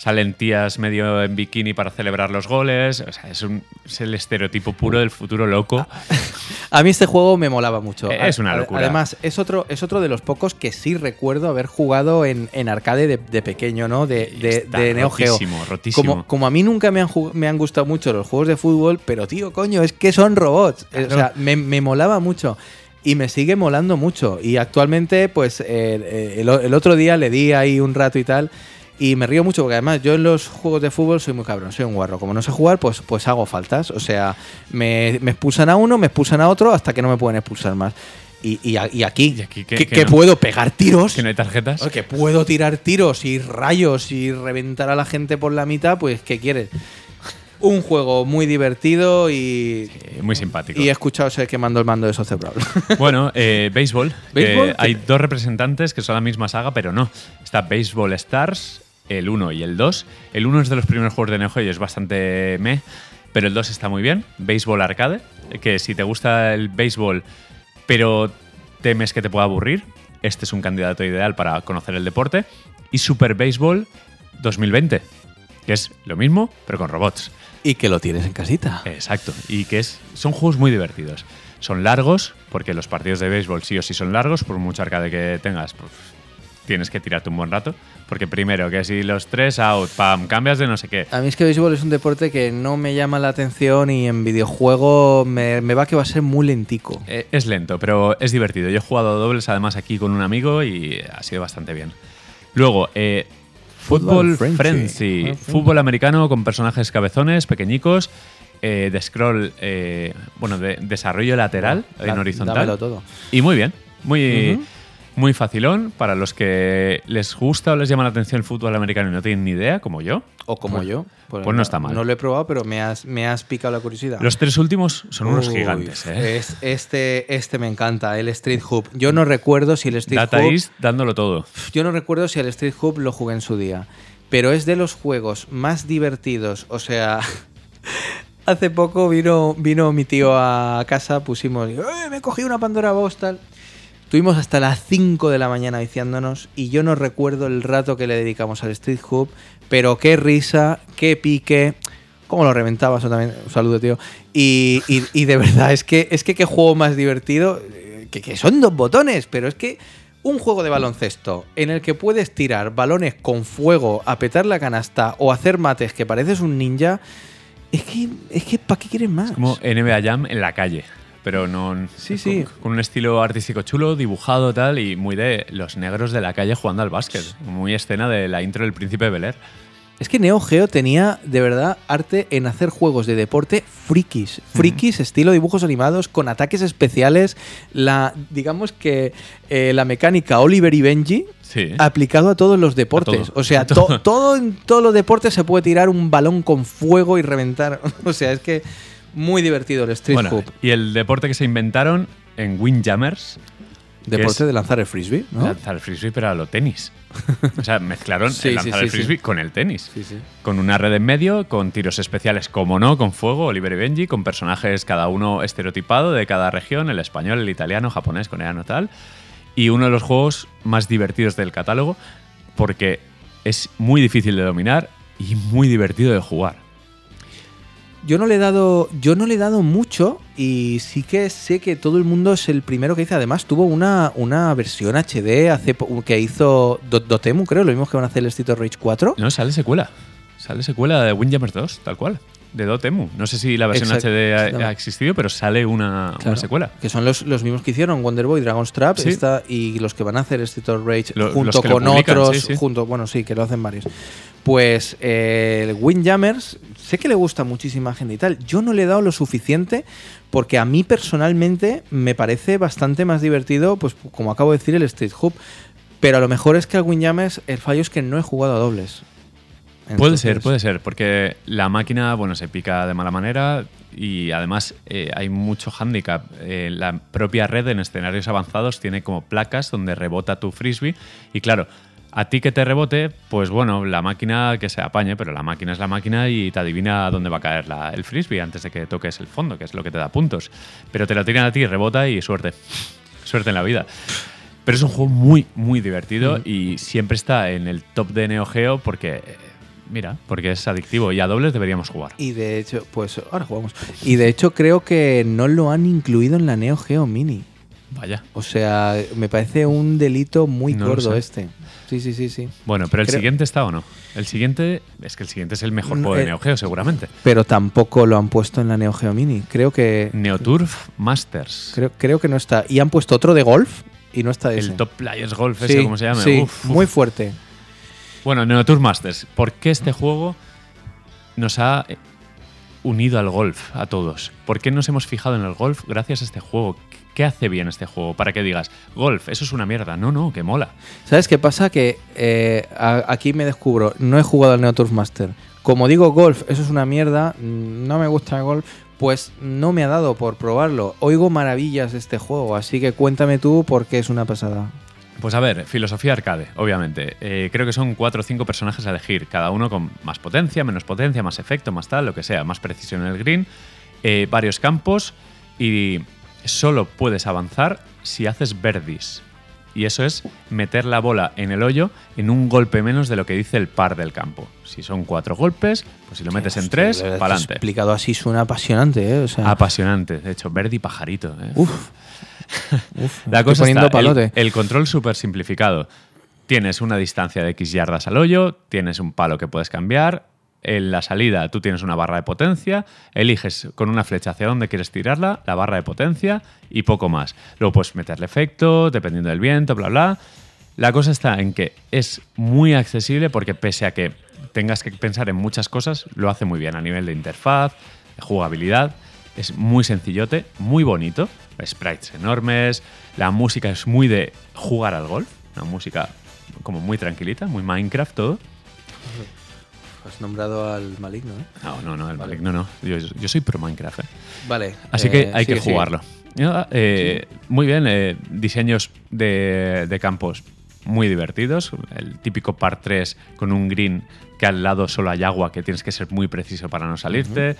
salen tías medio en bikini para celebrar los goles. O sea, es, un, es el estereotipo puro del futuro loco. <laughs> A mí este juego me molaba mucho. Es una locura. Además, es otro, es otro de los pocos que sí recuerdo haber jugado en, en arcade de, de pequeño, ¿no? De, de, de Neo Geo. rotísimo, rotísimo. Como, como a mí nunca me han, me han gustado mucho los juegos de fútbol, pero tío, coño, es que son robots. Eh, O Claro. sea, me, me molaba mucho. Y me sigue molando mucho. Y actualmente, pues, eh, eh, el, el otro día le di ahí un rato y tal. Y me río mucho porque además yo en los juegos de fútbol soy muy cabrón, soy un guarro. Como no sé jugar, pues, pues hago faltas. O sea, me, me expulsan a uno, me expulsan a otro hasta que no me pueden expulsar más. Y, y aquí, Y aquí que- que, que que no. puedo pegar tiros. Que no hay tarjetas. Que puedo tirar tiros y rayos y reventar a la gente por la mitad, pues ¿qué quieres? Un juego muy divertido y, Eh, muy simpático. y he escuchado ese quemando el mando de Social Brawl. <laughs> Bueno, eh, béisbol. que ¿Béisbol? hay dos representantes que son la misma saga, pero no. Está Baseball Stars, el 1 y el 2. El 1 es de los primeros juegos de Neo Geo y es bastante meh, pero el 2 está muy bien. Béisbol Arcade, que si te gusta el béisbol, pero temes que te pueda aburrir, este es un candidato ideal para conocer el deporte. Y Super Baseball 2020, que es lo mismo, pero con robots. y que lo tienes en casita. Exacto. Y que es, son juegos muy divertidos. Son largos, porque los partidos de béisbol sí o sí son largos, por mucho arcade que tengas, pues tienes que tirarte un buen rato. Porque primero, que si los tres out, pam, cambias de no sé qué. A mí es que béisbol es un deporte que no me llama la atención y en videojuego me, me va que va a ser muy lentico. Eh, es lento, pero es divertido. Yo he jugado dobles además aquí con un amigo y ha sido bastante bien. Luego, eh, Fútbol Football Frenzy. Frenzy. Ah, sí. Fútbol americano con personajes cabezones, pequeñicos, eh, de scroll, eh, bueno, de desarrollo lateral en horizontal. dámelo todo. Y muy bien, muy. Muy facilón para los que les gusta o les llama la atención el fútbol americano y no tienen ni idea, como yo. O como Pues- yo. Pues, pues no está mal. No lo he probado, pero me has, me has picado la curiosidad. Los tres últimos son unos gigantes. ¿eh? es- este, este me encanta, el Street Hoop. Yo no recuerdo si el Street Data Hoop. East dándolo todo. Yo no recuerdo si el Street Hoop lo jugué en su día. Pero es de los juegos más divertidos. O sea. <laughs> Hace poco vino, vino mi tío a casa, pusimos. "Eh, me cogí una Pandora Box, tal. Estuvimos hasta las 5 de la mañana viciándonos y yo no recuerdo el rato que le dedicamos al Street Hoop, pero qué risa, qué pique, cómo lo reventaba, eso también, un saludo tío. Y, y- de verdad, es que, es que qué juego más divertido, eh, que, son dos botones, pero es que un juego de baloncesto en el que puedes tirar balones con fuego, a petar la canasta o hacer mates que pareces un ninja, es que, es que ¿para qué quieres más? Como NBA Jam en la calle. Pero no. Sí, con, sí. Con un estilo artístico chulo, dibujado tal, y muy de los negros de la calle jugando al básquet. Muy escena de la intro del Príncipe de Bel Air. Es que Neo Geo tenía de verdad arte en hacer juegos de deporte frikis. Frikis, estilo dibujos animados, con ataques especiales. La, digamos que eh, la mecánica Oliver y Benji Sí. aplicado a todos los deportes. todo. O sea, to- todo. todo en todos los deportes se puede tirar un balón con fuego y reventar. <laughs> O sea, es que muy divertido el Street Bueno, Hoop. y el deporte que se inventaron en Windjammers, Deporte de lanzar el frisbee, ¿no? lanzar el frisbee, pero a lo tenis. O sea, mezclaron <laughs> Sí, el lanzar sí, el sí. frisbee con el tenis. Sí, sí. Con una red en medio, con tiros especiales, como no, con fuego, Oliver y Benji, con personajes cada uno estereotipado de cada región, el español, el italiano, japonés, coreano, tal. Y uno de los juegos más divertidos del catálogo, porque es muy difícil de dominar y muy divertido de jugar. Yo no le he dado, yo no le he dado mucho y sí que sé que todo el mundo es el primero que dice. Además, tuvo una, una versión HD hace que hizo Do- Dotemu, creo, lo mismo que van a hacer el Street of Rage 4. No, sale secuela. Sale secuela de Windjammers 2, tal cual. De Dotemu. No sé si la versión Exacto. HD ha, existido, pero sale una, secuela. Que son los, los mismos que hicieron Wonder Boy, Dragon's Trap Sí. esta, y los que van a hacer Street of Rage Lo- junto con publican, otros. sí, sí. Junto, bueno, sí, que lo hacen varios. Pues eh, el Windjammers, sé que le gusta a muchísima gente y tal. Yo no le he dado lo suficiente porque a mí personalmente me parece bastante más divertido, pues como acabo de decir, el Street Hub. Pero a lo mejor es que al Windjammers el fallo es que no he jugado a dobles. Puede ser, puede ser, porque la máquina, bueno, se pica de mala manera y además eh, hay mucho hándicap. Eh, la propia red en escenarios avanzados tiene como placas donde rebota tu frisbee y claro, a ti que te rebote, pues bueno, la máquina que se apañe, pero la máquina es la máquina y te adivina dónde va a caer la- el frisbee antes de que toques el fondo, que es lo que te da puntos. Pero te lo tiran a ti, rebota y suerte. <laughs> Suerte en la vida. Pero es un juego muy, muy divertido y siempre está en el top de Neo Geo porque, mira, porque es adictivo y a dobles deberíamos jugar. Y de hecho, pues ahora jugamos. Y de hecho creo que no lo han incluido en la Neo Geo Mini. Vaya. O sea, me parece un delito muy No gordo este. Sí, sí, sí, sí. Bueno, pero el Creo- siguiente está o no. El siguiente, es que el siguiente es el mejor Mm, juego de eh, Neo Geo, seguramente. Pero tampoco lo han puesto en la Neo Geo Mini. Creo que Neoturf Masters. creo, creo que no está. Y han puesto otro de golf y no está ese. el Top Players Golf, Sí, ese, como se llama. Sí, Uf, uf. muy fuerte. Bueno, Neoturf Masters. ¿Por qué este juego nos ha eh, unido al golf a todos? ¿Por qué nos hemos fijado en el golf gracias a este juego? ¿Qué hace bien este juego? Para que digas, golf, eso es una mierda. No, no, que mola. ¿Sabes qué pasa? Que eh, a- aquí me descubro, no he jugado al Neo Turf Master. Como digo golf, eso es una mierda, mm, no me gusta el golf, pues no me ha dado por probarlo. Oigo maravillas de este juego, así que cuéntame tú por qué es una pasada. Pues a ver, filosofía arcade, obviamente. Eh, creo que son cuatro o cinco personajes a elegir, cada uno con más potencia, menos potencia, más efecto, más tal, lo que sea, más precisión en el green, eh, varios campos y solo puedes avanzar si haces verdis. Y eso es meter la bola en el hoyo en un golpe menos de lo que dice el par del campo. Si son cuatro golpes, pues si lo metes en tres, para adelante. Explicado así suena apasionante, ¿eh? O sea, Apasionante, de hecho, verdi pajarito. ¿eh? uf. <laughs> Uf, La cosa el-. El, control súper simplificado. Tienes una distancia de X yardas al hoyo, tienes un palo que puedes cambiar. En la salida tú tienes una barra de potencia, eliges con una flecha hacia dónde quieres tirarla, la barra de potencia y poco más. Luego puedes meterle efecto, dependiendo del viento, bla, bla. La cosa está en que es muy accesible porque pese a que tengas que pensar en muchas cosas, lo hace muy bien a nivel de interfaz, de jugabilidad. Es muy sencillote, muy bonito, sprites enormes, la música es muy de jugar al golf, una música como muy tranquilita, muy Minecraft todo. Has nombrado al maligno, ¿eh? No, no, no, el maligno no. Yo, yo soy pro Minecraft. ¿eh? Vale. Así eh, que hay que sigue, jugarlo. Ya, eh, Muy bien, eh, diseños de, de campos muy divertidos. El típico par 3 con un green que al lado solo hay agua, que tienes que ser muy preciso para no salirte.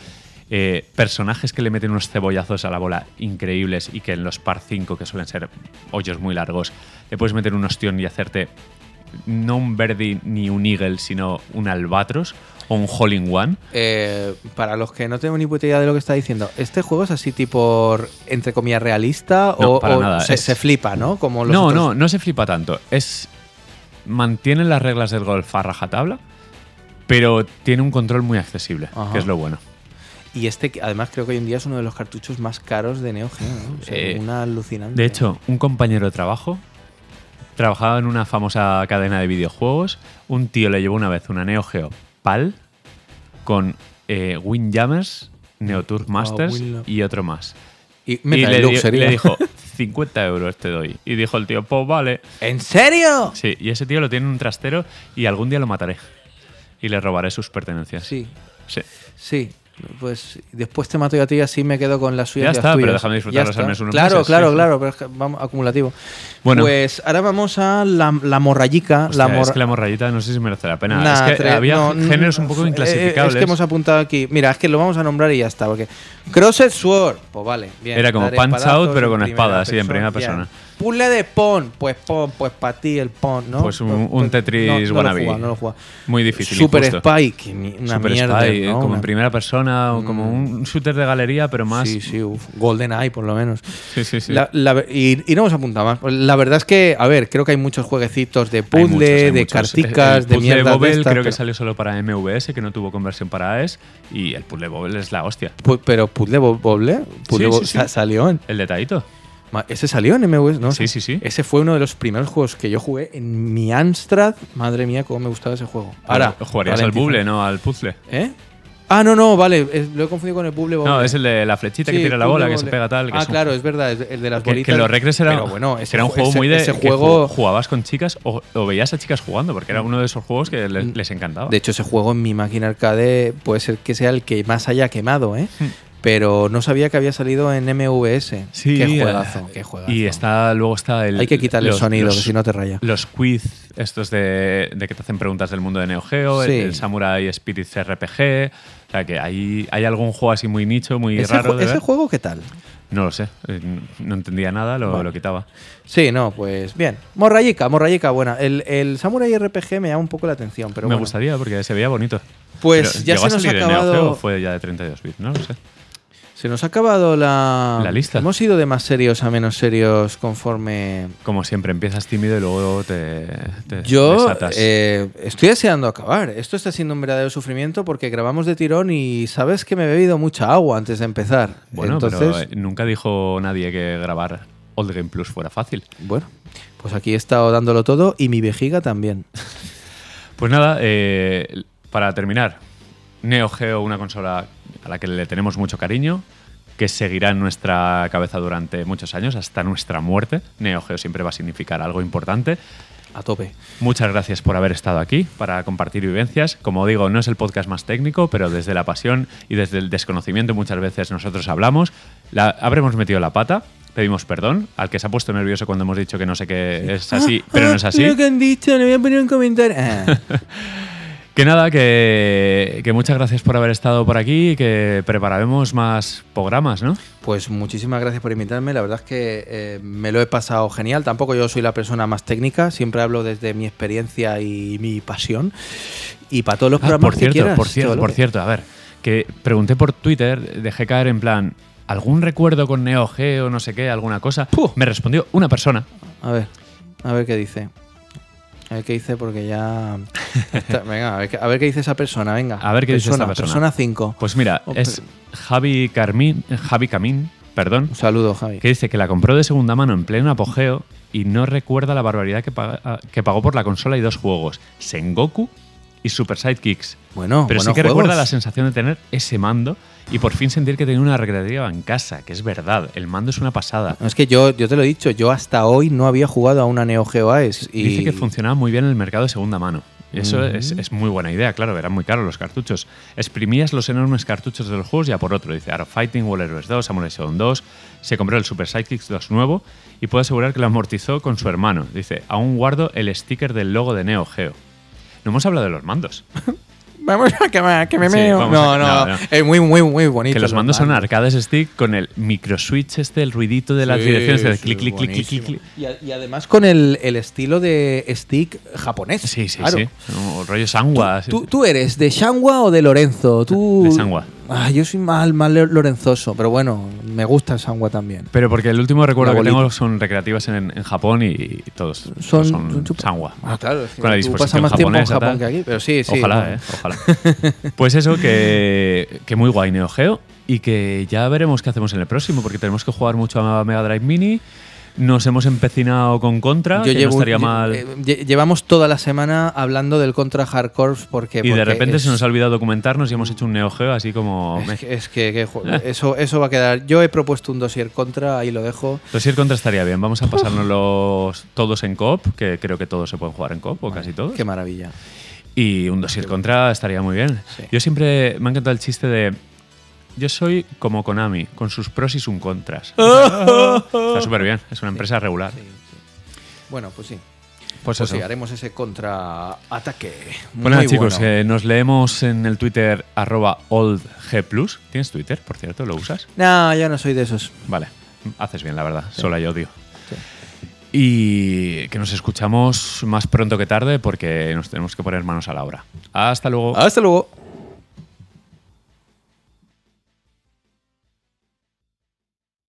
Eh, personajes que le meten unos cebollazos a la bola increíbles y que en los par 5, que suelen ser hoyos muy largos, le puedes meter un ostión y hacerte no un Verdi ni un Eagle, sino un Albatros o un Hole in One. Eh, para los que no tengo ni puta idea de lo que está diciendo, ¿este juego es así tipo, entre comillas, realista No, o, para o nada, se, es- se flipa, ¿no? Como los no, otros- no, no se flipa tanto. Es. Mantiene las reglas del golf a rajatabla, pero tiene un control muy accesible, Ajá. que es lo bueno. Y este, además, creo que hoy en día es uno de los cartuchos más caros de Neo Geo, ¿no? O sea, Eh, una alucinante. De hecho, un compañero de trabajo trabajaba en una famosa cadena de videojuegos. Un tío le llevó una vez una Neo Geo PAL con eh, Windjammers, Neotour Masters Windjammer. y otro más. y Y le, di- sería. le dijo, <laughs> 50 euros te doy. Y dijo el tío, pues vale. ¿En serio? Sí, y ese tío lo tiene en un trastero y algún día lo mataré. Y le robaré sus pertenencias. Sí, Sí. sí. Pues después te mato yo a ti y así me quedo con las suyas. Ya y las está, pero déjame disfrutar los está. Hermes unos Claro, meses, claro, sí. claro, pero es que vamos acumulativo. Bueno. pues ahora vamos a la, la morrayica. Hostia, la es morra- que la morrayita no sé si merece la pena. Nah, es que tre- había no, géneros un poco eh, inclasificables. Es que hemos apuntado aquí. Mira, es que lo vamos a nombrar y ya está. Porque Crossed Sword. Pues vale. Bien. Era como Punch Out, pero con primera espada, así, en primera persona. Puzzle de Pon. Pues Pon, pues para ti el Pon, ¿no? Pues un- un Tetris no, no lo wannabe. juega, no lo juega. Muy difícil. Super injusto. Spy, que una Super mierda. Spy, ¿no? como Una- en primera persona o como un shooter de galería, pero más. Sí, sí, uf, Golden Eye por lo menos. sí, sí. sí. La- la- y, y no hemos apuntado más. La verdad es que, a ver, creo que hay muchos jueguecitos de Hay puzzle, muchos, hay de muchos. carticas, El de puzzle mierda. Bobble de estas, creo que salió solo para MVS, que no tuvo conversión para AES. Y el puzzle Bobble es la hostia. Pero Puzzle Bo- Bobble, Puzzle Sí, Bo- sí, sí. sa- salió en. El detallito. Ese salió en MVS, ¿no? Sí, sí, sí. Ese fue uno de los primeros juegos que yo jugué en mi Amstrad. Madre mía, cómo me gustaba ese juego. Ahora. Jugarías al buble, no al puzzle. ¿Eh? Ah, no, no, vale. es- lo he confundido con el Puzzle Bobble. No, es el de la flechita que tira la bola, que se pega tal. Que ah, claro, es verdad, es el de las Que, bolitas. que los recres era, Pero bueno, que ese era un ju- juego ese- muy de ese que juego. ju- jugabas con chicas o, o veías a chicas jugando, porque era uno de esos juegos que les, les encantaba. De hecho, ese juego en mi máquina arcade puede ser que sea el que más haya quemado, ¿eh? Pero no sabía que había salido en MVS. Sí, qué eh, juegazo, qué juegazo. Y está, luego está el. Hay que quitarle los- el sonido, los- que si no te raya. Los quiz, estos de, de que te hacen preguntas del mundo de Neo Geo, el, Sí. el Samurai Spirits RPG. O sea, que hay, hay algún juego así muy nicho, muy ¿Ese, raro. de ese ver. juego qué tal? No lo sé, eh, no entendía nada, lo, lo quitaba. Sí, no, pues bien. Morrayica, morrayica, buena. El, el Samurai RPG me llama un poco la atención, pero Me bueno. gustaría porque se veía bonito. Pues Pero ya ¿llegó se nos ha acabado. Fue ya de 32 bits, no lo sé. Se nos ha acabado la... La lista. Hemos ido de más serios a menos serios conforme... Como siempre, empiezas tímido y luego te, te Yo eh, estoy deseando acabar. Esto está siendo un verdadero sufrimiento porque grabamos de tirón y sabes que me he bebido mucha agua antes de empezar. bueno, Entonces, pero eh, nunca dijo nadie que grabar Old Game Plus fuera fácil. bueno, pues aquí he estado dándolo todo y mi vejiga también. Pues nada, eh, para terminar, Neo Geo, una consola a la que le tenemos mucho cariño, que seguirá en nuestra cabeza durante muchos años, hasta nuestra muerte. Neo Geo siempre va a significar algo importante. A tope. Muchas gracias por haber estado aquí para compartir vivencias. Como digo, no es el podcast más técnico, pero desde la pasión y desde el desconocimiento muchas veces nosotros hablamos. La, habremos metido la pata, pedimos perdón al que se ha puesto nervioso cuando hemos dicho que no sé qué es así, pero no es así. <laughs> Lo que han dicho, le voy a poner un comentario. Ah. <laughs> Que nada, que, que muchas gracias por haber estado por aquí y que prepararemos más programas, ¿no? Pues muchísimas gracias por invitarme. La verdad es que eh, me lo he pasado genial. Tampoco yo soy la persona más técnica. Siempre hablo desde mi experiencia y mi pasión. Y para todos los Ah, programas por que cierto, quieras, por cierto, por cierto, a ver, que pregunté por Twitter, dejé caer en plan, ¿algún recuerdo con Neo Geo, no sé qué, alguna cosa? Me respondió una persona. A ver, a ver qué dice. A ver qué dice porque ya... <laughs> está- venga, a ver, qué- a ver qué dice esa persona, venga. A ver qué dice esta persona. Persona 5. Pues mira, Oh, es Javi Carmín, Javi Camín, perdón, Un saludo, Javi. que dice que la compró de segunda mano en pleno apogeo y no recuerda la barbaridad que, paga- que pagó por la consola y dos juegos, Sengoku y Super Sidekicks. Bueno, Pero sí que juegos. recuerda la sensación de tener ese mando y por fin sentir que tenía una recreativa en casa, que es verdad, el mando es una pasada. No, es que yo, yo te lo he dicho, yo hasta hoy no había jugado a una Neo Geo AES. Y... Dice que funcionaba muy bien en el mercado de segunda mano. Eso es, es muy buena idea, claro, eran muy caros los cartuchos. Exprimías los enormes cartuchos de los juegos y a por otro. Dice Art Fighting, Wall Heroes 2, Samurai Shodown 2. Se compró el Super Sidekicks 2 nuevo y puedo asegurar que lo amortizó con su hermano. Dice, aún guardo el sticker del logo de Neo Geo. No hemos hablado de los mandos. <laughs> Vamos a que me, que me Sí, meo. vamos no, a- no, no, no. Es muy, muy, muy bonito. que los mandos son arcades stick con el micro switch este, el ruidito de las Sí, direcciones, el sí, clic, clic, clic, clic, clic. Y, a- y además con el, el estilo de stick japonés. Sí, sí, claro. sí. Un rollo sangua. ¿Tú, tú eres de Shangwa o de Lorenzo? Tú... De Shangwa. Ah, yo soy mal, mal lorenzoso, pero bueno, me gusta el Shangwa también. Pero porque el último recuerdo que tengo son recreativas en, en Japón y todos Son- son, sangua. Ah, claro, es que Con la tú disposición pasas más tiempo en Japón que aquí, pero sí, sí. Ojalá, eh, ojalá. <laughs> pues eso, que, que muy guay Neo Geo y que ya veremos qué hacemos en el próximo, porque tenemos que jugar mucho a Mega Drive Mini. Nos hemos empecinado con Contra, que no estaría mal. eh, lle- llevamos toda la semana hablando del Contra Hardcore porque. y de repente es- se nos ha olvidado documentarnos y hemos hecho un Neo Geo así como... Es que, es que- que ju- eso, eso va a quedar. Yo he propuesto un dossier contra, ahí lo dejo. El Contra estaría bien. Vamos a pasárnoslos todos en coop, que creo que todos se pueden jugar en coop, o casi todos. Qué maravilla. Y un dossier contra estaría muy bien. Sí. Yo siempre me ha encantado el chiste de. Yo soy como Konami, con sus pros y sus contras. <laughs> Está súper bien, es una empresa regular. Bueno, pues sí. Pues Pues eso. sí, haremos ese contraataque. Bueno, Muy chicos, bueno. eh, nos leemos en el Twitter arroba oldg+. ¿Tienes Twitter, por cierto? ¿Lo usas? No, ya no soy de esos. Vale, haces bien, la verdad. Solo hay odio. y que nos escuchamos más pronto que tarde porque nos tenemos que poner manos a la obra. Hasta luego. Hasta luego.